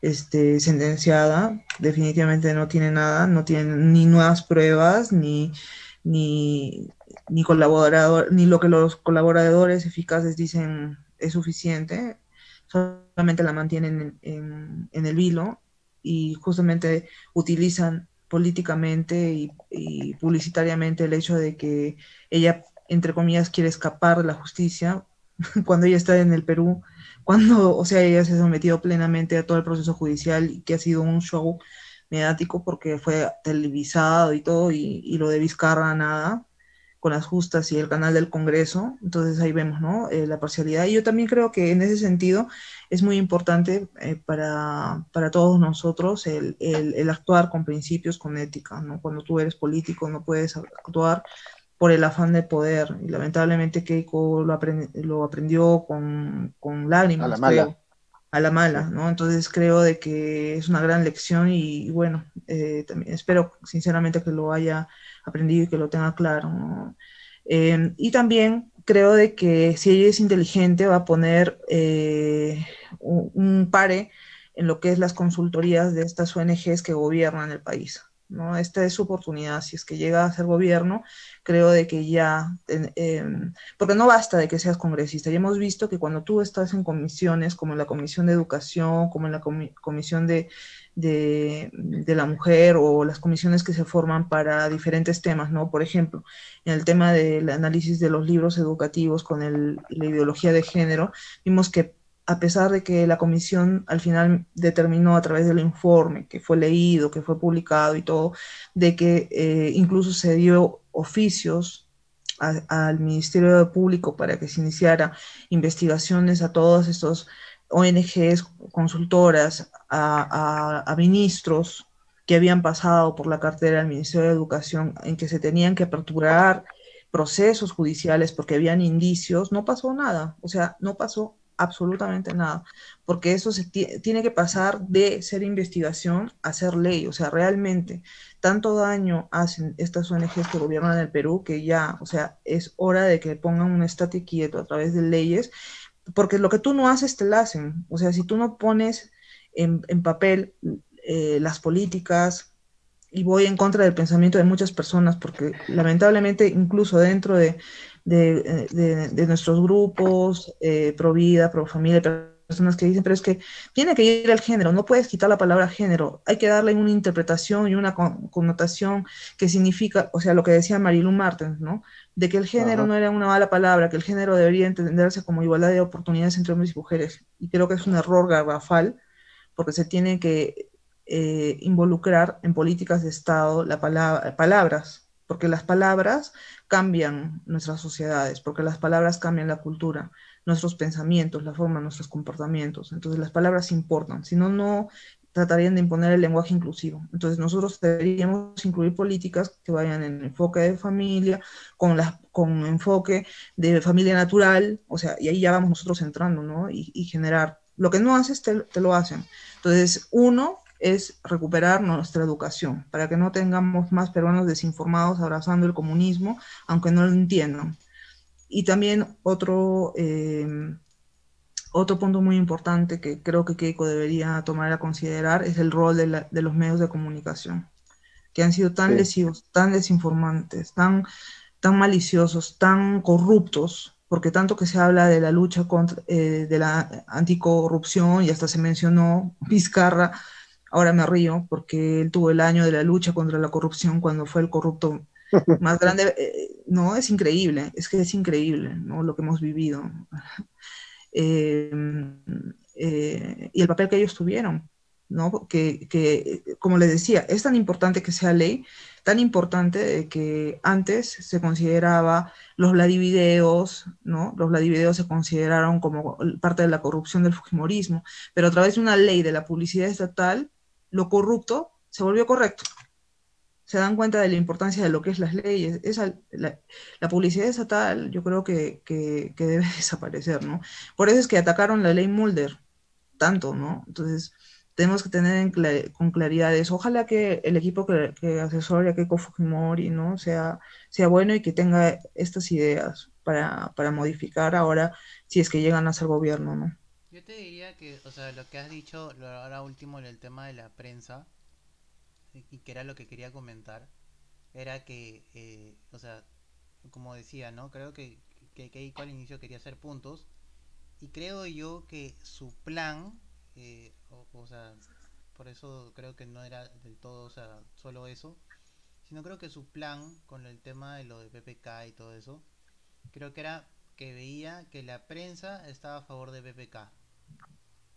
este, sentenciada, definitivamente no tiene nada, no tiene ni nuevas pruebas, ni, ni, ni, colaborador, ni lo que los colaboradores eficaces dicen es suficiente, solamente la mantienen en, en, el vilo y justamente utilizan políticamente y, publicitariamente el hecho de que ella, entre comillas, quiere escapar de la justicia cuando ella está en el Perú cuando, o sea, ella se ha sometido plenamente a todo el proceso judicial y que ha sido un show mediático porque fue televisado y todo, y, lo de Vizcarra nada, con las justas y el canal del Congreso. Entonces ahí vemos, ¿no? Eh, la parcialidad. Y yo también creo que en ese sentido es muy importante eh, para, para, todos nosotros el, el, el, actuar con principios, con ética, ¿no? Cuando tú eres político no puedes actuar por el afán de poder. Y lamentablemente Keiko lo, lo aprendió con, con, lágrimas. A la mala. a la mala, ¿no? Entonces creo de que es una gran lección y, bueno, eh, también espero sinceramente que lo haya aprendido y que lo tenga claro. Eh, y también creo de que si ella es inteligente va a poner eh, un, un pare en lo que es las consultorías de estas ONGs que gobiernan el país. ¿No? Esta es su oportunidad, si es que llega a ser gobierno, creo de que ya, em, porque no basta de que seas congresista, ya hemos visto que cuando tú estás en comisiones, como en la Comisión de Educación, como en la Comisión de, de, la Mujer o las comisiones que se forman para diferentes temas, ¿no? Por ejemplo, en el tema del análisis de los libros educativos con la ideología de género, vimos que a pesar de que la comisión al final determinó a través del informe que fue leído, que fue publicado y todo, de que eh, incluso se dio oficios al Ministerio Público para que se iniciara investigaciones a todos estos ONGs, consultoras, a, a ministros que habían pasado por la cartera del Ministerio de Educación en que se tenían que aperturar procesos judiciales porque habían indicios, no pasó nada, o sea, no pasó absolutamente nada, porque eso se tiene que pasar de ser investigación a ser ley, o sea, realmente tanto daño hacen estas ONGs que gobiernan el Perú que ya, o sea, es hora de que pongan un estate quieto a través de leyes, porque lo que tú no haces te lo hacen, o sea, si tú no pones en, papel eh, las políticas, y voy en contra del pensamiento de muchas personas, porque lamentablemente incluso dentro de de, de, nuestros grupos, eh, pro vida, pro familia, personas que dicen, pero es que tiene que ir el género, no puedes quitar la palabra género, hay que darle una interpretación y una connotación que significa, o sea, lo que decía Marilu Martens, ¿no? De que el género no era una mala palabra, que el género debería entenderse como igualdad de oportunidades entre hombres y mujeres. Y creo que es un error garrafal, porque se tiene que eh, involucrar en políticas de Estado la palabra, palabras, porque las palabras cambian nuestras sociedades, porque las palabras cambian la cultura, nuestros pensamientos, la forma nuestros comportamientos. Entonces las palabras importan, si no, no tratarían de imponer el lenguaje inclusivo. Entonces nosotros deberíamos incluir políticas que vayan en enfoque de familia, con, la, con enfoque de familia natural, o sea, y ahí ya vamos nosotros entrando, ¿no? Y, generar. Lo que no haces, te, te lo hacen. Entonces, uno, es recuperar nuestra educación, para que no tengamos más peruanos desinformados abrazando el comunismo, aunque no lo entiendan. Y también otro, eh, otro punto muy importante que creo que Keiko debería tomar a considerar es el rol de, los medios de comunicación, que han sido tan lesivos, tan desinformantes, tan, tan maliciosos, tan corruptos, porque tanto que se habla de la lucha contra, eh, de la anticorrupción y hasta se mencionó Vizcarra, ahora me río porque él tuvo el año de la lucha contra la corrupción cuando fue el corrupto más grande. Eh, no, es increíble, es que es increíble, ¿no? Lo que hemos vivido. Eh, eh, y el papel que ellos tuvieron, ¿no? Que, que, como les decía, es tan importante que sea ley, tan importante que antes se consideraba los Vladivideos, ¿no? Los Vladivideos se consideraron como parte de la corrupción del Fujimorismo, pero a través de una ley de la publicidad estatal, lo corrupto se volvió correcto se dan cuenta de la importancia de lo que es las leyes. Esa, la, publicidad estatal yo creo que, que, debe desaparecer, ¿no? Por eso es que atacaron la ley Mulder, tanto, ¿no? Entonces, tenemos que tener con claridad eso. Ojalá que el equipo que, que asesore a Keiko ¿no? Sea, sea bueno y que tenga estas ideas para, para modificar ahora si es que llegan a ser gobierno, ¿no? Yo te diría que, o sea, lo que has dicho ahora último en el tema de la prensa, y que era lo que quería comentar, era que, eh, o sea, como decía, ¿no? Creo que, que Keiko al inicio quería hacer puntos y creo yo que su plan, eh, o, sea, por eso creo que no era del todo, o sea, solo eso, sino creo que su plan con el tema de lo de PPK y todo eso, creo que era que veía que la prensa estaba a favor de PPK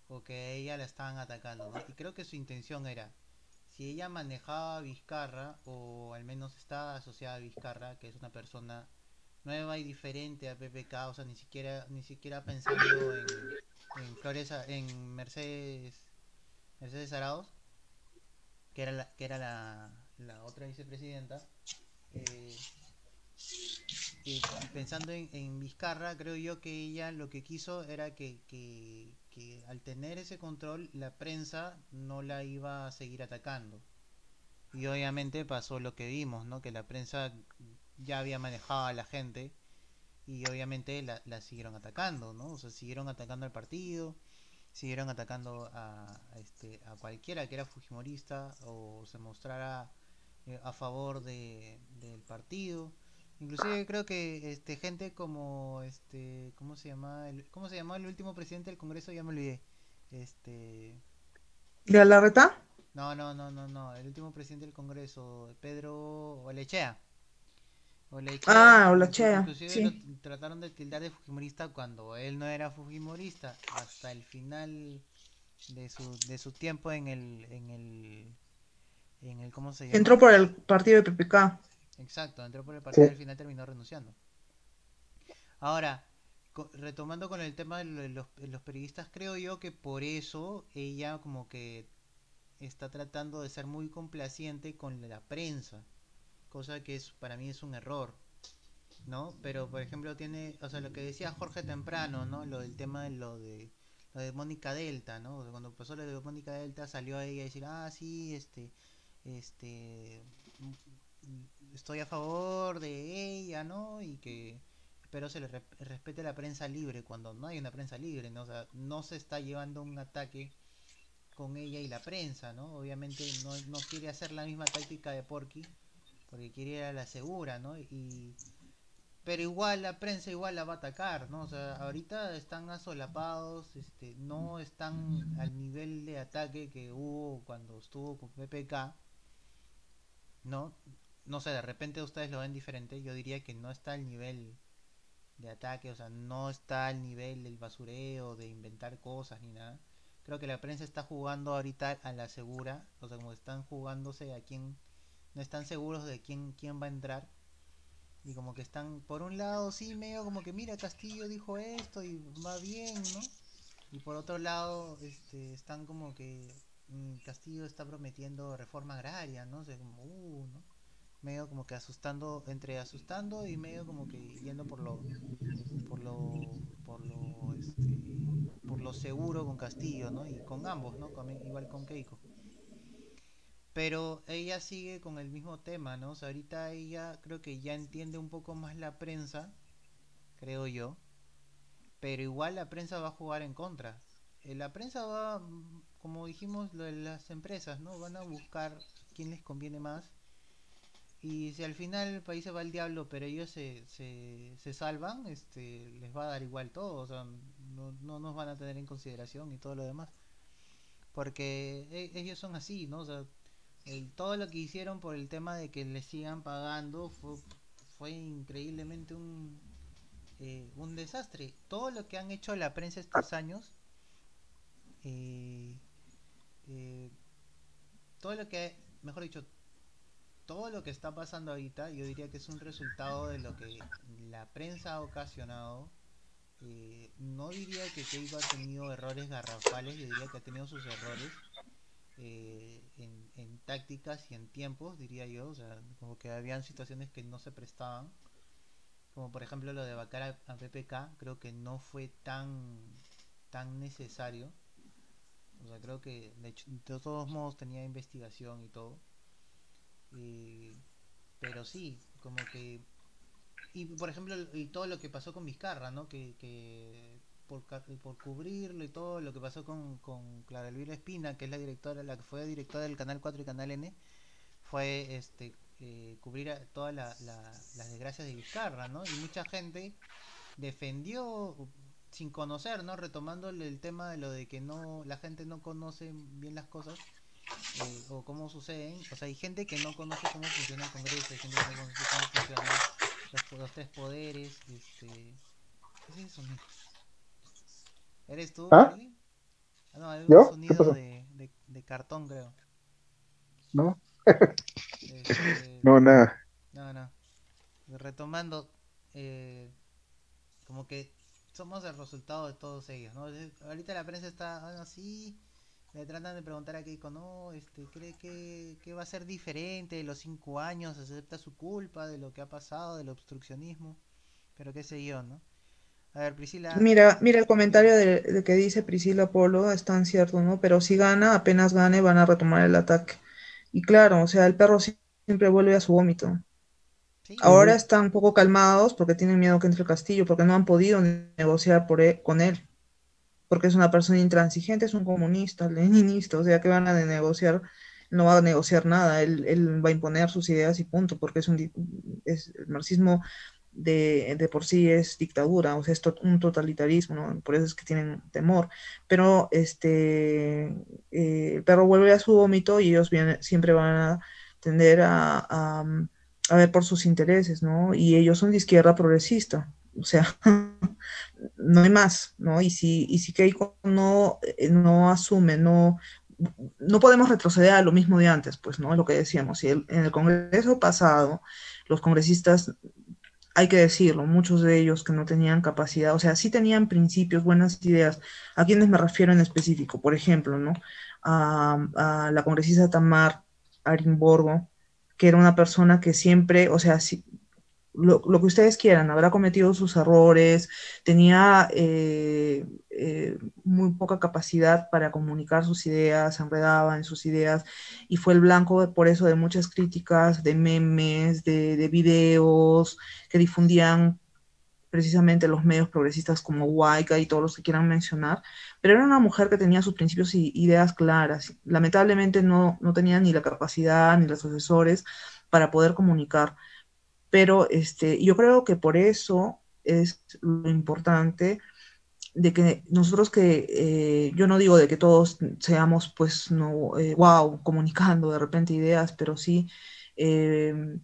o que ella la estaban atacando, Y creo que su intención era si ella manejaba a Vizcarra, o al menos está asociada a Vizcarra, que es una persona nueva y diferente a PPK, o sea, ni siquiera, ni siquiera pensando en, en Flores, en Mercedes, Mercedes Arauz, que era la, que era la, la otra vicepresidenta, eh, pensando en, en, Vizcarra, creo yo que ella lo que quiso era que, que, que al tener ese control la prensa no la iba a seguir atacando. Y obviamente pasó lo que vimos, ¿no? Que la prensa ya había manejado a la gente y obviamente la, la siguieron atacando, ¿no? O sea, siguieron atacando al partido, siguieron atacando a, este, a cualquiera que era fujimorista o se mostrara eh, a favor de, del partido. Inclusive creo que este gente como este ¿cómo se llama? El, ¿Cómo se llamaba el último presidente del Congreso? Ya me olvidé. Este ¿De la reta? No, no, no, no, no, el último presidente del Congreso, Pedro Olechea. ah, Olechea. Inclusive sí. trataron de tildar de fujimorista cuando él no era fujimorista hasta el final de su de su tiempo en el en el en el ¿cómo se llama? Entró por el partido de PPK. Exacto, entró por el partido y al final terminó renunciando. Ahora, retomando con el tema de los, los, periodistas, creo yo que por eso ella como que está tratando de ser muy complaciente con la prensa, cosa que es para mí es un error, ¿no? Pero por ejemplo tiene, o sea, lo que decía Jorge temprano, ¿no? Lo del tema de lo de lo de Mónica Delta, ¿no? cuando pasó lo de Mónica Delta salió ella a decir, "Ah, sí, este este estoy a favor de ella, ¿no? Y que pero se le respete la prensa libre cuando no hay una prensa libre, ¿no? O sea, no se está llevando un ataque con ella y la prensa, ¿no? Obviamente no, no quiere hacer la misma táctica de Porky, porque quiere ir a la segura, ¿no? Y pero igual la prensa igual la va a atacar, ¿no? O sea, ahorita están asolapados, este, no están al nivel de ataque que hubo cuando estuvo con PPK, ¿no? No sé, de repente ustedes lo ven diferente, yo diría que no está al nivel de ataque, o sea, no está al nivel del basureo, de inventar cosas ni nada. Creo que la prensa está jugando ahorita a la segura, o sea, como están jugándose a quién, no están seguros de quién, quién va a entrar. Y como que están, por un lado, sí, medio como que, mira, Castillo dijo esto y va bien, ¿no? Y por otro lado, este, están como que mm, Castillo está prometiendo reforma agraria, ¿no? O como, uh, ¿no? Medio como que asustando, entre asustando y medio como que yendo por lo, por lo, por lo, este, por lo seguro con Castillo, ¿no? Y con ambos, ¿no? igual con Keiko. Pero ella sigue con el mismo tema, ¿no? O sea, ahorita ella creo que ya entiende un poco más la prensa, creo yo. Pero igual la prensa va a jugar en contra. Eh, la prensa va, como dijimos, lo de las empresas, ¿no? Van a buscar quién les conviene más y si al final el país se va al diablo, pero ellos se, se, se salvan, este, les va a dar igual todo, o sea, no, no nos van a tener en consideración y todo lo demás. porque e- ellos son así, ¿no? O sea, todo lo que hicieron por el tema de que les sigan pagando fue, fue increíblemente un, eh, un desastre. Todo lo que han hecho la prensa estos años, eh, eh, todo lo que, mejor dicho, todo lo que está pasando ahorita, yo diría que es un resultado de lo que la prensa ha ocasionado. Eh, no diría que Keiko ha tenido errores garrafales, yo diría que ha tenido sus errores eh, en, tácticas y en tiempos, diría yo. O sea, como que habían situaciones que no se prestaban. Como por ejemplo lo de vacar a, a PPK, creo que no fue tan, tan necesario. O sea, creo que de, hecho, de todos modos tenía investigación y todo. Eh, pero sí, como que... Y por ejemplo, y todo lo que pasó con Vizcarra, ¿no? Que, que por, por cubrirlo y todo lo que pasó con, con Clara Elvira Espina, que es la directora, la que fue directora del Canal 4 y Canal N, fue este eh, cubrir todas la- la- las desgracias de Vizcarra, ¿no? Y mucha gente defendió sin conocer, ¿no? Retomando el tema de lo de que no la gente no conoce bien las cosas eh, o cómo suceden. O sea, hay gente que no conoce cómo funciona el Congreso, hay gente que no conoce cómo funcionan los, los tres poderes. Este... ¿Qué es eso, mijo? ¿Eres tú, ¿Ah? Ah, no, hay un ¿Qué sonido de, de, de cartón, creo. ¿No? Este, No, nada. no, no. Retomando, eh, como que somos el resultado de todos ellos, ¿no? Ahorita la prensa está así, le tratan de preguntar a Keiko, no, este, ¿cree que, que va a ser diferente de los cinco años? ¿Acepta su culpa de lo que ha pasado, del obstruccionismo? Pero qué sé yo, ¿no? A ver, Priscila, Mira, mira el comentario de, de que dice Priscila Polo, es tan cierto, ¿no? Pero si gana, apenas gane, van a retomar el ataque. Y claro, o sea, el perro sie- siempre vuelve a su vómito. sí, Ahora están un poco calmados porque tienen miedo que entre el castillo, porque no han podido ne- negociar por él- con él, porque es una persona intransigente, es un comunista, leninista, o sea, que van a negociar, no va a negociar nada, él, va a imponer sus ideas y punto, porque es un, es, el marxismo de, de por sí es dictadura, o sea, es to- un totalitarismo. Por eso es que tienen temor, pero este, eh, el perro vuelve a su vómito y ellos vienen- siempre van a tender a, a, a ver por sus intereses, ¿no? Y ellos son de izquierda progresista, o sea, no hay más, ¿no? Y si, y si Keiko no, eh, no asume, no, no podemos retroceder a lo mismo de antes, pues, ¿no? Lo que decíamos, en el Congreso pasado, los congresistas, hay que decirlo, muchos de ellos que no tenían capacidad, o sea, sí tenían principios, buenas ideas, ¿a quiénes me refiero en específico? Por ejemplo, ¿no? A, a la congresista Tamar Arimborgo, que era una persona que siempre, o sea, sí, lo, lo que ustedes quieran, habrá cometido sus errores, tenía eh, eh, muy poca capacidad para comunicar sus ideas, se enredaba en sus ideas y fue el blanco por eso de muchas críticas, de memes, de, de videos que difundían precisamente los medios progresistas como Huayca y todos los que quieran mencionar, pero era una mujer que tenía sus principios y ideas claras. Lamentablemente no, no tenía ni la capacidad ni los asesores para poder comunicar pero este, yo creo que por eso es lo importante de que nosotros que, eh, yo no digo de que todos seamos pues, no, eh, wow, comunicando de repente ideas, pero sí eh,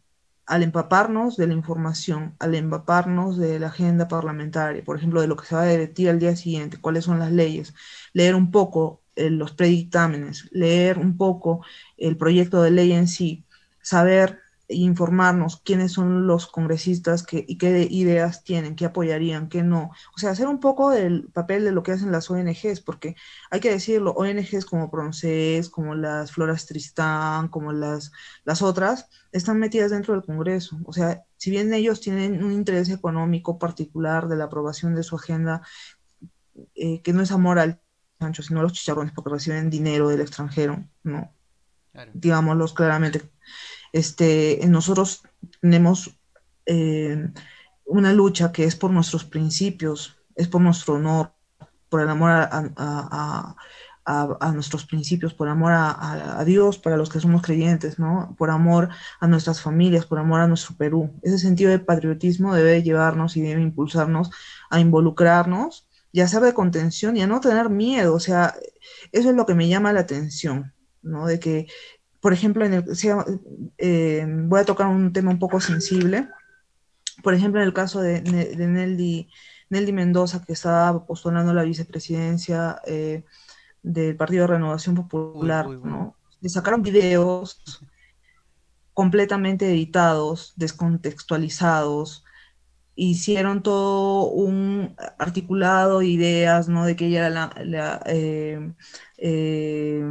al empaparnos de la información, al empaparnos de la agenda parlamentaria, por ejemplo, de lo que se va a debatir al día siguiente, cuáles son las leyes, leer un poco eh, los predictámenes, leer un poco el proyecto de ley en sí, saber informarnos quiénes son los congresistas que, y qué ideas tienen, qué apoyarían, qué no. O sea, hacer un poco del papel de lo que hacen las ONGs, porque hay que decirlo, ONGs como Proncés, como las Floras Tristán, como las, las otras, están metidas dentro del Congreso. O sea, si bien ellos tienen un interés económico particular de la aprobación de su agenda, eh, que no es amor al Sancho, sino a los chicharrones, porque reciben dinero del extranjero, ¿no? claro. Digámoslos claramente este, nosotros tenemos eh, una lucha que es por nuestros principios, es por nuestro honor, por el amor a, a, nuestros principios, por amor a, Dios, para los que somos creyentes, ¿no? Por amor a nuestras familias, por amor a nuestro Perú. Ese sentido de patriotismo debe llevarnos y debe impulsarnos a involucrarnos y a ser de contención y a no tener miedo. O sea, eso es lo que me llama la atención, ¿no? De que, por ejemplo, en el, eh, voy a tocar un tema un poco sensible. Por ejemplo, en el caso de, de Nelly, Nelly, Mendoza, que estaba postulando la vicepresidencia eh, del Partido de Renovación Popular, ¿no? Le sacaron videos completamente editados, descontextualizados, hicieron todo un articulado de ideas, ¿no? De que ella era la, eh, eh,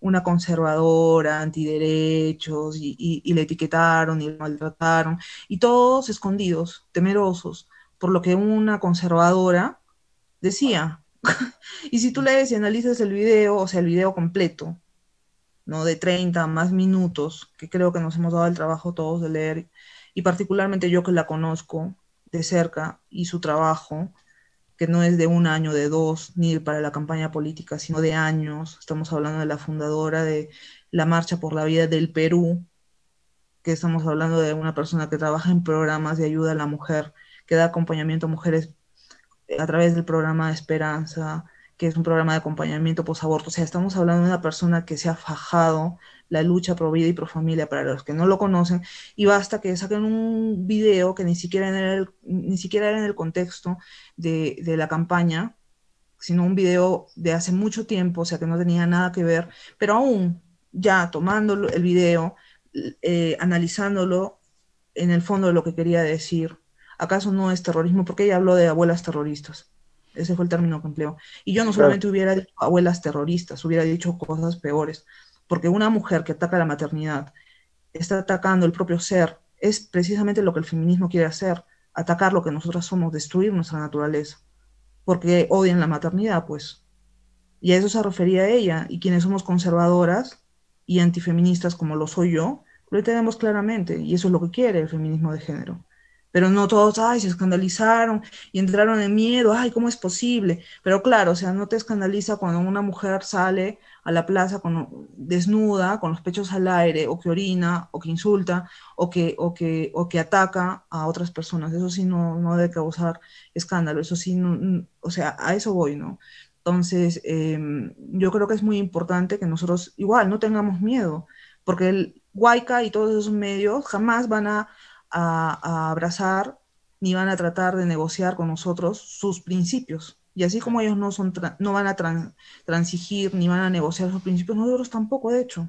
una conservadora, antiderechos, y, y, la etiquetaron y la maltrataron, y todos escondidos, temerosos, por lo que una conservadora decía. y si tú lees y analizas el video, o sea, el video completo, ¿no? De 30 más minutos, que creo que nos hemos dado el trabajo todos de leer, y particularmente yo que la conozco de cerca y su trabajo, que no es de un año, de dos, ni para la campaña política, sino de años. Estamos hablando de la fundadora de la Marcha por la Vida del Perú, que estamos hablando de una persona que trabaja en programas de ayuda a la mujer, que da acompañamiento a mujeres a través del programa Esperanza, que es un programa de acompañamiento post-aborto. O sea, estamos hablando de una persona que se ha fajado la lucha pro vida y pro familia para los que no lo conocen, y basta que saquen un video que ni siquiera era en el, ni siquiera era en el contexto de, de la campaña, sino un video de hace mucho tiempo, o sea, que no tenía nada que ver, pero aún ya tomando el video, eh, analizándolo en el fondo de lo que quería decir, ¿acaso no es terrorismo? Porque ella habló de abuelas terroristas. Ese fue el término que empleó. Y yo no solamente hubiera dicho abuelas terroristas, hubiera dicho cosas peores. Porque una mujer que ataca la maternidad está atacando el propio ser. Es precisamente lo que el feminismo quiere hacer, atacar lo que nosotras somos, destruir nuestra naturaleza. Porque odian la maternidad, pues. Y a eso se refería ella. Y quienes somos conservadoras y antifeministas como lo soy yo, lo tenemos claramente. Y eso es lo que quiere el feminismo de género pero no todos, ay, se escandalizaron y entraron en miedo, ay, ¿cómo es posible? Pero claro, o sea, no te escandaliza cuando una mujer sale a la plaza desnuda, con los pechos al aire, o que orina, o que insulta, o que, o que, o que ataca a otras personas. Eso sí no, no debe causar escándalo, eso sí, no, o sea, a eso voy, ¿no? Entonces, em, yo creo que es muy importante que nosotros igual no tengamos miedo, porque el Huayca y todos esos medios jamás van a a, abrazar ni van a tratar de negociar con nosotros sus principios. Y así como ellos no, son no van a transigir ni van a negociar sus principios, nosotros tampoco, de hecho.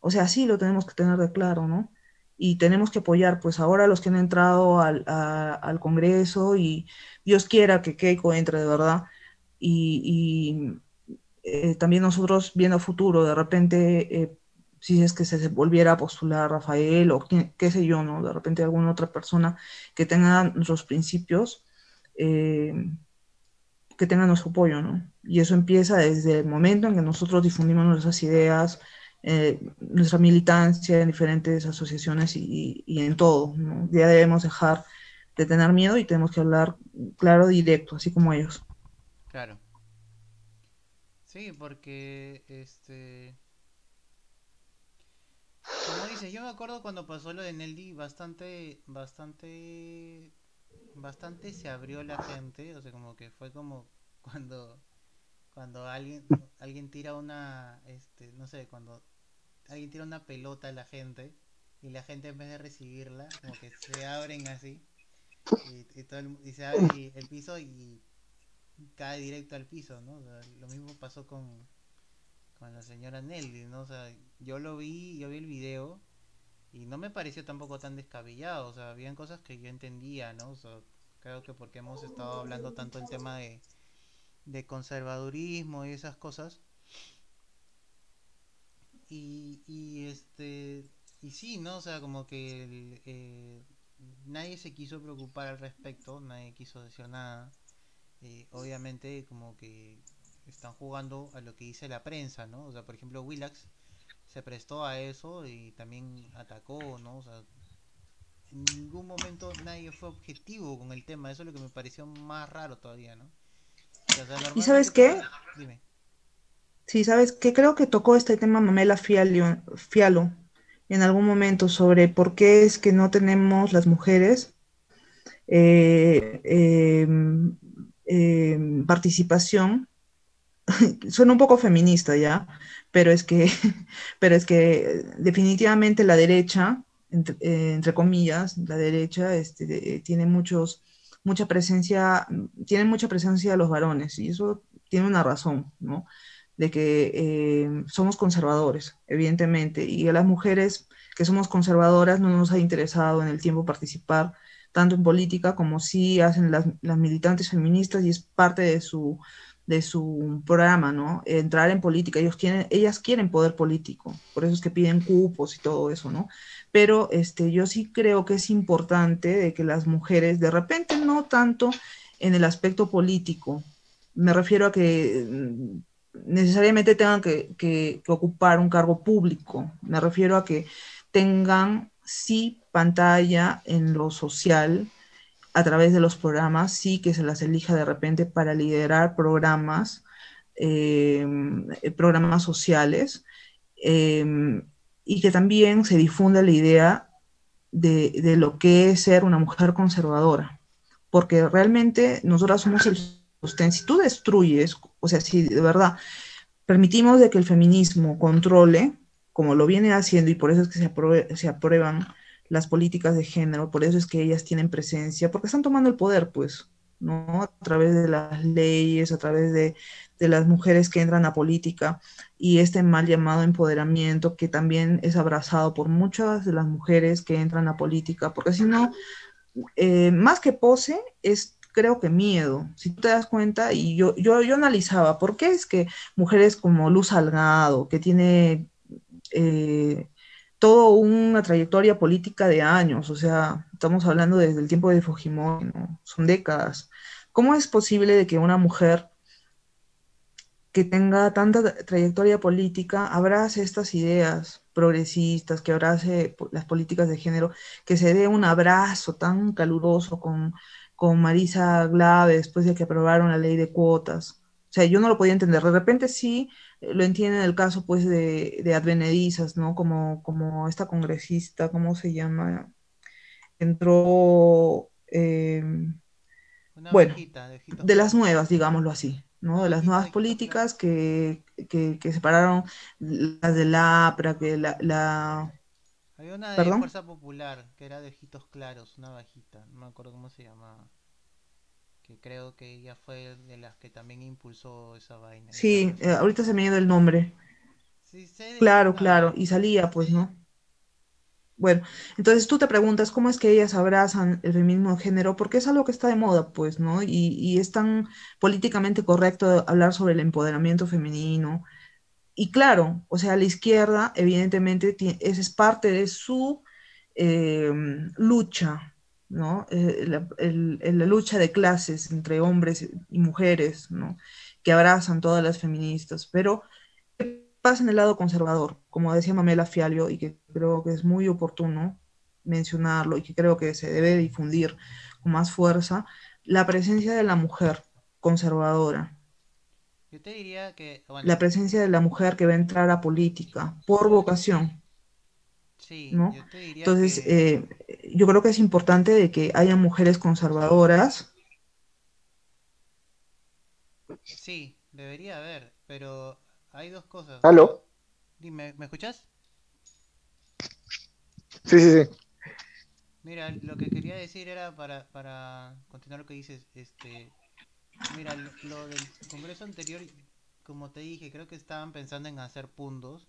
O sea, sí lo tenemos que tener de claro, ¿no? Y tenemos que apoyar, pues ahora los que han entrado al, al Congreso y Dios quiera que Keiko entre de verdad. Y, eh, también nosotros viendo futuro, de repente eh, si es que se volviera a postular Rafael o qué, sé yo, ¿no? De repente alguna otra persona que tenga nuestros principios, eh, que tenga nuestro apoyo, ¿no? Y eso empieza desde el momento en que nosotros difundimos nuestras ideas, eh, nuestra militancia en diferentes asociaciones y, en todo. Ya debemos dejar de tener miedo y tenemos que hablar claro, directo, así como ellos. Claro. Sí, porque este como dices, yo me acuerdo cuando pasó lo de Nelly, bastante, bastante, bastante se abrió la gente, o sea, como que fue como cuando, cuando alguien, alguien tira una, este, no sé, cuando alguien tira una pelota a la gente y la gente en vez de recibirla, como que se abren así y, todo el, y se abre el piso y cae directo al piso, ¿no? lo mismo pasó con, con la señora Nelly, ¿no? O sea, yo lo vi, yo vi el video y no me pareció tampoco tan descabellado, o sea, habían cosas que yo entendía, ¿no? O sea, creo que porque hemos estado hablando tanto el tema de, de conservadurismo y esas cosas. Y, y este y sí, ¿no? O sea, como que eh, nadie se quiso preocupar al respecto, nadie quiso decir nada. Eh, obviamente como que están jugando a lo que dice la prensa, ¿no? O sea, por ejemplo, Willax se prestó a eso y también atacó, ¿no? O sea, en ningún momento nadie fue objetivo con el tema, eso es lo que me pareció más raro todavía, ¿no? ¿Y sabes qué? Dime. Sí, ¿sabes qué? Creo que tocó este tema Mamela Fialo, Fialo en algún momento sobre por qué es que no tenemos las mujeres eh, eh, eh, participación, suena un poco feminista ya, pero es que, pero es que definitivamente la derecha, entre, eh, comillas, la derecha este, tiene muchos, mucha presencia, tiene mucha presencia de los varones, y eso tiene una razón, ¿no? De que eh, somos conservadores, evidentemente, y a las mujeres que somos conservadoras no nos ha interesado en el tiempo participar tanto en política como sí hacen las militantes feministas y es parte de su, de su programa, ¿no? Entrar en política, ellos quieren, ellas quieren poder político, por eso es que piden cupos y todo eso, ¿no? Pero este, yo sí creo que es importante de que las mujeres, de repente no tanto en el aspecto político, me refiero a que mm, necesariamente tengan que, que ocupar un cargo público, me refiero a que tengan sí pantalla en lo social, a través de los programas, sí que se las elija de repente para liderar programas, eh, programas sociales, eh, y que también se difunda la idea de, de, lo que es ser una mujer conservadora, porque realmente nosotras somos el sostén. Si tú destruyes, o sea, si de verdad permitimos de que el feminismo controle, como lo viene haciendo, y por eso es que se, se aprueban las políticas de género, por eso es que ellas tienen presencia, porque están tomando el poder, pues, ¿no? A través de las leyes, a través de, de las mujeres que entran a política y este mal llamado empoderamiento que también es abrazado por muchas de las mujeres que entran a política, porque si no, eh, más que pose, es creo que miedo. Si tú te das cuenta, y yo, yo, yo analizaba, ¿por qué es que mujeres como Luz Salgado, que tiene eh, toda una trayectoria política de años, o sea, estamos hablando desde el tiempo de Fujimori, son décadas. ¿Cómo es posible de que una mujer que tenga tanta trayectoria política abrace estas ideas progresistas, que abrace las políticas de género, que se dé un abrazo tan caluroso con, con Marisa Glave después de que aprobaron la ley de cuotas? O sea, yo no lo podía entender. De repente sí eh, lo entiendo en el caso, pues, de, de advenedizas, ¿no? Como, como esta congresista, ¿cómo se llama? Entró, eh, bueno, de las nuevas, digámoslo así, ¿no? De las nuevas políticas que, que, que separaron las de la APRA, que la... la... Había una de Fuerza Popular, que era de ojitos claros, una bajita, no me acuerdo cómo se llamaba que creo que ella fue de las que también impulsó esa vaina. Sí, eh, ahorita se me ha ido el nombre. Sí, claro, claro, y salía, pues, ¿no? Bueno, entonces tú te preguntas cómo es que ellas abrazan el feminismo de género, porque es algo que está de moda, pues, ¿no? Y, y es tan políticamente correcto hablar sobre el empoderamiento femenino. Y claro, o sea, la izquierda, evidentemente, esa es parte de su eh, lucha ¿no? Eh, la, lucha de clases entre hombres y mujeres, ¿no? Que abrazan todas las feministas, pero ¿qué pasa en el lado conservador? Como decía Mamela Fialio, y que creo que es muy oportuno mencionarlo y que creo que se debe difundir con más fuerza, la presencia de la mujer conservadora. Yo te diría que... La presencia de la mujer que va a entrar a política por vocación ¿no? Entonces, eh, yo creo que es importante de que haya mujeres conservadoras. Sí, debería haber, pero hay dos cosas. ¿Aló? Dime, ¿me escuchas? Sí, sí, sí. Mira, lo que quería decir era para, para continuar lo que dices, este, mira, lo del congreso anterior, como te dije, creo que estaban pensando en hacer puntos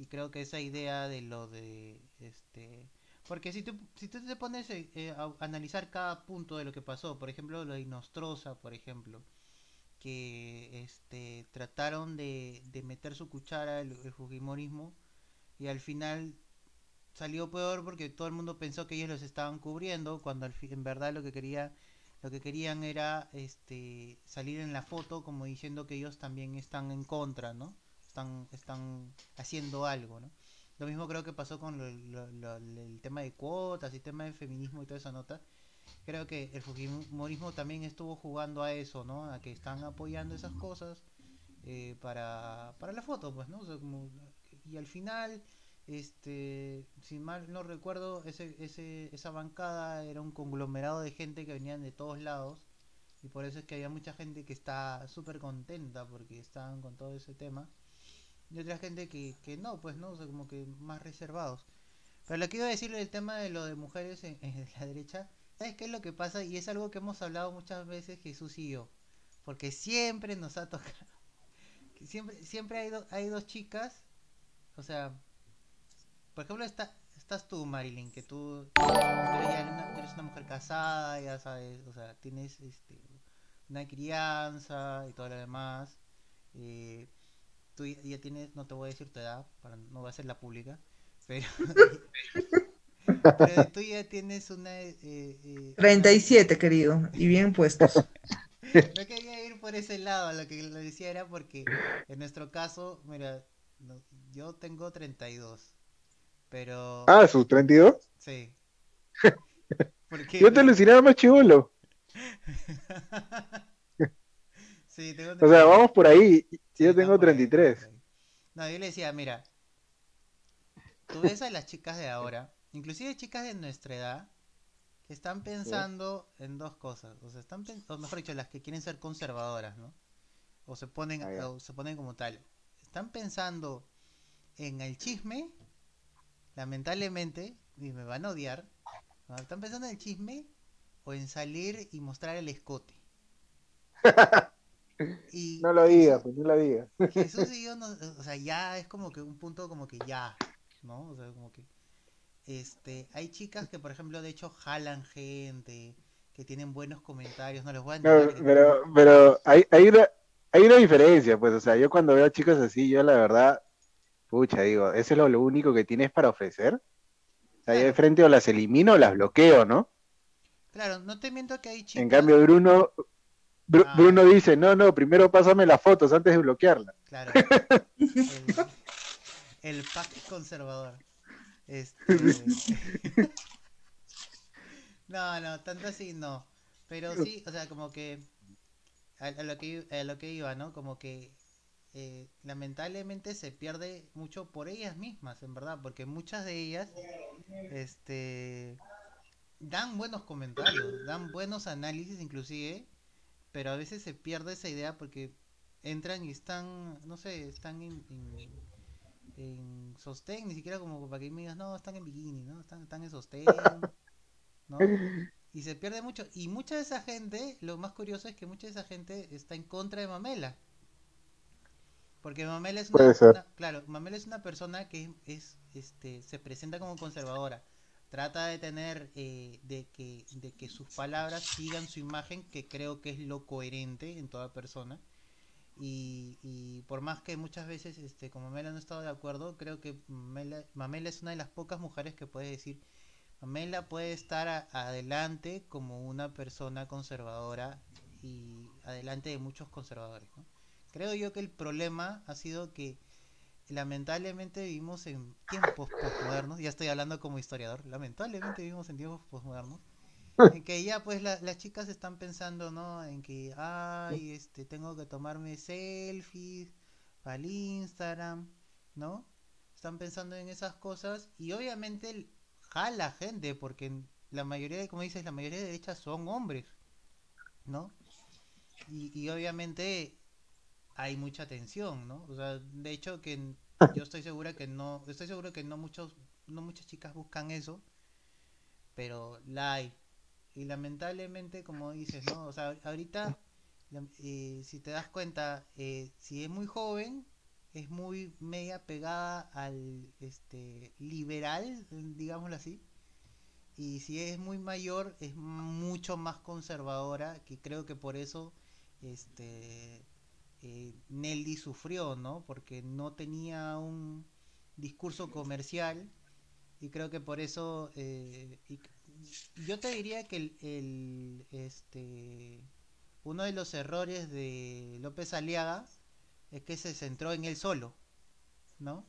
y creo que esa idea de lo de este porque si tú, si tú te pones eh, eh, a analizar cada punto de lo que pasó, por ejemplo, lo de Nostrosa, por ejemplo, que este trataron de, de meter su cuchara el, el, y al final salió peor porque todo el mundo pensó que ellos los estaban cubriendo cuando al en verdad lo que quería lo que querían era este salir en la foto como diciendo que ellos también están en contra, ¿no? Están, están haciendo algo, ¿no? Lo mismo creo que pasó con el tema de cuotas y tema de feminismo y toda esa nota. Creo que el fujimorismo también estuvo jugando a eso, ¿no? A que están apoyando esas cosas eh, para, para la foto, pues, ¿no? y al final, este, si mal no recuerdo, ese, ese, esa bancada era un conglomerado de gente que venían de todos lados Y por eso es que había mucha gente que está súper contenta porque estaban con todo ese tema. Y otra gente que, que no, pues no, o como que más reservados. Pero lo que iba a decirle del tema de lo de mujeres en, la derecha, ¿sabes qué es lo que pasa? Y es algo que hemos hablado muchas veces Jesús y yo. Porque siempre nos ha tocado. Siempre, siempre hay, do- hay dos chicas. O sea, por ejemplo, está, estás tú, Marilyn, que tú eres una mujer casada, ya sabes, o sea, tienes este, una crianza y todo lo demás. eh, tú ya, tienes, no te voy a decir tu edad, para no voy a hacer la pública, pero, pero tú ya tienes una... eh, eh, una- 37, querido, y bien puestos. no quería ir por ese lado, lo que le decía era porque en nuestro caso, mira, no- yo tengo 32, pero Ah, sus 32. sí. Porque Yo te alucinaba más chivolo. Sí, tengo O sea, vamos por ahí. Sí, Yo tengo por ahí, 33. estamos por ahí. No, yo le decía, mira, tú ves a las chicas de ahora, inclusive chicas de nuestra edad, que están pensando en dos cosas, o sea, están, o mejor dicho, las que quieren ser conservadoras, ¿no? O se ponen, Ah, o se ponen como tal. Están pensando en el chisme, lamentablemente, y me van a odiar, ¿no? están pensando en el chisme o en salir y mostrar el escote. Y No lo digas, pues no lo digas. Jesús y yo, no- o sea, ya es como que un punto como que ya, ¿no? O sea, como que, este, hay chicas que, por ejemplo, de hecho, jalan gente, que tienen buenos comentarios, no les voy a No, pero, pero hay, hay una, hay una diferencia, pues, o sea, yo cuando veo chicos así, yo la verdad, pucha, digo, eso es lo, lo único que tienes para ofrecer. O sea, yo de frente o las elimino o las bloqueo, ¿no? Claro, no te miento que hay chicas, En cambio, Bruno, Ah. Bruno dice, no, no, primero pásame las fotos antes de bloquearla. claro, el, el pack conservador. Este... No, no, tanto así no. Pero sí, o sea, como que a, a lo que a lo que iba, ¿no? Como que eh, lamentablemente se pierde mucho por ellas mismas, en verdad, porque muchas de ellas este dan buenos comentarios, dan buenos análisis inclusive, pero a veces se pierde esa idea porque entran y están, no sé, están en, en, en sostén, ni siquiera como para que me digas, no, están en bikini, ¿no? Están, están en sostén, ¿no? Y se pierde mucho. Y mucha de esa gente, lo más curioso es que mucha de esa gente está en contra de Mamela. Porque Mamela es una, una- claro, Mamela es una persona que es, este, se presenta como conservadora. Trata de tener, eh, de que, de que sus palabras sigan su imagen, que creo que es lo coherente en toda persona. Y, y por más que muchas veces, este, con Mamela no he estado de acuerdo, creo que Mamela, Mamela es una de las pocas mujeres que puede decir, Mamela puede estar a- adelante como una persona conservadora y adelante de muchos conservadores. ¿no? Creo yo que el problema ha sido que lamentablemente vivimos en tiempos postmodernos, ya estoy hablando como historiador, lamentablemente vivimos en tiempos postmodernos, en que ya pues la- las chicas están pensando, ¿no? En que, ay, este, tengo que tomarme selfies para el Instagram, ¿no? Están pensando en esas cosas y obviamente jala gente porque la mayoría de, como dices, la mayoría de derechas son hombres, ¿no? Y, y obviamente hay mucha tensión, ¿no? O sea, de hecho que n- yo estoy segura que no, estoy seguro que no muchos, no muchas chicas buscan eso, pero la hay. Y lamentablemente, como dices, ¿no? O sea, ahorita, eh, si te das cuenta, eh, si es muy joven, es muy media pegada al este liberal, digámoslo así. Y si es muy mayor, es mucho más conservadora, que creo que por eso este eh, Nelly sufrió, ¿no? Porque no tenía un discurso comercial y creo que por eso eh, yo te diría que el, el, este uno de los errores de López Aliaga es que se centró en él solo, ¿no?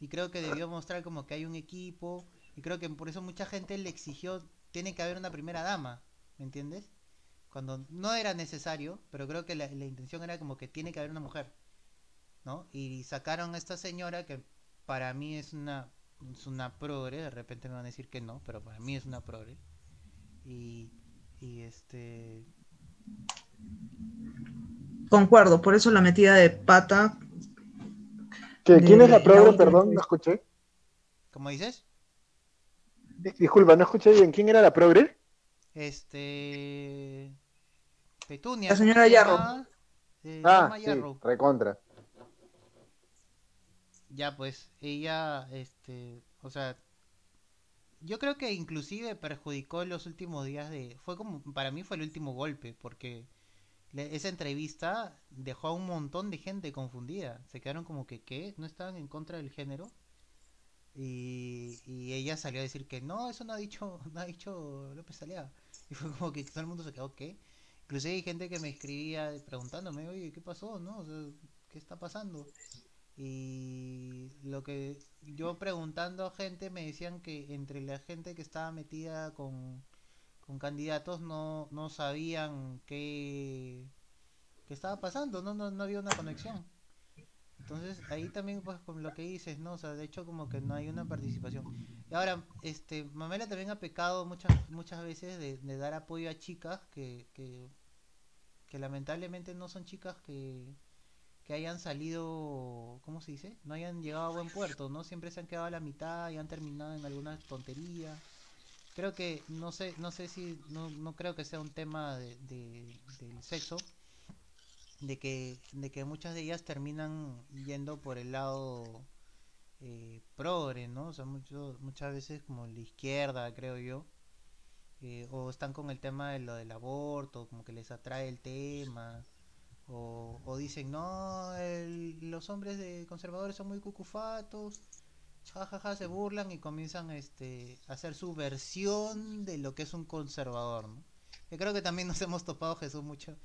Y creo que debió mostrar como que hay un equipo y creo que por eso mucha gente le exigió tiene que haber una primera dama, ¿me entiendes? Cuando no era necesario, pero creo que la, la intención era como que tiene que haber una mujer, ¿no? Y sacaron a esta señora que para mí es una es una progre, de repente me van a decir que no, pero para mí es una progre. Y, y este Concuerdo, por eso la metida de pata. ¿Qué- ¿Quién de es la progre? Perdón, no escuché. ¿Cómo dices? Di- Disculpa, no escuché bien. ¿Quién era la progre? Este. La ¿cómo señora se? Eh, Ah, sí, recontra. Ya, pues, ella, este, o sea, yo creo que inclusive perjudicó los últimos días de, fue como, para mí fue el último golpe, porque le- esa entrevista dejó a un montón de gente confundida, se quedaron como que, ¿qué? ¿No estaban en contra del género? Y, y ella salió a decir que no, eso no ha dicho, no ha dicho López Aliaga. Y fue como que todo el mundo se quedó, ¿qué? Inclusive hay gente que me escribía preguntándome, oye, ¿qué pasó? ¿No? O ¿qué está pasando? Y lo que yo preguntando a gente me decían que entre la gente que estaba metida con, con candidatos no, no sabían qué, qué estaba pasando, no, no, no había una conexión. Entonces ahí también pues con lo que dices, ¿no? O sea, de hecho como que no hay una participación. Y ahora, este, Mamela también ha pecado muchas, muchas veces de, dar apoyo a chicas que, que, lamentablemente no son chicas que, que hayan salido, ¿cómo se dice? No hayan llegado a buen puerto, ¿no? Siempre se han quedado a la mitad y han terminado en alguna tontería. Creo que, no sé, no sé si, no, no creo que sea un tema de- del sexo, de que, de que muchas de ellas terminan yendo por el lado eh, ¿no? O sea, muchas veces como la izquierda, creo yo, eh, o están con el tema de lo del aborto, como que les atrae el tema, o, o dicen, no, los hombres de conservadores son muy cucufatos, jajaja, se burlan y comienzan este, a hacer su versión de lo que es un conservador, ¿no? Yo creo que también nos hemos topado Jesús mucho,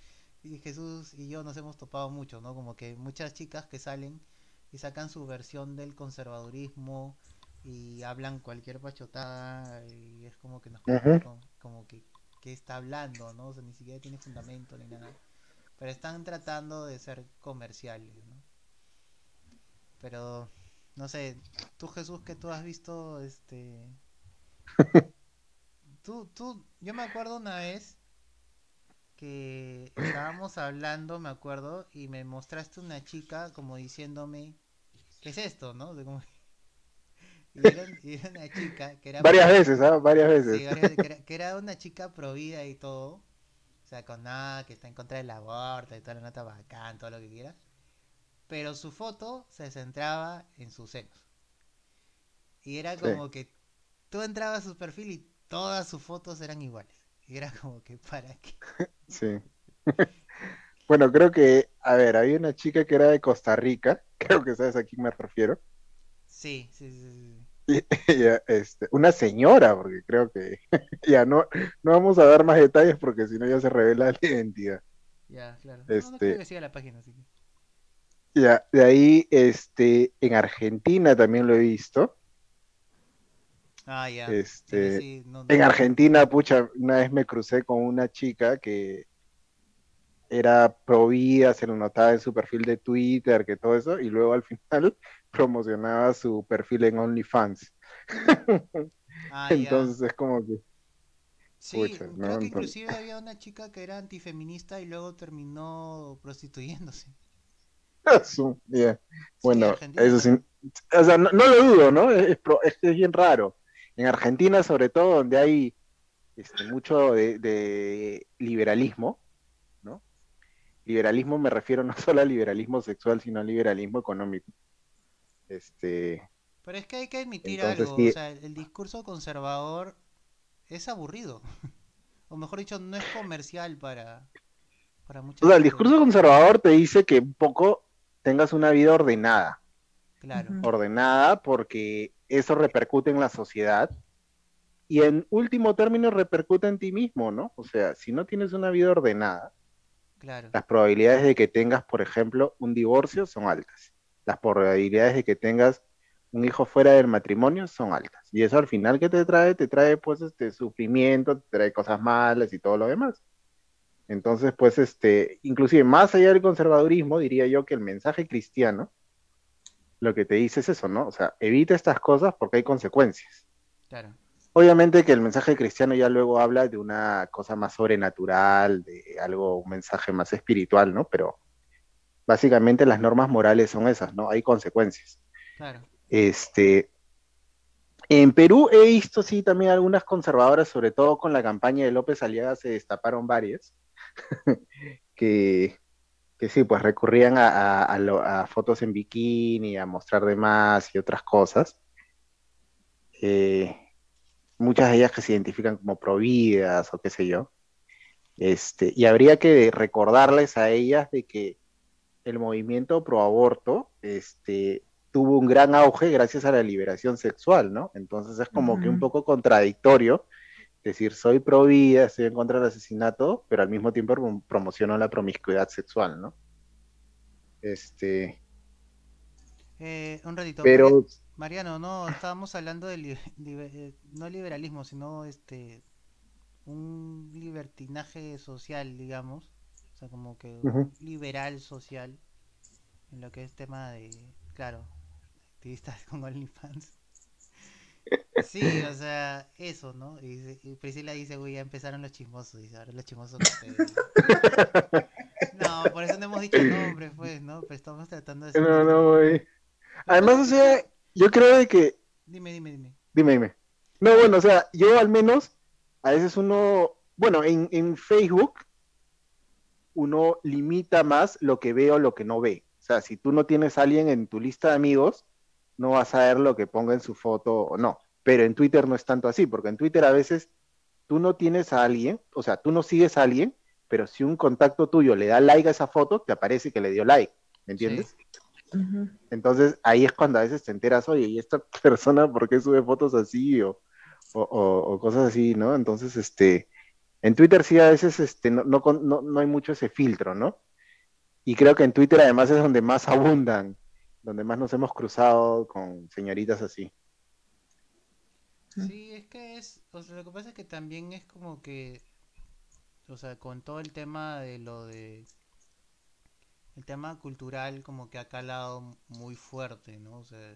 y Jesús y yo nos hemos topado mucho, ¿no? Como que muchas chicas que salen y sacan su versión del conservadurismo y hablan cualquier pachotada y es como que nos Ujú. como, como que, que está hablando, ¿no? O sea, ni siquiera tiene fundamento ni nada. Pero están tratando de ser comerciales, ¿no? Pero, no sé, tú Jesús que tú has visto, este... Tú, tú, yo me acuerdo una vez que estábamos hablando, me acuerdo, y me mostraste una chica como diciéndome, ¿qué es esto, no? Como- Y era, y era una chica que era... Varias veces, ¿ah? Varias veces. Sí, varias- que, era, que era una chica provida y todo. O sea, con nada, que está en contra del aborto y toda la nota bacán, todo lo que quiera. Pero su foto se centraba en sus senos. Y era Sí. como que tú entrabas a su perfil y todas sus fotos eran iguales. Y era como que, ¿para qué? Sí. Bueno, creo que, a ver, había una chica que era de Costa Rica, creo que sabes a quién me refiero. Sí, sí, sí, sí. Ella, este, una señora, porque creo que ya no, no vamos a dar más detalles porque si no ya se revela la identidad. Ya, claro. No, no Este- creo que siga la página, así que... Ya, de ahí, este, en Argentina también lo he visto. Ah, ya. Este, Sí, sí, no- En Argentina, pucha, una vez me crucé con una chica que era pro vida, se lo notaba en su perfil de Twitter, que todo eso, y luego al final promocionaba su perfil en OnlyFans. Ah, ya. Entonces es como que, Sí, Pucha, creo no, que inclusive había una chica que era antifeminista y luego terminó prostituyéndose. Sí, Bueno, eso sí, o sea, no, no lo dudo, ¿no? Es bien raro. En Argentina, sobre todo, donde hay este, mucho de, de liberalismo, ¿no? Liberalismo me refiero no solo al liberalismo sexual, sino al liberalismo económico. Este, Pero es que hay que admitir Entonces, algo, o sea, el discurso conservador es aburrido. O mejor dicho, no es comercial para, para muchas o sea, el discurso conservador te dice que un poco tengas una vida ordenada, Claro. Ordenada porque eso repercute en la sociedad y en último término repercute en ti mismo, ¿no? O sea, si no tienes una vida ordenada, Claro. las probabilidades de que tengas, por ejemplo, un divorcio son altas. Las probabilidades de que tengas un hijo fuera del matrimonio son altas. Y eso al final que te trae, te trae pues este sufrimiento, te trae cosas malas y todo lo demás. Entonces, pues este, inclusive más allá del conservadurismo, diría yo que el mensaje cristiano lo que te dice es eso, ¿no? O sea, evita estas cosas porque hay consecuencias. Claro. Obviamente que el mensaje cristiano ya luego habla de una cosa más sobrenatural, de algo, un mensaje más espiritual, ¿no? Pero básicamente las normas morales son esas, ¿no? Hay consecuencias. Claro. Este, en Perú he visto, sí, también algunas conservadoras, sobre todo con la campaña de López Aliaga, se destaparon varias, que, que sí, pues recurrían a, a, a, fotos en bikini, a mostrar demás y otras cosas. Eh, muchas de ellas que se identifican como providas o qué sé yo. Este, y habría que recordarles a ellas de que el movimiento pro aborto este, tuvo un gran auge gracias a la liberación sexual, ¿no? Entonces es como uh -huh. que un poco contradictorio decir soy pro vida, estoy en contra del asesinato, pero al mismo tiempo promociono la promiscuidad sexual, ¿no? Este. Eh, un ratito. Pero. Mariano, no, estábamos hablando de liber no liberalismo, sino este un libertinaje social, digamos. O sea, como que uh -huh. liberal social en lo que es tema de, claro, activistas con OnlyFans. Sí, o sea, eso, ¿no? Y, y Priscila dice, uy, ya empezaron los chismosos, dice, ahora los chismosos No, por eso no hemos dicho nombre, pues, ¿no? Pero estamos tratando de... No, no, güey. Además, o sea, yo creo de que... Dime, dime, dime. Dime, dime. No, bueno, o sea, yo al menos, a veces uno, bueno, en, en Facebook, uno limita más lo que ve o lo que no ve. O sea, si tú no tienes a alguien en tu lista de amigos, no vas a ver lo que ponga en su foto o no. Pero en Twitter no es tanto así, porque en Twitter a veces tú no tienes a alguien, o sea, tú no sigues a alguien, pero si un contacto tuyo le da like a esa foto, te aparece que le dio like, ¿me entiendes? Sí. Entonces ahí es cuando a veces te enteras, oye, ¿y esta persona por qué sube fotos así? O, o, o, o cosas así, ¿no? Entonces, este, en Twitter sí a veces este, no, no, no, no hay mucho ese filtro, ¿no? Y creo que en Twitter además es donde más abundan, donde más nos hemos cruzado con señoritas así. Sí, es que es, o sea, lo que pasa es que también es como que, o sea, con todo el tema de lo de, el tema cultural como que ha calado muy fuerte, ¿no? O sea,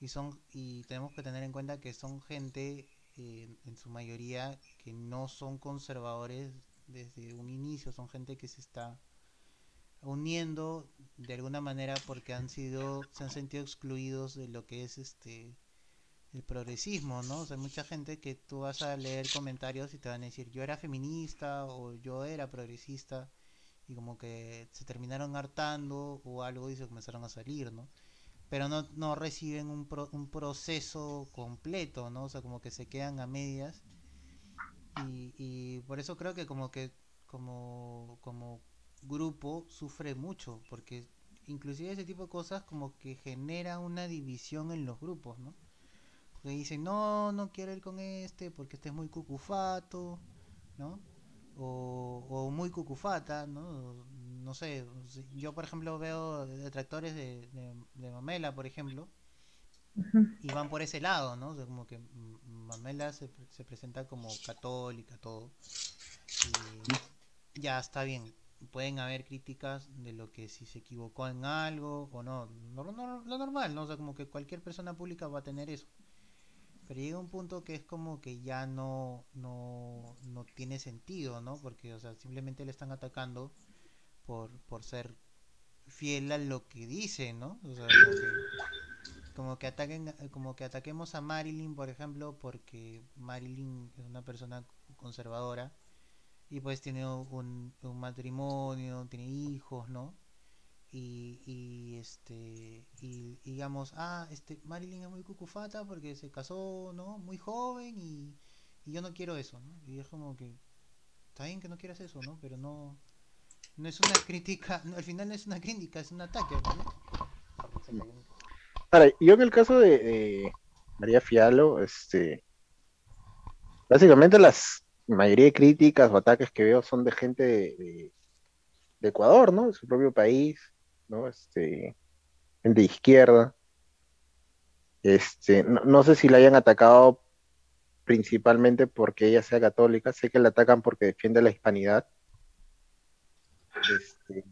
y son, y tenemos que tener en cuenta que son gente, eh, en su mayoría, que no son conservadores desde un inicio, son gente que se está uniendo de alguna manera porque han sido, se han sentido excluidos de lo que es este el progresismo, ¿no? O sea, hay mucha gente que tú vas a leer comentarios y te van a decir yo era feminista o yo era progresista y como que se terminaron hartando o algo y se comenzaron a salir, ¿no? Pero no, no reciben un, pro, un proceso completo, ¿no? O sea, como que se quedan a medias y, y por eso creo que como que como, como grupo sufre mucho porque inclusive ese tipo de cosas como que genera una división en los grupos, ¿no? que dicen, no, no quiero ir con este porque este es muy cucufato, ¿no? O, o muy cucufata, ¿no? No sé, yo por ejemplo veo detractores de, de, de Mamela, por ejemplo, uh -huh. y van por ese lado, ¿no? O sea, como que Mamela se, se presenta como católica, todo. Y ya está bien, pueden haber críticas de lo que si se equivocó en algo o no, lo, lo, normal, ¿no? O sea, como que cualquier persona pública va a tener eso pero llega un punto que es como que ya no, no, no tiene sentido, ¿no? Porque, o sea, simplemente le están atacando por, por ser fiel a lo que dice, ¿no? O sea, como que ataquen, como que ataquemos a Marilyn, por ejemplo, porque Marilyn es una persona conservadora y pues tiene un, un matrimonio, tiene hijos, ¿no? y, y este y, digamos ah este Marilyn es muy cucufata porque se casó no muy joven y, y, yo no quiero eso ¿no? y es como que está bien que no quieras eso no pero no no es una crítica al final no es una crítica es un ataque ¿no? ahora yo en el caso de, de María Fialo este básicamente las mayoría de críticas o ataques que veo son de gente de, de de Ecuador, ¿no? De su propio país, ¿no? Este, de izquierda. Este, no, no, sé si la hayan atacado principalmente porque ella sea católica, sé que la atacan porque defiende la hispanidad. Este,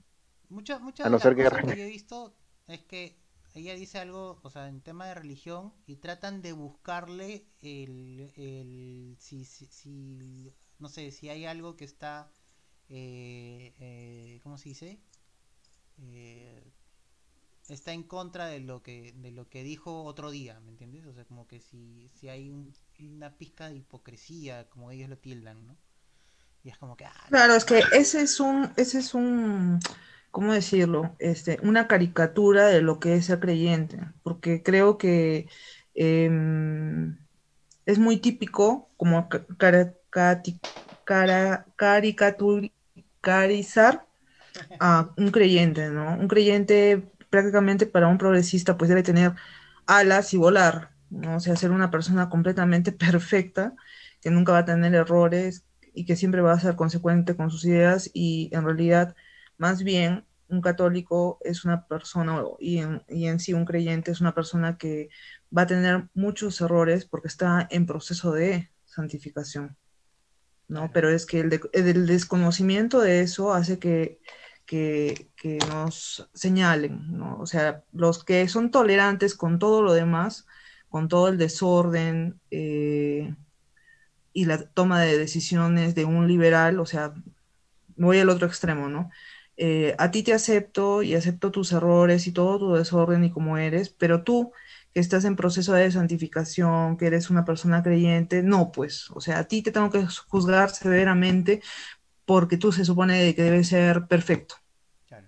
muchas mucha de no las cosas que... que he visto es que ella dice algo, o sea, en tema de religión, y tratan de buscarle el, el si, si, si no sé, si hay algo que está, eh, eh, ¿cómo se dice? Eh, está en contra de lo que de lo que dijo otro día, ¿me entiendes? O sea, como que si, si hay un, una pizca de hipocresía, como ellos lo tildan, ¿no? Y es como que... Ah, claro, es que ese es un, ese es un, ¿cómo decirlo? Este, una caricatura de lo que es ser creyente, porque creo que eh, es muy típico como caricaturizar a un creyente, ¿no? Un creyente prácticamente para un progresista pues debe tener alas y volar, ¿no? O sea, ser una persona completamente perfecta, que nunca va a tener errores y que siempre va a ser consecuente con sus ideas y en realidad más bien un católico es una persona y en, y en sí un creyente es una persona que va a tener muchos errores porque está en proceso de santificación, ¿no? Pero es que el, de, el desconocimiento de eso hace que que, que, nos señalen, ¿no? O sea, los que son tolerantes con todo lo demás, con todo el desorden eh, y la toma de decisiones de un liberal, o sea, voy al otro extremo, ¿no? Eh, a ti te acepto y acepto tus errores y todo tu desorden y como eres, pero tú que estás en proceso de santificación, que eres una persona creyente, no, pues, o sea, a ti te tengo que juzgar severamente porque tú se supone que debe ser perfecto. Claro.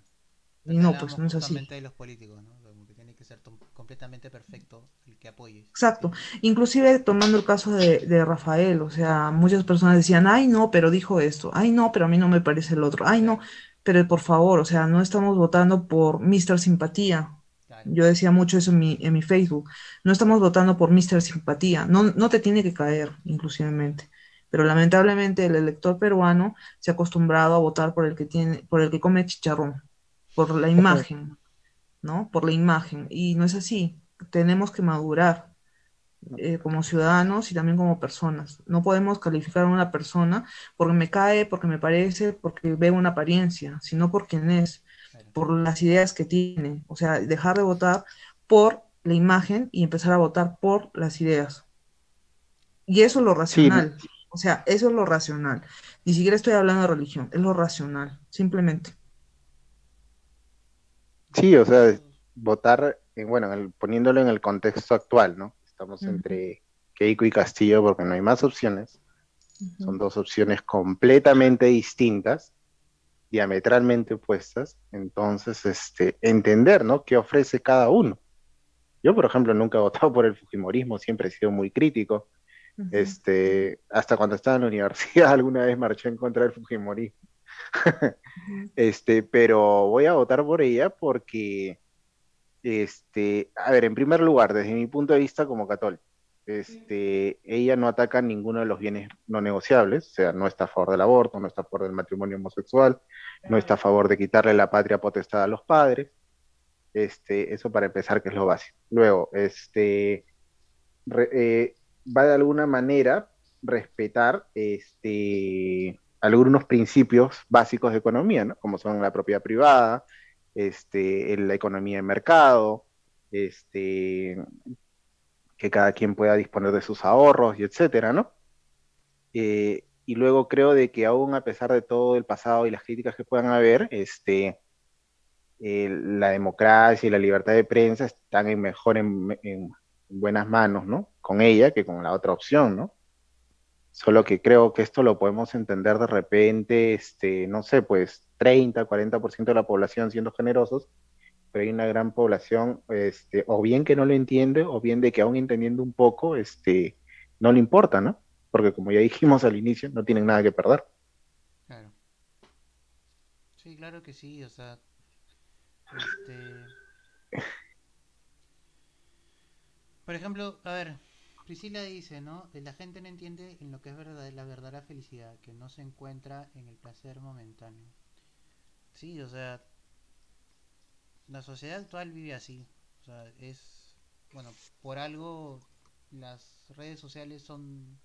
Y no, pues no es así. de los políticos, ¿no? Como que tiene que ser completamente perfecto el que apoye. Exacto. Inclusive tomando el caso de, de, Rafael, o sea, muchas personas decían, ay no, pero dijo esto, ay no, pero a mí no me parece el otro, ay no, pero por favor, o sea, no estamos votando por Mr. Simpatía. Yo decía mucho eso en mi, en mi Facebook. No estamos votando por Mr. Simpatía. No, no te tiene que caer, inclusivemente pero lamentablemente el elector peruano se ha acostumbrado a votar por el que tiene, por el que come chicharrón, por la imagen, ¿no? Por la imagen. Y no es así. Tenemos que madurar eh, como ciudadanos y también como personas. No podemos calificar a una persona porque me cae, porque me parece, porque veo una apariencia, sino por quién es, por las ideas que tiene. O sea, dejar de votar por la imagen y empezar a votar por las ideas. Y eso es lo racional. Sí. O sea, eso es lo racional. Ni siquiera estoy hablando de religión, es lo racional, simplemente. Sí, o sea, votar, en, bueno, el, poniéndolo en el contexto actual, ¿no? Estamos uh -huh. entre Keiko y Castillo porque no hay más opciones. Uh -huh. Son dos opciones completamente distintas, diametralmente opuestas. Entonces, este, entender, ¿no? ¿Qué ofrece cada uno? Yo, por ejemplo, nunca he votado por el Fujimorismo, siempre he sido muy crítico Uh -huh. Este, hasta cuando estaba en la universidad alguna vez marché en contra del Fujimorismo. este, pero voy a votar por ella porque, este, a ver, en primer lugar, desde mi punto de vista como católico, este, ella no ataca ninguno de los bienes no negociables, o sea, no está a favor del aborto, no está a favor del matrimonio homosexual, no está a favor de quitarle la patria potestad a los padres, este, eso para empezar, que es lo básico. Luego, este, re, eh, va de alguna manera respetar este, algunos principios básicos de economía, ¿no? como son la propiedad privada, este, la economía de mercado, este, que cada quien pueda disponer de sus ahorros y etcétera, ¿no? Eh, y luego creo de que aún a pesar de todo el pasado y las críticas que puedan haber, este, la democracia y la libertad de prensa están en mejor en, en buenas manos, ¿no? Con ella que con la otra opción, ¿no? Solo que creo que esto lo podemos entender de repente, este, no sé, pues 30, 40% de la población siendo generosos, pero hay una gran población, este, o bien que no lo entiende, o bien de que aún entendiendo un poco, este, no le importa, ¿no? Porque como ya dijimos al inicio, no tienen nada que perder. Claro. Sí, claro que sí, o sea, este... Por ejemplo, a ver, Priscila dice, ¿no? La gente no entiende en lo que es verdad, la verdadera felicidad, que no se encuentra en el placer momentáneo. Sí, o sea, la sociedad actual vive así. O sea, es, bueno, por algo las redes sociales son,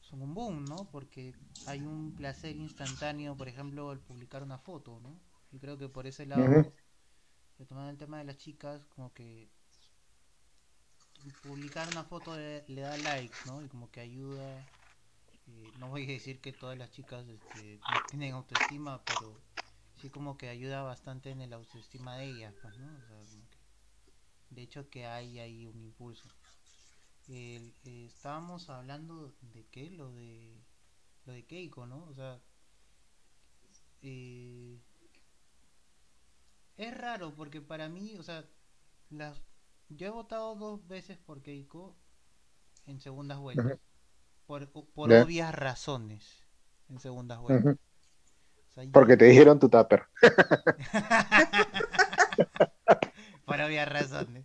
son un boom, ¿no? Porque hay un placer instantáneo, por ejemplo, al publicar una foto, ¿no? Y creo que por ese lado... Retomando el tema de las chicas, como que publicar una foto le, le da likes, ¿no? Y como que ayuda. eh, no voy a decir que todas las chicas este, tienen autoestima, pero sí como que ayuda bastante en el autoestima de ellas, pues, ¿no? O sea, como que, de hecho que hay ahí un impulso. El- eh, estábamos hablando de qué, lo de lo de Keiko, ¿no? O sea, eh, es raro porque para mí, o sea, las yo he votado dos veces por Keiko en segundas vueltas. Por, por obvias razones. En segundas vueltas. Ujú. O sea, yo- Porque te dijeron tu tupper. por obvias razones.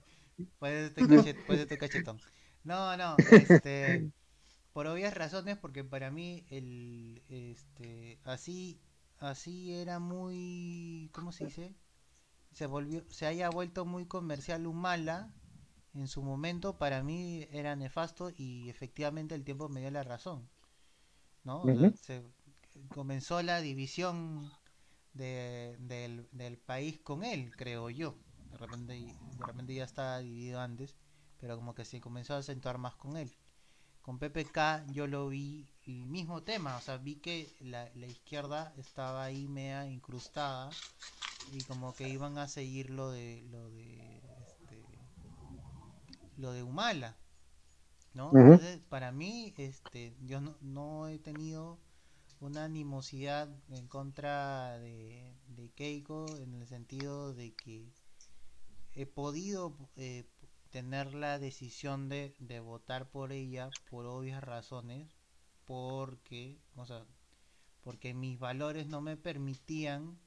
Pues este, cachet- pues este cachetón. No, no, este, por obvias razones, porque para mí el, este, así, así era muy, ¿cómo se dice? Se volvió, se haya vuelto muy comercial Humala en su momento para mí era nefasto y efectivamente el tiempo me dio la razón, ¿no? O sea, Ujú. se comenzó la división de- del, del país con él, creo yo. De repente, de repente ya estaba dividido antes, pero como que se comenzó a acentuar más con él. Con PPK yo lo vi el mismo tema, o sea, vi que la, la izquierda estaba ahí media incrustada y como que iban a seguir lo de lo de este, lo de Humala, ¿no? Entonces, para mí, este, yo no, no he tenido una animosidad en contra de, de Keiko en el sentido de que he podido eh, tener la decisión de, de votar por ella por obvias razones porque o sea porque mis valores no me permitían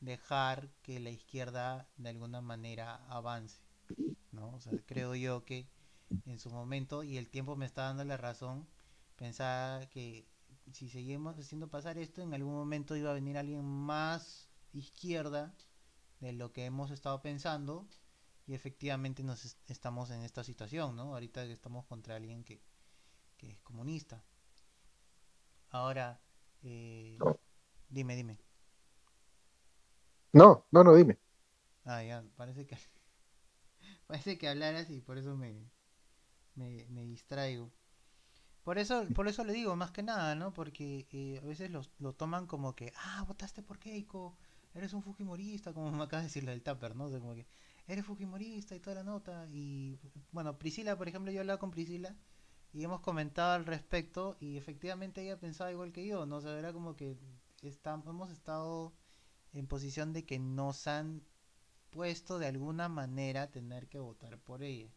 dejar que la izquierda de alguna manera avance ¿no? O sea, creo yo que en su momento y el tiempo me está dando la razón pensaba que si seguimos haciendo pasar esto en algún momento iba a venir alguien más izquierda de lo que hemos estado pensando y efectivamente nos est- estamos en esta situación, ¿no? Ahorita estamos contra alguien que, que es comunista. Ahora, eh, No. dime, dime. No, no, no, dime. Ah, ya, parece que parece que hablaras y por eso me, me, me distraigo. Por eso, por eso le digo, más que nada, ¿no? Porque eh, a veces los, lo toman como que, ah, votaste por Keiko, eres un fujimorista, como me acaba de decir lo del Tupper, ¿no? O sea, como que eres fujimorista y toda la nota. Y bueno, Priscila, por ejemplo, yo he hablado con Priscila y hemos comentado al respecto y efectivamente ella pensaba igual que yo, ¿no? O sea, era como que está, hemos estado en posición de que nos han puesto de alguna manera tener que votar por ella.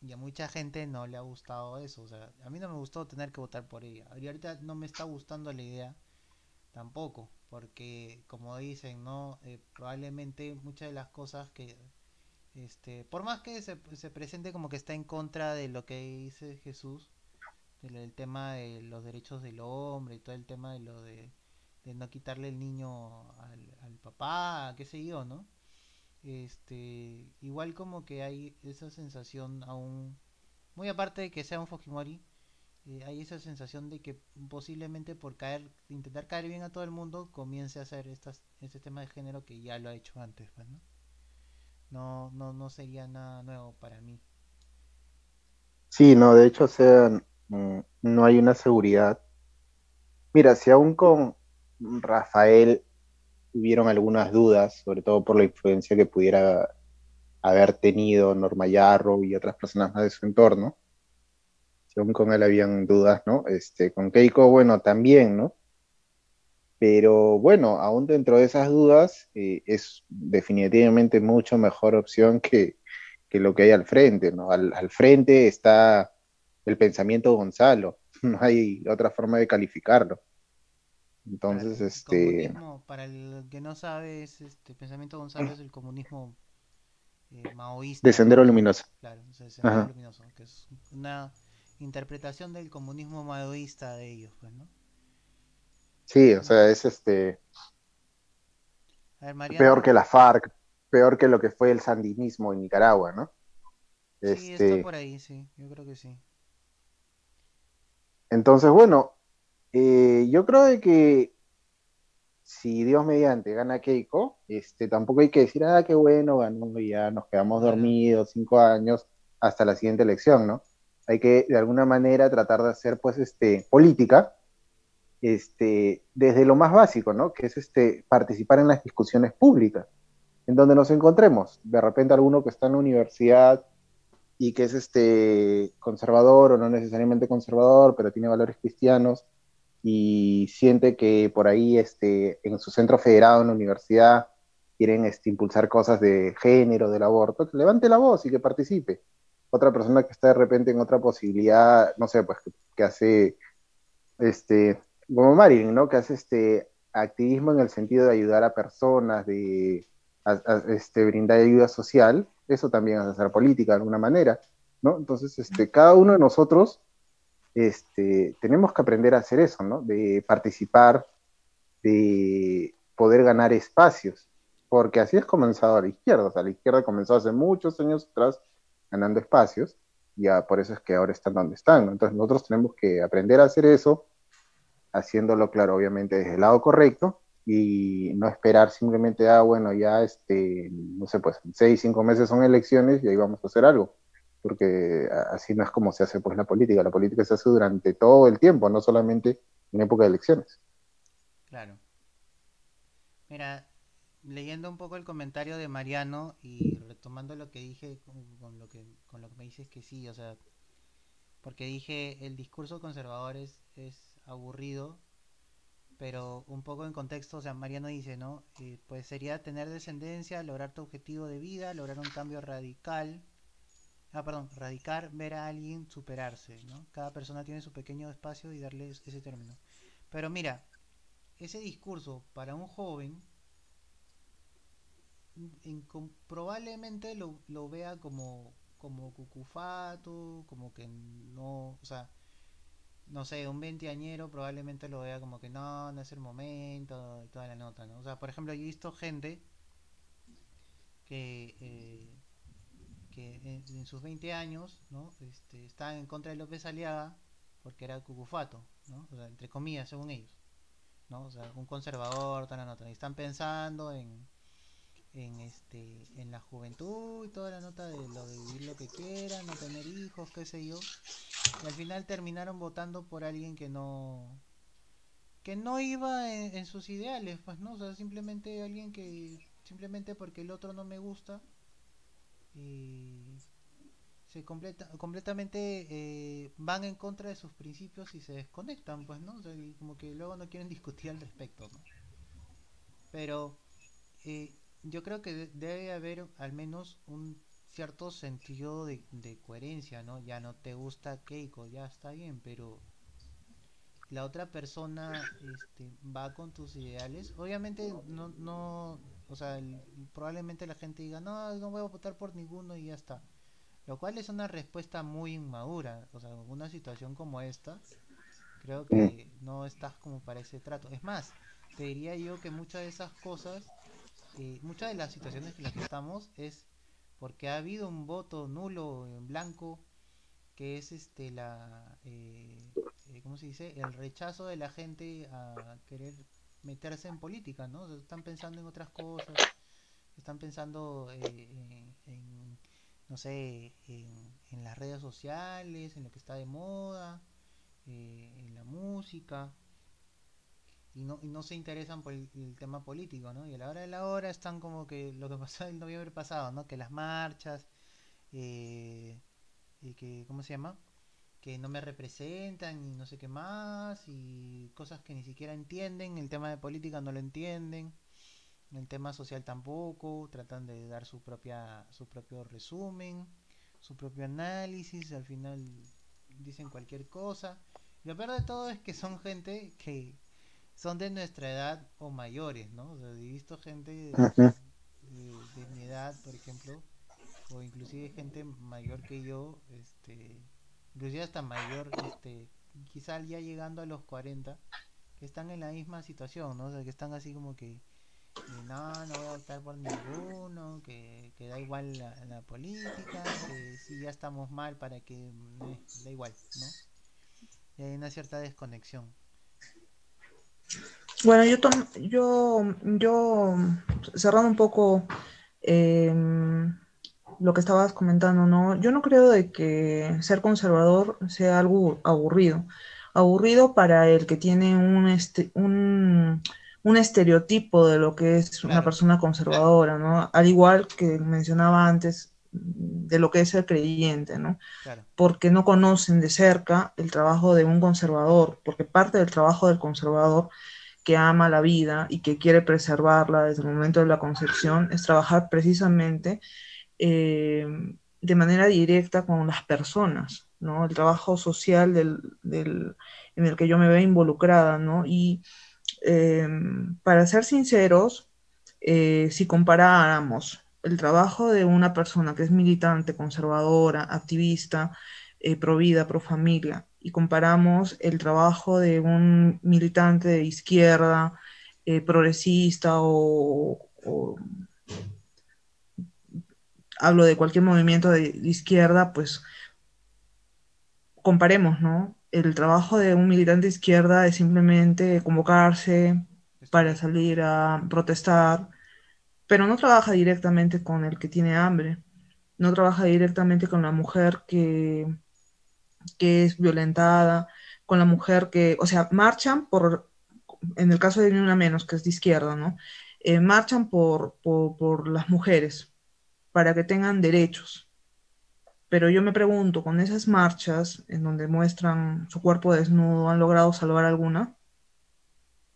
Y a mucha gente no le ha gustado eso. O sea, a mí no me gustó tener que votar por ella. Y ahorita no me está gustando la idea tampoco. Porque, como dicen, ¿no? Eh, probablemente muchas de las cosas que... Este, por más que se, se presente como que está en contra de lo que dice Jesús, del, tema de los derechos del hombre y todo el tema de lo de, no quitarle el niño al, al papá, qué sé yo, ¿no? este igual como que hay esa sensación aún muy aparte de que sea un Fujimori eh, hay esa sensación de que posiblemente por caer intentar caer bien a todo el mundo comience a hacer estas este tema de género que ya lo ha hecho antes pues, ¿no? No no no sería nada nuevo para mí Sí, no, de hecho, o sea, mm, no hay una seguridad. Mira, si aún con Rafael hubieron algunas dudas, sobre todo por la influencia que pudiera haber tenido Norma Yarro y otras personas más de su entorno, si aún con él habían dudas, ¿no? Este, con Keiko, bueno, también, ¿no? Pero bueno, aún dentro de esas dudas, eh, es definitivamente mucho mejor opción que, que lo que hay al frente, ¿no? Al, al frente está el pensamiento Gonzalo, no hay otra forma de calificarlo. Entonces, el este, para el que no sabe es este pensamiento Gonzalo es el comunismo eh, maoísta de Sendero Luminoso. Claro, Sendero Ajá. Luminoso, que es una interpretación del comunismo maoísta de ellos, pues, ¿no? Sí, o sea, es este A ver, Mariano, peor que la FARC, peor que lo que fue el sandinismo en Nicaragua, ¿no? sí, Este, está por ahí, sí, yo creo que sí. Entonces, bueno, eh, yo creo de que si Dios mediante gana Keiko, este, tampoco hay que decir, ah, qué bueno, ganó, y ya nos quedamos dormidos cinco años hasta la siguiente elección, ¿no? Hay que, de alguna manera, tratar de hacer, pues, este, política, este, desde lo más básico, ¿no? Que es este, participar en las discusiones públicas, en donde nos encontremos. De repente alguno que está en la universidad y que es este, conservador o no necesariamente conservador, pero tiene valores cristianos, y siente que por ahí este, en su centro federado, en la universidad, quieren este, impulsar cosas de género, del aborto, que levante la voz y que participe. Otra persona que está de repente en otra posibilidad, no sé, pues que, hace, este, como Marilyn, ¿no? Que hace este activismo en el sentido de ayudar a personas, de este, brindar ayuda social, eso también es hacer política de alguna manera, ¿no? Entonces, este, cada uno de nosotros este, tenemos que aprender a hacer eso, ¿no? De participar, de poder ganar espacios, porque así es comenzado a la izquierda, o sea, la izquierda comenzó hace muchos años atrás ganando espacios, y ya por eso es que ahora están donde están, ¿no? Entonces nosotros tenemos que aprender a hacer eso, haciéndolo claro, obviamente, desde el lado correcto, y no esperar simplemente, ah, bueno, ya, este, no sé, pues seis, cinco meses son elecciones y ahí vamos a hacer algo porque así no es como se hace pues la política, la política se hace durante todo el tiempo, no solamente en época de elecciones. Claro. Mira, leyendo un poco el comentario de Mariano y retomando lo que dije con, lo que con lo que me dices que sí, o sea, porque dije el discurso conservador es, es aburrido, pero un poco en contexto, o sea, Mariano dice, ¿no? Eh, pues sería tener descendencia, lograr tu objetivo de vida, lograr un cambio radical, ah, perdón, radicar, ver a alguien superarse, ¿no? Cada persona tiene su pequeño espacio y darle ese término. Pero mira, ese discurso para un joven probablemente lo, lo, vea como como cucufato, como que no, o sea, no sé, un veinteañero probablemente lo vea como que no, no es el momento y toda la nota, ¿no? O sea, por ejemplo, yo he visto gente que eh, en, sus 20 años, ¿no? Este, en contra de López Aliaga porque era cucufato, ¿no? O sea, entre comillas, según ellos, ¿no? O sea, un conservador, tal, nota. Y están pensando en, en, este, en la juventud y toda la nota de lo de vivir lo que quieran, no tener hijos, qué sé yo. Y al final terminaron votando por alguien que no que no iba en, en sus ideales, pues, ¿no? O sea, simplemente alguien que simplemente porque el otro no me gusta, se completa, completamente eh, van en contra de sus principios y se desconectan, pues, ¿no? y como que luego no quieren discutir al respecto, Pero eh, yo creo que debe haber al menos un cierto sentido de, coherencia, ¿no? Ya no te gusta Keiko, ya está bien, pero la otra persona este, va con tus ideales. Obviamente no, no, o sea, probablemente la gente diga, no, no voy a votar por ninguno y ya está. Lo cual es una respuesta muy inmadura. O sea, una situación como esta, creo que no estás como para ese trato. Es más, te diría yo que muchas de esas cosas, eh, muchas de las situaciones en las que estamos es porque ha habido un voto nulo en blanco que es este la eh, eh, ¿cómo se dice? el rechazo de la gente a querer meterse en política, ¿no? están pensando en otras cosas, están pensando eh, en, no sé, en, las redes sociales, en lo que está de moda, eh, en la música, y no, y no se interesan por el, tema político, ¿no? Y a la hora de la hora están como que lo que pasó el noviembre pasado, ¿no? Que las marchas, eh, y que, ¿cómo se llama? que no me representan y no sé qué más y cosas que ni siquiera entienden, el tema de política no lo entienden, el tema social tampoco, tratan de dar su propia su propio resumen, su propio análisis, al final dicen cualquier cosa. Lo peor de todo es que son gente que son de nuestra edad o mayores, ¿no? he visto gente de, de mi edad, por ejemplo, o inclusive gente mayor que yo, este inclusive hasta mayor, este, quizá ya llegando a los 40, que están en la misma situación, ¿no? O sea, que están así como que, no, no voy a votar por ninguno, que, que da igual la, política, que si ya estamos mal para que, eh, da igual, ¿no? Y hay una cierta desconexión. Bueno, yo, yo, yo cerrando un poco em, lo que estabas comentando, ¿no? Yo no creo de que ser conservador sea algo aburrido. Aburrido para el que tiene un, este, un, un estereotipo de lo que es una persona conservadora, ¿no? Al igual que mencionaba antes de lo que es ser creyente, ¿no? Porque no conocen de cerca el trabajo de un conservador, porque parte del trabajo del conservador que ama la vida y que quiere preservarla desde el momento de la concepción es trabajar precisamente eh, de manera directa con las personas, ¿no? El trabajo social del, del, en el que yo me veo involucrada, ¿no? Y Em, para ser sinceros, eh, si comparáramos el trabajo de una persona que es militante, conservadora, activista, eh, pro vida, pro familia, y comparamos el trabajo de un militante de izquierda, eh, progresista o, hablo de cualquier movimiento de izquierda, pues comparemos, ¿no? el trabajo de un militante de izquierda es simplemente convocarse para salir a protestar, pero no trabaja directamente con el que tiene hambre, no trabaja directamente con la mujer que, que es violentada, con la mujer que, o sea, marchan por, en el caso de Ni Una Menos, que es de izquierda, ¿no? Eh, marchan por, por las mujeres para que tengan derechos, pero yo me pregunto, con esas marchas en donde muestran su cuerpo desnudo, ¿han logrado salvar alguna?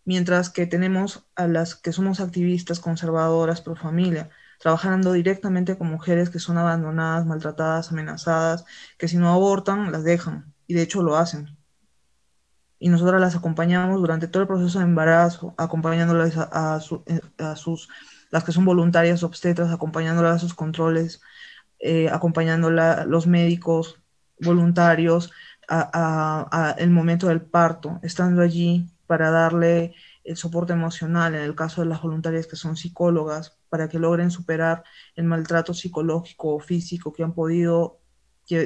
Mientras que tenemos a las que somos activistas conservadoras pro familia, trabajando directamente con mujeres que son abandonadas, maltratadas, amenazadas, que si no abortan, las dejan, y de hecho lo hacen. Y nosotras las acompañamos durante todo el proceso de embarazo, acompañándolas a, eh, a sus, las que son voluntarias obstetras, acompañándolas a sus controles eh, acompañando a los médicos voluntarios a, el momento del parto, estando allí para darle el soporte emocional, en el caso de las voluntarias que son psicólogas, para que logren superar el maltrato psicológico o físico que han podido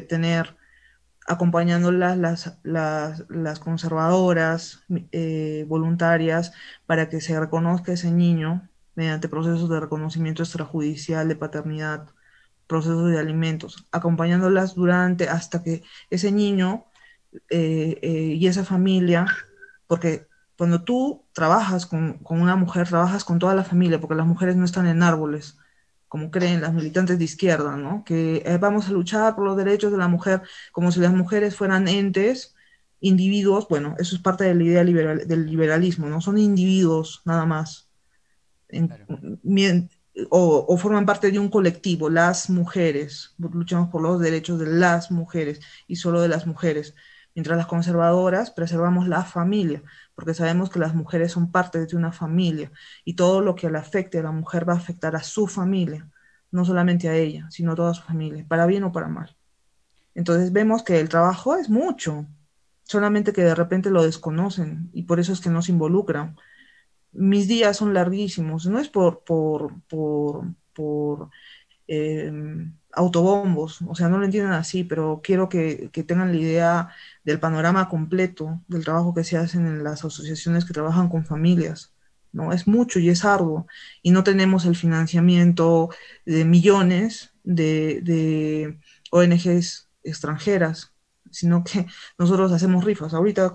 tener, acompañándolas las, las, conservadoras eh, voluntarias para que se reconozca ese niño mediante procesos de reconocimiento extrajudicial de paternidad procesos de alimentos, acompañándolas durante hasta que ese niño eh, eh, y esa familia, porque cuando tú trabajas con, una mujer, trabajas con toda la familia, porque las mujeres no están en árboles, como creen las militantes de izquierda, ¿no? Que eh, vamos a luchar por los derechos de la mujer como si las mujeres fueran entes, individuos, bueno, eso es parte de la idea del liberalismo, ¿no? Son individuos nada más. En, o, forman parte de un colectivo, las mujeres, luchamos por los derechos de las mujeres y solo de las mujeres, mientras las conservadoras preservamos la familia, porque sabemos que las mujeres son parte de una familia y todo lo que le afecte a la mujer va a afectar a su familia, no solamente a ella, sino a toda su familia, para bien o para mal. Entonces vemos que el trabajo es mucho, solamente que de repente lo desconocen y por eso es que no se involucran mis días son larguísimos, no es por, por, por, em, autobombos, o sea, no lo entienden así, pero quiero que, tengan la idea del panorama completo del trabajo que se hace en las asociaciones que trabajan con familias. ¿no? Es mucho y es arduo. Y no tenemos el financiamiento de millones de, de ONGs extranjeras sino que nosotros hacemos rifas. Ahorita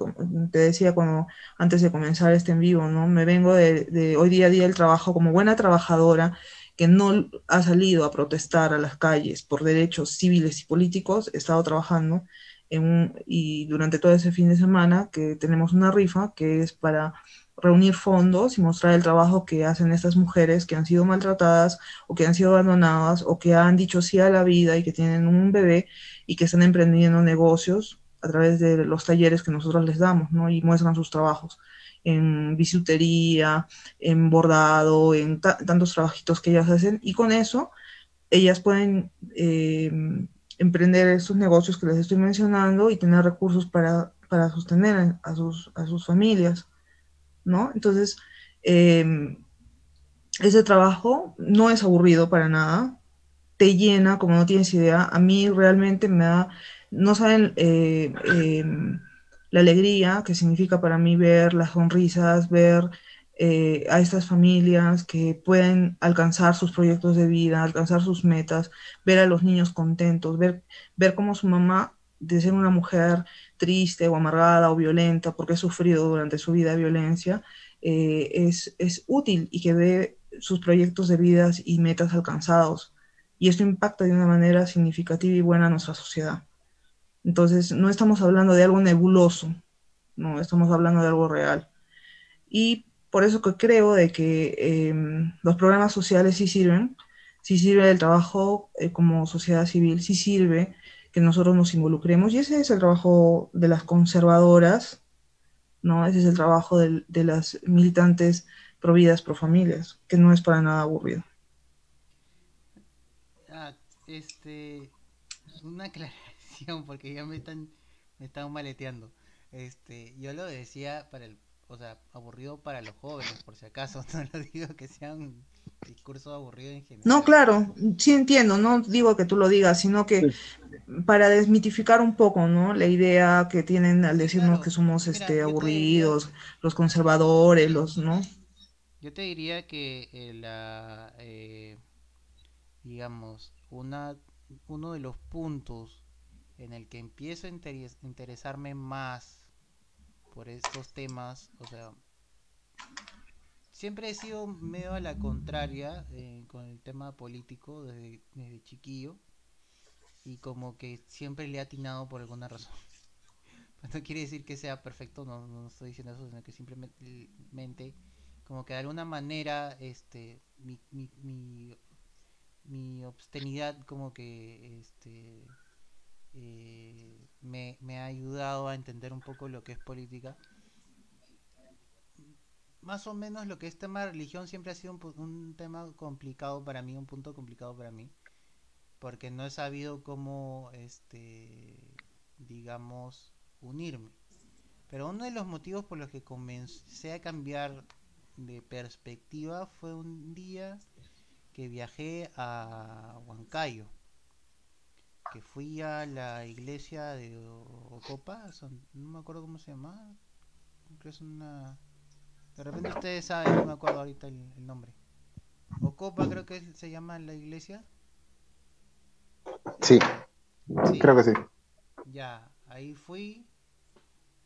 te decía cuando antes de comenzar este en vivo, ¿no? Me vengo de, hoy día a día el trabajo como buena trabajadora que no ha salido a protestar a las calles por derechos civiles y políticos, he estado trabajando en y durante todo ese fin de semana que tenemos una rifa que es para reunir fondos y mostrar el trabajo que hacen estas mujeres que han sido maltratadas o que han sido abandonadas o que han dicho sí a la vida y que tienen un bebé y que están emprendiendo negocios a través de los talleres que nosotros les damos, ¿no? Y muestran sus trabajos en bisutería, en bordado, en tantos trabajitos que ellas hacen y con eso ellas pueden eh, emprender esos negocios que les estoy mencionando y tener recursos para, para sostener a sus, a sus familias. ¿no? Entonces, em, ese trabajo no es aburrido para nada, te llena, como no tienes idea, a mí realmente me da, no saben eh, em, la alegría que significa para mí ver las sonrisas, ver eh, a estas familias que pueden alcanzar sus proyectos de vida, alcanzar sus metas, ver a los niños contentos, ver, ver cómo su mamá, de ser una mujer triste o amargada o violenta porque ha sufrido durante su vida violencia, eh, es, es útil y que ve sus proyectos de vida y metas alcanzados. Y esto impacta de una manera significativa y buena a nuestra sociedad. Entonces, no estamos hablando de algo nebuloso, no, estamos hablando de algo real. Y por eso que creo de que em, los programas sociales sí sirven, sí sirve el trabajo eh, como sociedad civil, sí sirve que nosotros nos involucremos. Y ese es el trabajo de las conservadoras, ¿no? Ese es el trabajo de, las militantes pro vidas, pro familias, que no es para nada aburrido. Ah, este, una porque ya me están, me están maleteando. Este, yo lo decía para el, o sea, aburrido para los jóvenes, por si acaso, no lo digo que sea un discurso aburrido en general. No, claro, sí entiendo, no digo que tú lo digas, sino que para desmitificar un poco, ¿no? La idea que tienen al decirnos Claro, que somos mira, este aburridos, los conservadores, los, ¿no? Yo te diría que eh, la, eh, digamos, una, uno de los puntos en el que empiezo a interes- interesarme más por estos temas, o sea, siempre he sido medio a la contraria eh, con el tema político desde, chiquillo y como que siempre le he atinado por alguna razón. No quiere decir que sea perfecto, no, no estoy diciendo eso, sino que simplemente como que de alguna manera este mi, mi, mi, mi obscenidad como que este eh, me, ha ayudado a entender un poco lo que es política. Más o menos lo que es tema de religión siempre ha sido un, un tema complicado para mí un punto complicado para mí porque no he sabido cómo este digamos unirme. Pero uno de los motivos por los que comencé a cambiar de perspectiva fue un día que viajé a Huancayo, que fui a la iglesia de Ocopa, son- no me acuerdo cómo se llama, creo que es una... De repente ustedes saben, no me acuerdo ahorita el, el nombre. Ocopa creo que es- se llama la iglesia. Sí, Sí. creo que sí. Ya, ahí fui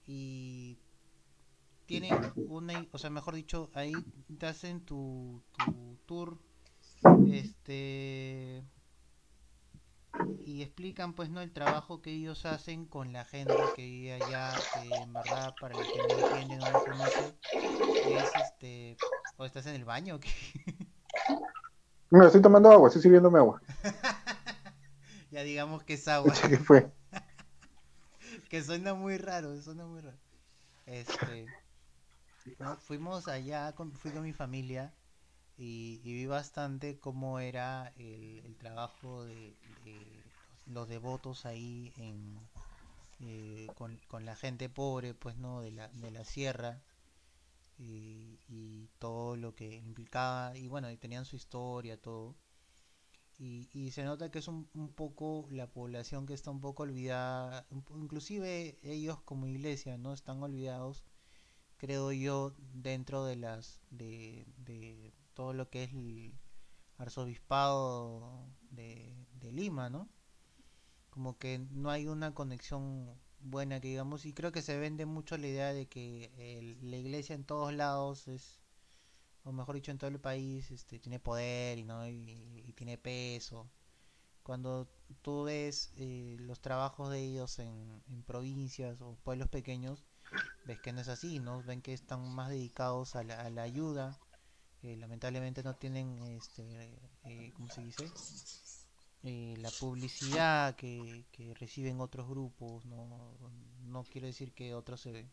y tienen una, o sea, mejor dicho, ahí te hacen tu, tu tour, este, y explican pues no el trabajo que ellos hacen con la gente que allá, en verdad para los que no entienden o no conocen, es este, o estás en el baño, o qué? No, estoy tomando agua, estoy sirviéndome agua. ya digamos que es agua. ¿Qué fue? que suena muy raro, suena muy raro. Este, no, fuimos allá, con, fui con mi familia y, y vi bastante cómo era el, trabajo de, de los devotos ahí en, eh, con, con la gente pobre, pues no, de la, de la sierra y, y todo lo que implicaba, y bueno, y tenían su historia, todo. Y, se nota que es un, un poco la población que está un poco olvidada, inclusive ellos como iglesia, ¿no? Están olvidados, creo yo, dentro de las, de todo lo que es el arzobispado de, Lima, ¿no? Como que no hay una conexión buena que digamos, y creo que se vende mucho la idea de que el- la iglesia en todos lados es o mejor dicho en todo el país este tiene poder y no y, y tiene peso. Cuando tú ves eh, los trabajos de ellos en, en provincias o pueblos pequeños ves que no es así no ven que están más dedicados a la, a la ayuda eh, lamentablemente no tienen este eh, cómo se dice Eh, la publicidad que, que reciben otros grupos no no quiero decir que otros se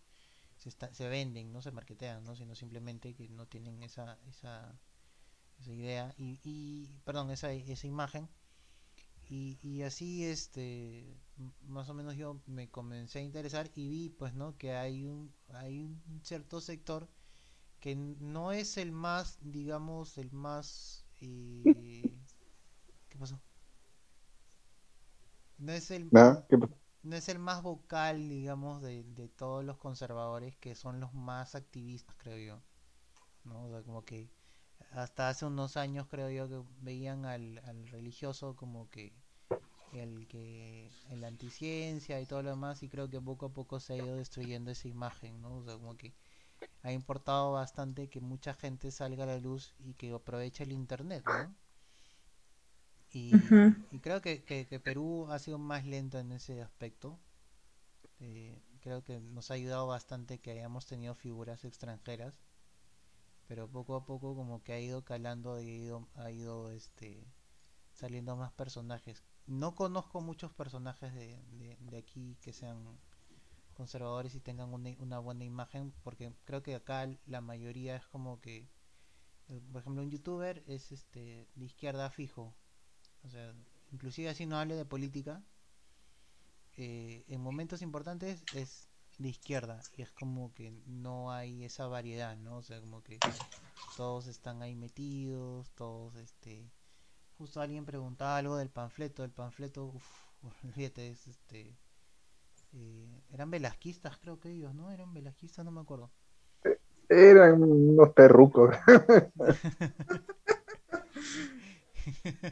se, está- se venden, no se marketean, ¿no? sino simplemente que no tienen esa, esa, esa idea y, y perdón, esa, esa imagen. Y, y así, este, más o menos yo me comencé a interesar y vi, pues, ¿no? Que hay un, hay un cierto sector que no es el más, digamos, el más, eh, ¿qué pasó? No es el, Nada, ¿qué pasó? no es el más vocal, digamos, de, de todos los conservadores, que son los más activistas, creo yo. ¿no? O sea, como que hasta hace unos años creo yo que veían al, al religioso como que el que la anticiencia y todo lo demás y creo que poco a poco se ha ido destruyendo esa imagen, ¿no? O sea, como que ha importado bastante que mucha gente salga a la luz y que aproveche el internet, ¿no? Y, creo que, que, que Perú ha sido más lento en ese aspecto. Eh, creo que nos ha ayudado bastante que hayamos tenido figuras extranjeras, pero poco a poco como que ha ido calando y ha ido, ha ido este, saliendo más personajes. No conozco muchos personajes de, de, de aquí que sean conservadores y tengan una, una buena imagen, porque creo que acá la mayoría es como que, eh, por ejemplo, un youtuber es este de izquierda fijo, o sea, inclusive así no hable de política, eh, en momentos importantes es de izquierda y es como que no hay esa variedad, ¿no? O sea, como que todos están ahí metidos, todos este justo alguien preguntaba algo del panfleto, el panfleto, uff, olvídate, es este eh, eran velasquistas creo que ellos, ¿no? Eran velasquistas, no me acuerdo. Eran unos perrucos.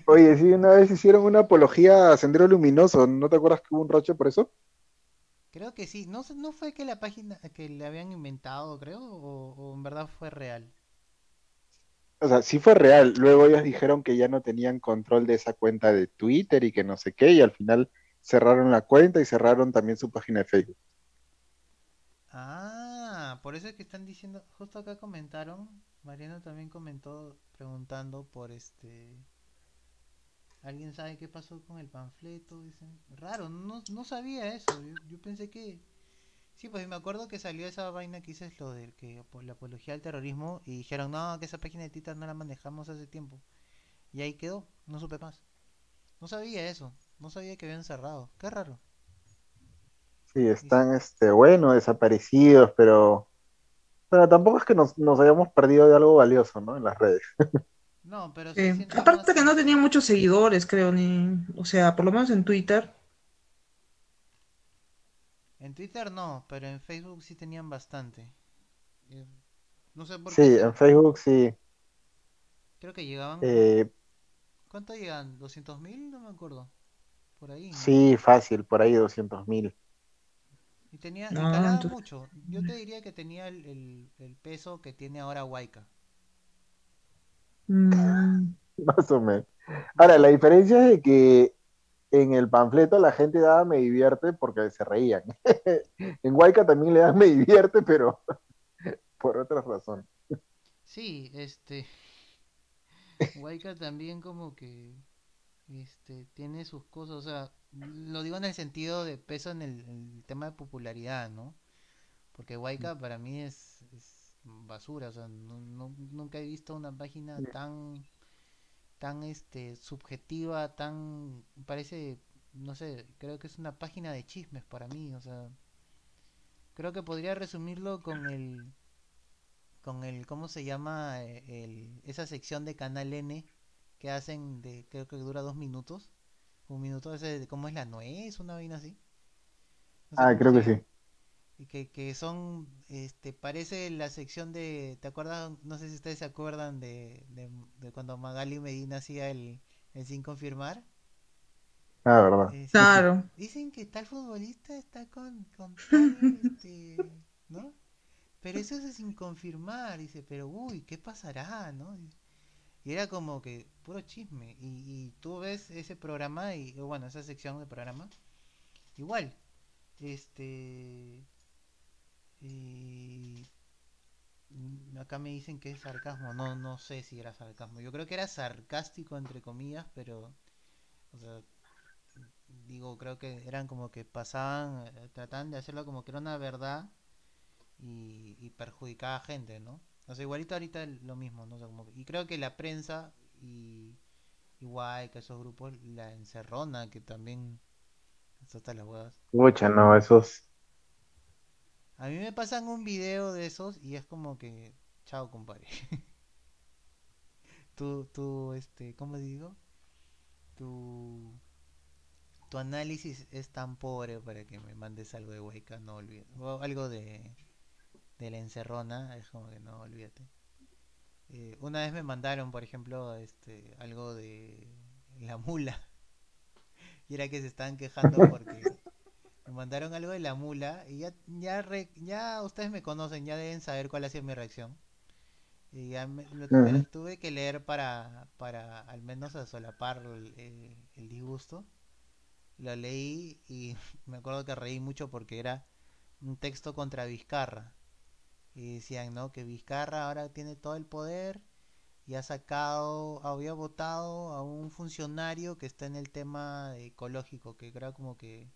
Oye, sí, una vez hicieron una apología a Sendero Luminoso, ¿no te acuerdas que hubo un roche por eso? Creo que sí, no no fue que la página que le habían inventado, creo, o, o en verdad fue real. O sea, sí fue real. Luego ellos dijeron que ya no tenían control de esa cuenta de Twitter y que no sé qué, y al final cerraron la cuenta y cerraron también su página de Facebook. Ah, por eso es que están diciendo, justo acá comentaron, Mariano también comentó preguntando por este, ¿alguien sabe qué pasó con el panfleto? Dicen, raro, no, no sabía eso, yo, yo pensé que, sí, pues me acuerdo que salió esa vaina que dices lo de que la apología al terrorismo y dijeron, no, que esa página de Twitter no la manejamos hace tiempo. Y ahí quedó, no supe más. No sabía eso, no sabía que habían cerrado, qué raro. Sí, están, este, bueno, desaparecidos, pero, pero tampoco es que nos, nos hayamos perdido de algo valioso, ¿no? En las redes. No, pero sí Eh, aparte más que no tenía muchos seguidores, creo, ni, o sea, por lo menos en Twitter. En Twitter no, pero en Facebook sí tenían bastante. Eh, No sé por Sí, qué, se- en Facebook sí. creo que llegaban, Eh, ¿cuánto llegan? ¿200 mil? No me acuerdo. Por ahí, ¿no? sí, fácil, por ahí 200 mil. Y tenía, y No, calaba entonces, mucho. Yo te diría que tenía el, el- el peso que tiene ahora Waika. mm, Más o menos. Ahora, la diferencia es de que en el panfleto la gente daba me divierte porque se reían. En Huayca también le dan me divierte, pero por otras razones. Sí, este, Waika también como que, este, tiene sus cosas, o sea, lo digo en el sentido de peso en el, tema de popularidad, ¿no? Porque Waika para mí es, es basura, o sea, no, no- nunca he visto una página tan, tan, este, subjetiva, tan, parece, no sé, creo que es una página de chismes para mí, o sea, creo que podría resumirlo con el, con el, ¿cómo se llama? Eh, El, esa sección de Canal N que hacen de, creo que dura dos minutos, un minuto ese de cómo es la nuez, una vaina así, no sé Ah, creo que sí. Y que, que son, este, parece la sección de, ¿te acuerdas? No sé si ustedes se acuerdan de, de, de cuando Magali Medina hacía el, el sin confirmar. Ah, verdad. Este, claro. dicen que tal futbolista está con, con tal, este, ¿no? Pero eso es sin confirmar, dice, pero uy, ¿qué pasará, no? Y era como que puro chisme. Y, y tú ves ese programa, y bueno, esa sección de programa, igual, este, acá me dicen que es sarcasmo, no, no sé si era sarcasmo. Yo creo que era sarcástico, entre comillas, pero, digo, creo que eran como que pasaban, eh, trataban de hacerlo como que era una verdad y, y perjudicaba a gente, ¿no? O sea, igualito ahorita lo mismo, ¿no? O sea, como que- y creo que la prensa y igual que esos grupos, la encerrona, que también está hasta las huevas. Pucha, no, esos. A mí me pasan un video de esos y es como que, chao, compadre. tú, tú, este, ¿cómo digo? Tu, tu análisis es tan pobre para que me mandes algo de Hueca, no olvides. O algo de, de la encerrona, es como que no, olvídate. Eh, una vez me mandaron, por ejemplo, este, algo de la mula. Y era que se estaban quejando porque me mandaron algo de la mula y ya, ya, ya ustedes me conocen, ya deben saber cuál ha sido mi reacción. Y ya me, lo, tuve que leer para, para al menos solapar el, el, disgusto. Lo leí y me acuerdo que reí mucho porque era un texto contra Vizcarra. Y decían, ¿no? Que Vizcarra ahora tiene todo el poder y ha sacado, había votado a un funcionario que está en el tema ecológico, que era como que,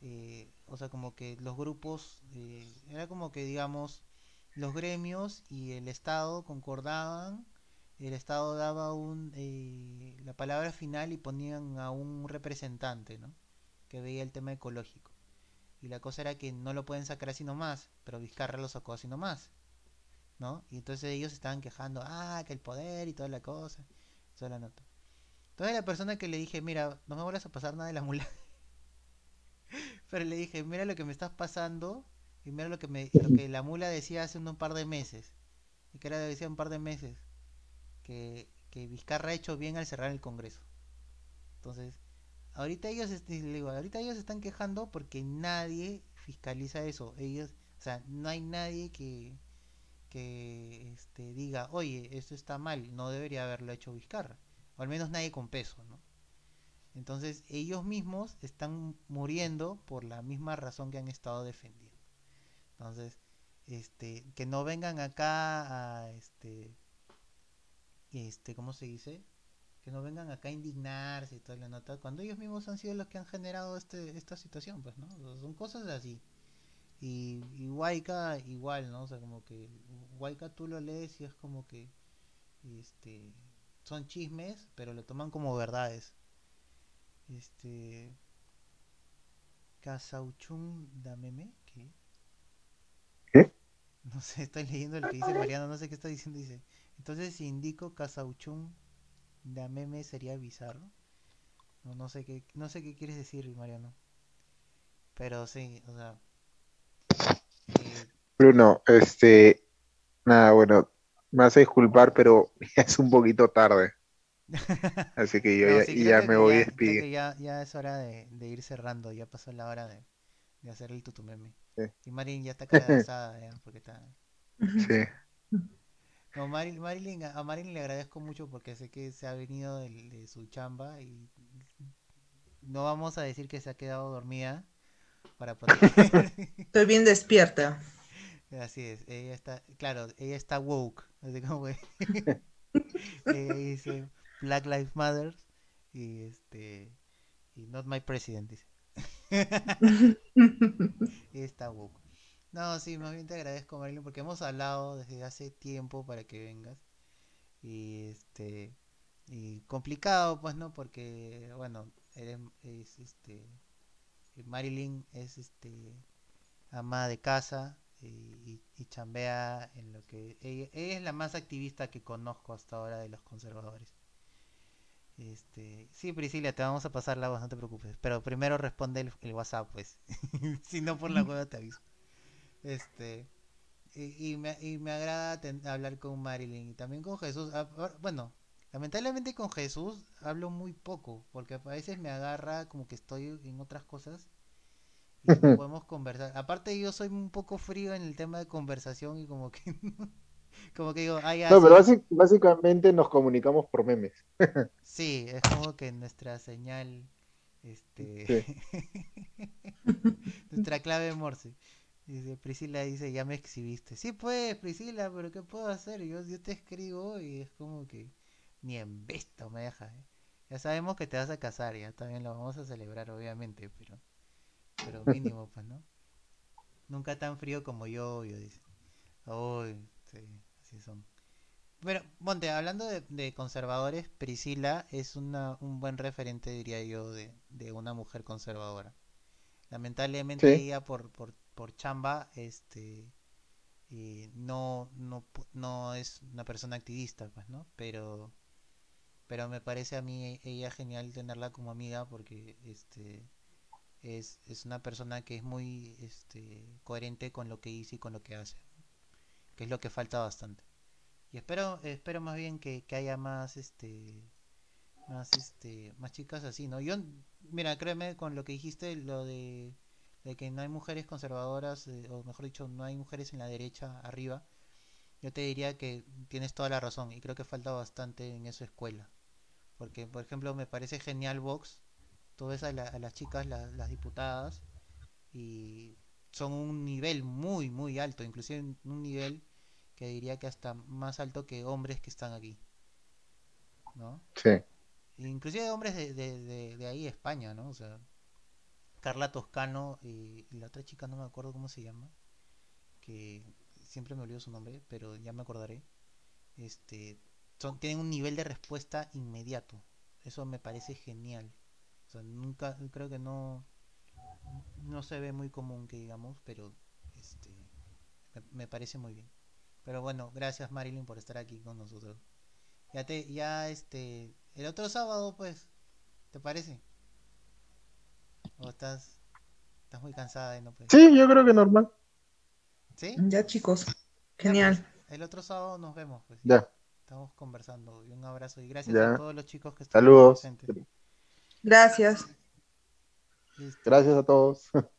eh, o sea, como que los grupos, eh, era como que, digamos, los gremios y el Estado concordaban, el Estado daba un, eh, la palabra final y ponían a un representante, ¿no? Que veía el tema ecológico. Y la cosa era que no lo pueden sacar así nomás, pero Vizcarra lo sacó así nomás. ¿no? Y entonces ellos estaban quejando, ah, que el poder y toda la cosa. Toda la nota. Entonces la persona que le dije, mira, no me vuelvas a pasar nada de la mula. Pero le dije, mira lo que me estás pasando y mira lo que, me, lo que la mula decía hace un par de meses. Y que era decía un par de meses. Que, que Vizcarra ha hecho bien al cerrar el Congreso. Entonces, ahorita ellos, digo, ahorita ellos están quejando porque nadie fiscaliza eso. Ellos, o sea, no hay nadie que, que este, diga, oye, esto está mal, no debería haberlo hecho Vizcarra. O al menos nadie con peso, ¿no? Entonces ellos mismos están muriendo por la misma razón que han estado defendiendo. Entonces, este, que no vengan acá a este, este, ¿cómo se dice? Que no vengan acá a indignarse y toda la nota, cuando ellos mismos han sido los que han generado este, esta situación, pues, ¿no? Son cosas así. Y, y Waika igual, ¿no? O sea, como que Waika tú lo lees y es como que este son chismes, pero lo toman como verdades. Este Casauchun Dameme, ¿qué? ¿Qué? No sé, estoy leyendo el que dice Mariano, no sé qué está diciendo, dice. Entonces si indico Casauchun Dameme sería bizarro. No, no sé qué no sé qué quieres decir, Mariano. Pero sí, o sea, Bruno, este, nada, bueno, me hace disculpar, pero es un poquito tarde. Así que yo ya, me voy a despedir. Ya, ya, es hora de, ir cerrando, ya pasó la hora de, hacer el tutumeme. Y Marilyn ya está cansada, porque está... Sí. No, Marilyn, a Marilyn le agradezco mucho porque sé que se ha venido de su chamba y no vamos a decir que se ha quedado dormida, para proteger. Estoy bien despierta. Así es, ella está, claro, ella está woke, así como ella dice Black Lives Matter y este y not my president dice. está woke. No, sí, más bien te agradezco Marilyn porque hemos hablado desde hace tiempo para que vengas y este y complicado pues no porque bueno eres es, este Marilyn es este ama de casa y, chambea en lo que ella, es la más activista que conozco hasta ahora de los conservadores. Este, sí, Priscila, te vamos a pasar la voz, no te preocupes. Pero primero responde el, WhatsApp, pues. si no por la hueva te aviso. Este, y, me, y me agrada hablar con Marilyn y también con Jesús. Ah, bueno, lamentablemente con Jesús hablo muy poco, porque a veces me agarra como que estoy en otras cosas y no podemos conversar. Aparte yo soy un poco frío en el tema de conversación y como que como que digo, No, pero básicamente nos comunicamos por memes. sí, es como que nuestra señal este nuestra clave Morse. Dice, Priscila dice, ya me exhibiste. Sí, pues, Priscila, pero ¿qué puedo hacer? Yo, yo te escribo y es como que ni en visto me deja. ¿eh? Ya sabemos que te vas a casar, ya también lo vamos a celebrar, obviamente, pero, pero mínimo, pues, ¿no? Nunca tan frío como yo, yo dice. Uy, sí, así son. Pero, Monte, hablando de, conservadores, Priscila es una, un buen referente, diría yo, de, de una mujer conservadora. Lamentablemente ella por, por, por chamba, este, no, no, no es una persona activista, pues, ¿no? Pero pero me parece a mí ella genial tenerla como amiga porque este es, es una persona que es muy este, coherente con lo que dice y con lo que hace, que es lo que falta bastante. Y espero, espero más bien que, que haya más, este, más, este, más chicas así, ¿no? Yo, mira, créeme con lo que dijiste, lo de, de que no hay mujeres conservadoras, eh, o mejor dicho, no hay mujeres en la derecha arriba. Yo te diría que tienes toda la razón y creo que falta bastante en esa escuela. Porque, por ejemplo, me parece genial Vox. Tú ves a, la- a las chicas, la- las diputadas, y son un nivel muy, muy alto, inclusive un nivel que diría que hasta más alto que hombres que están aquí, ¿no? Sí. Inclusive hombres de, de, de, de ahí, España, ¿no? O sea, Carla Toscano y, la otra chica, no me acuerdo cómo se llama, que siempre me olvido su nombre, pero ya me acordaré. Este, son, tienen un nivel de respuesta inmediato. Eso me parece genial. O sea, nunca, creo que no, no se ve muy común que digamos, pero este, me, me parece muy bien. Pero bueno, gracias Marilyn por estar aquí con nosotros. Ya te, ya este, el otro sábado, pues, ¿te parece? ¿O estás, estás muy cansada y no puedes? Sí, yo creo que normal. ¿Sí? Ya, chicos. Ya, Genial. pues, el otro sábado nos vemos, pues. Ya. Estamos conversando. Y un abrazo. Y gracias Ya. a todos los chicos que estuvieron Saludos. presentes. Gracias. Listo. Gracias a todos.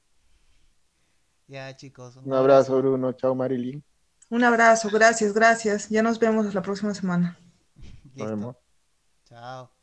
Ya, chicos. Un abrazo, Bruno. Chao, Marilyn. Un abrazo. Gracias, gracias. Ya nos vemos la próxima semana. Nos Listo. vemos. Chao.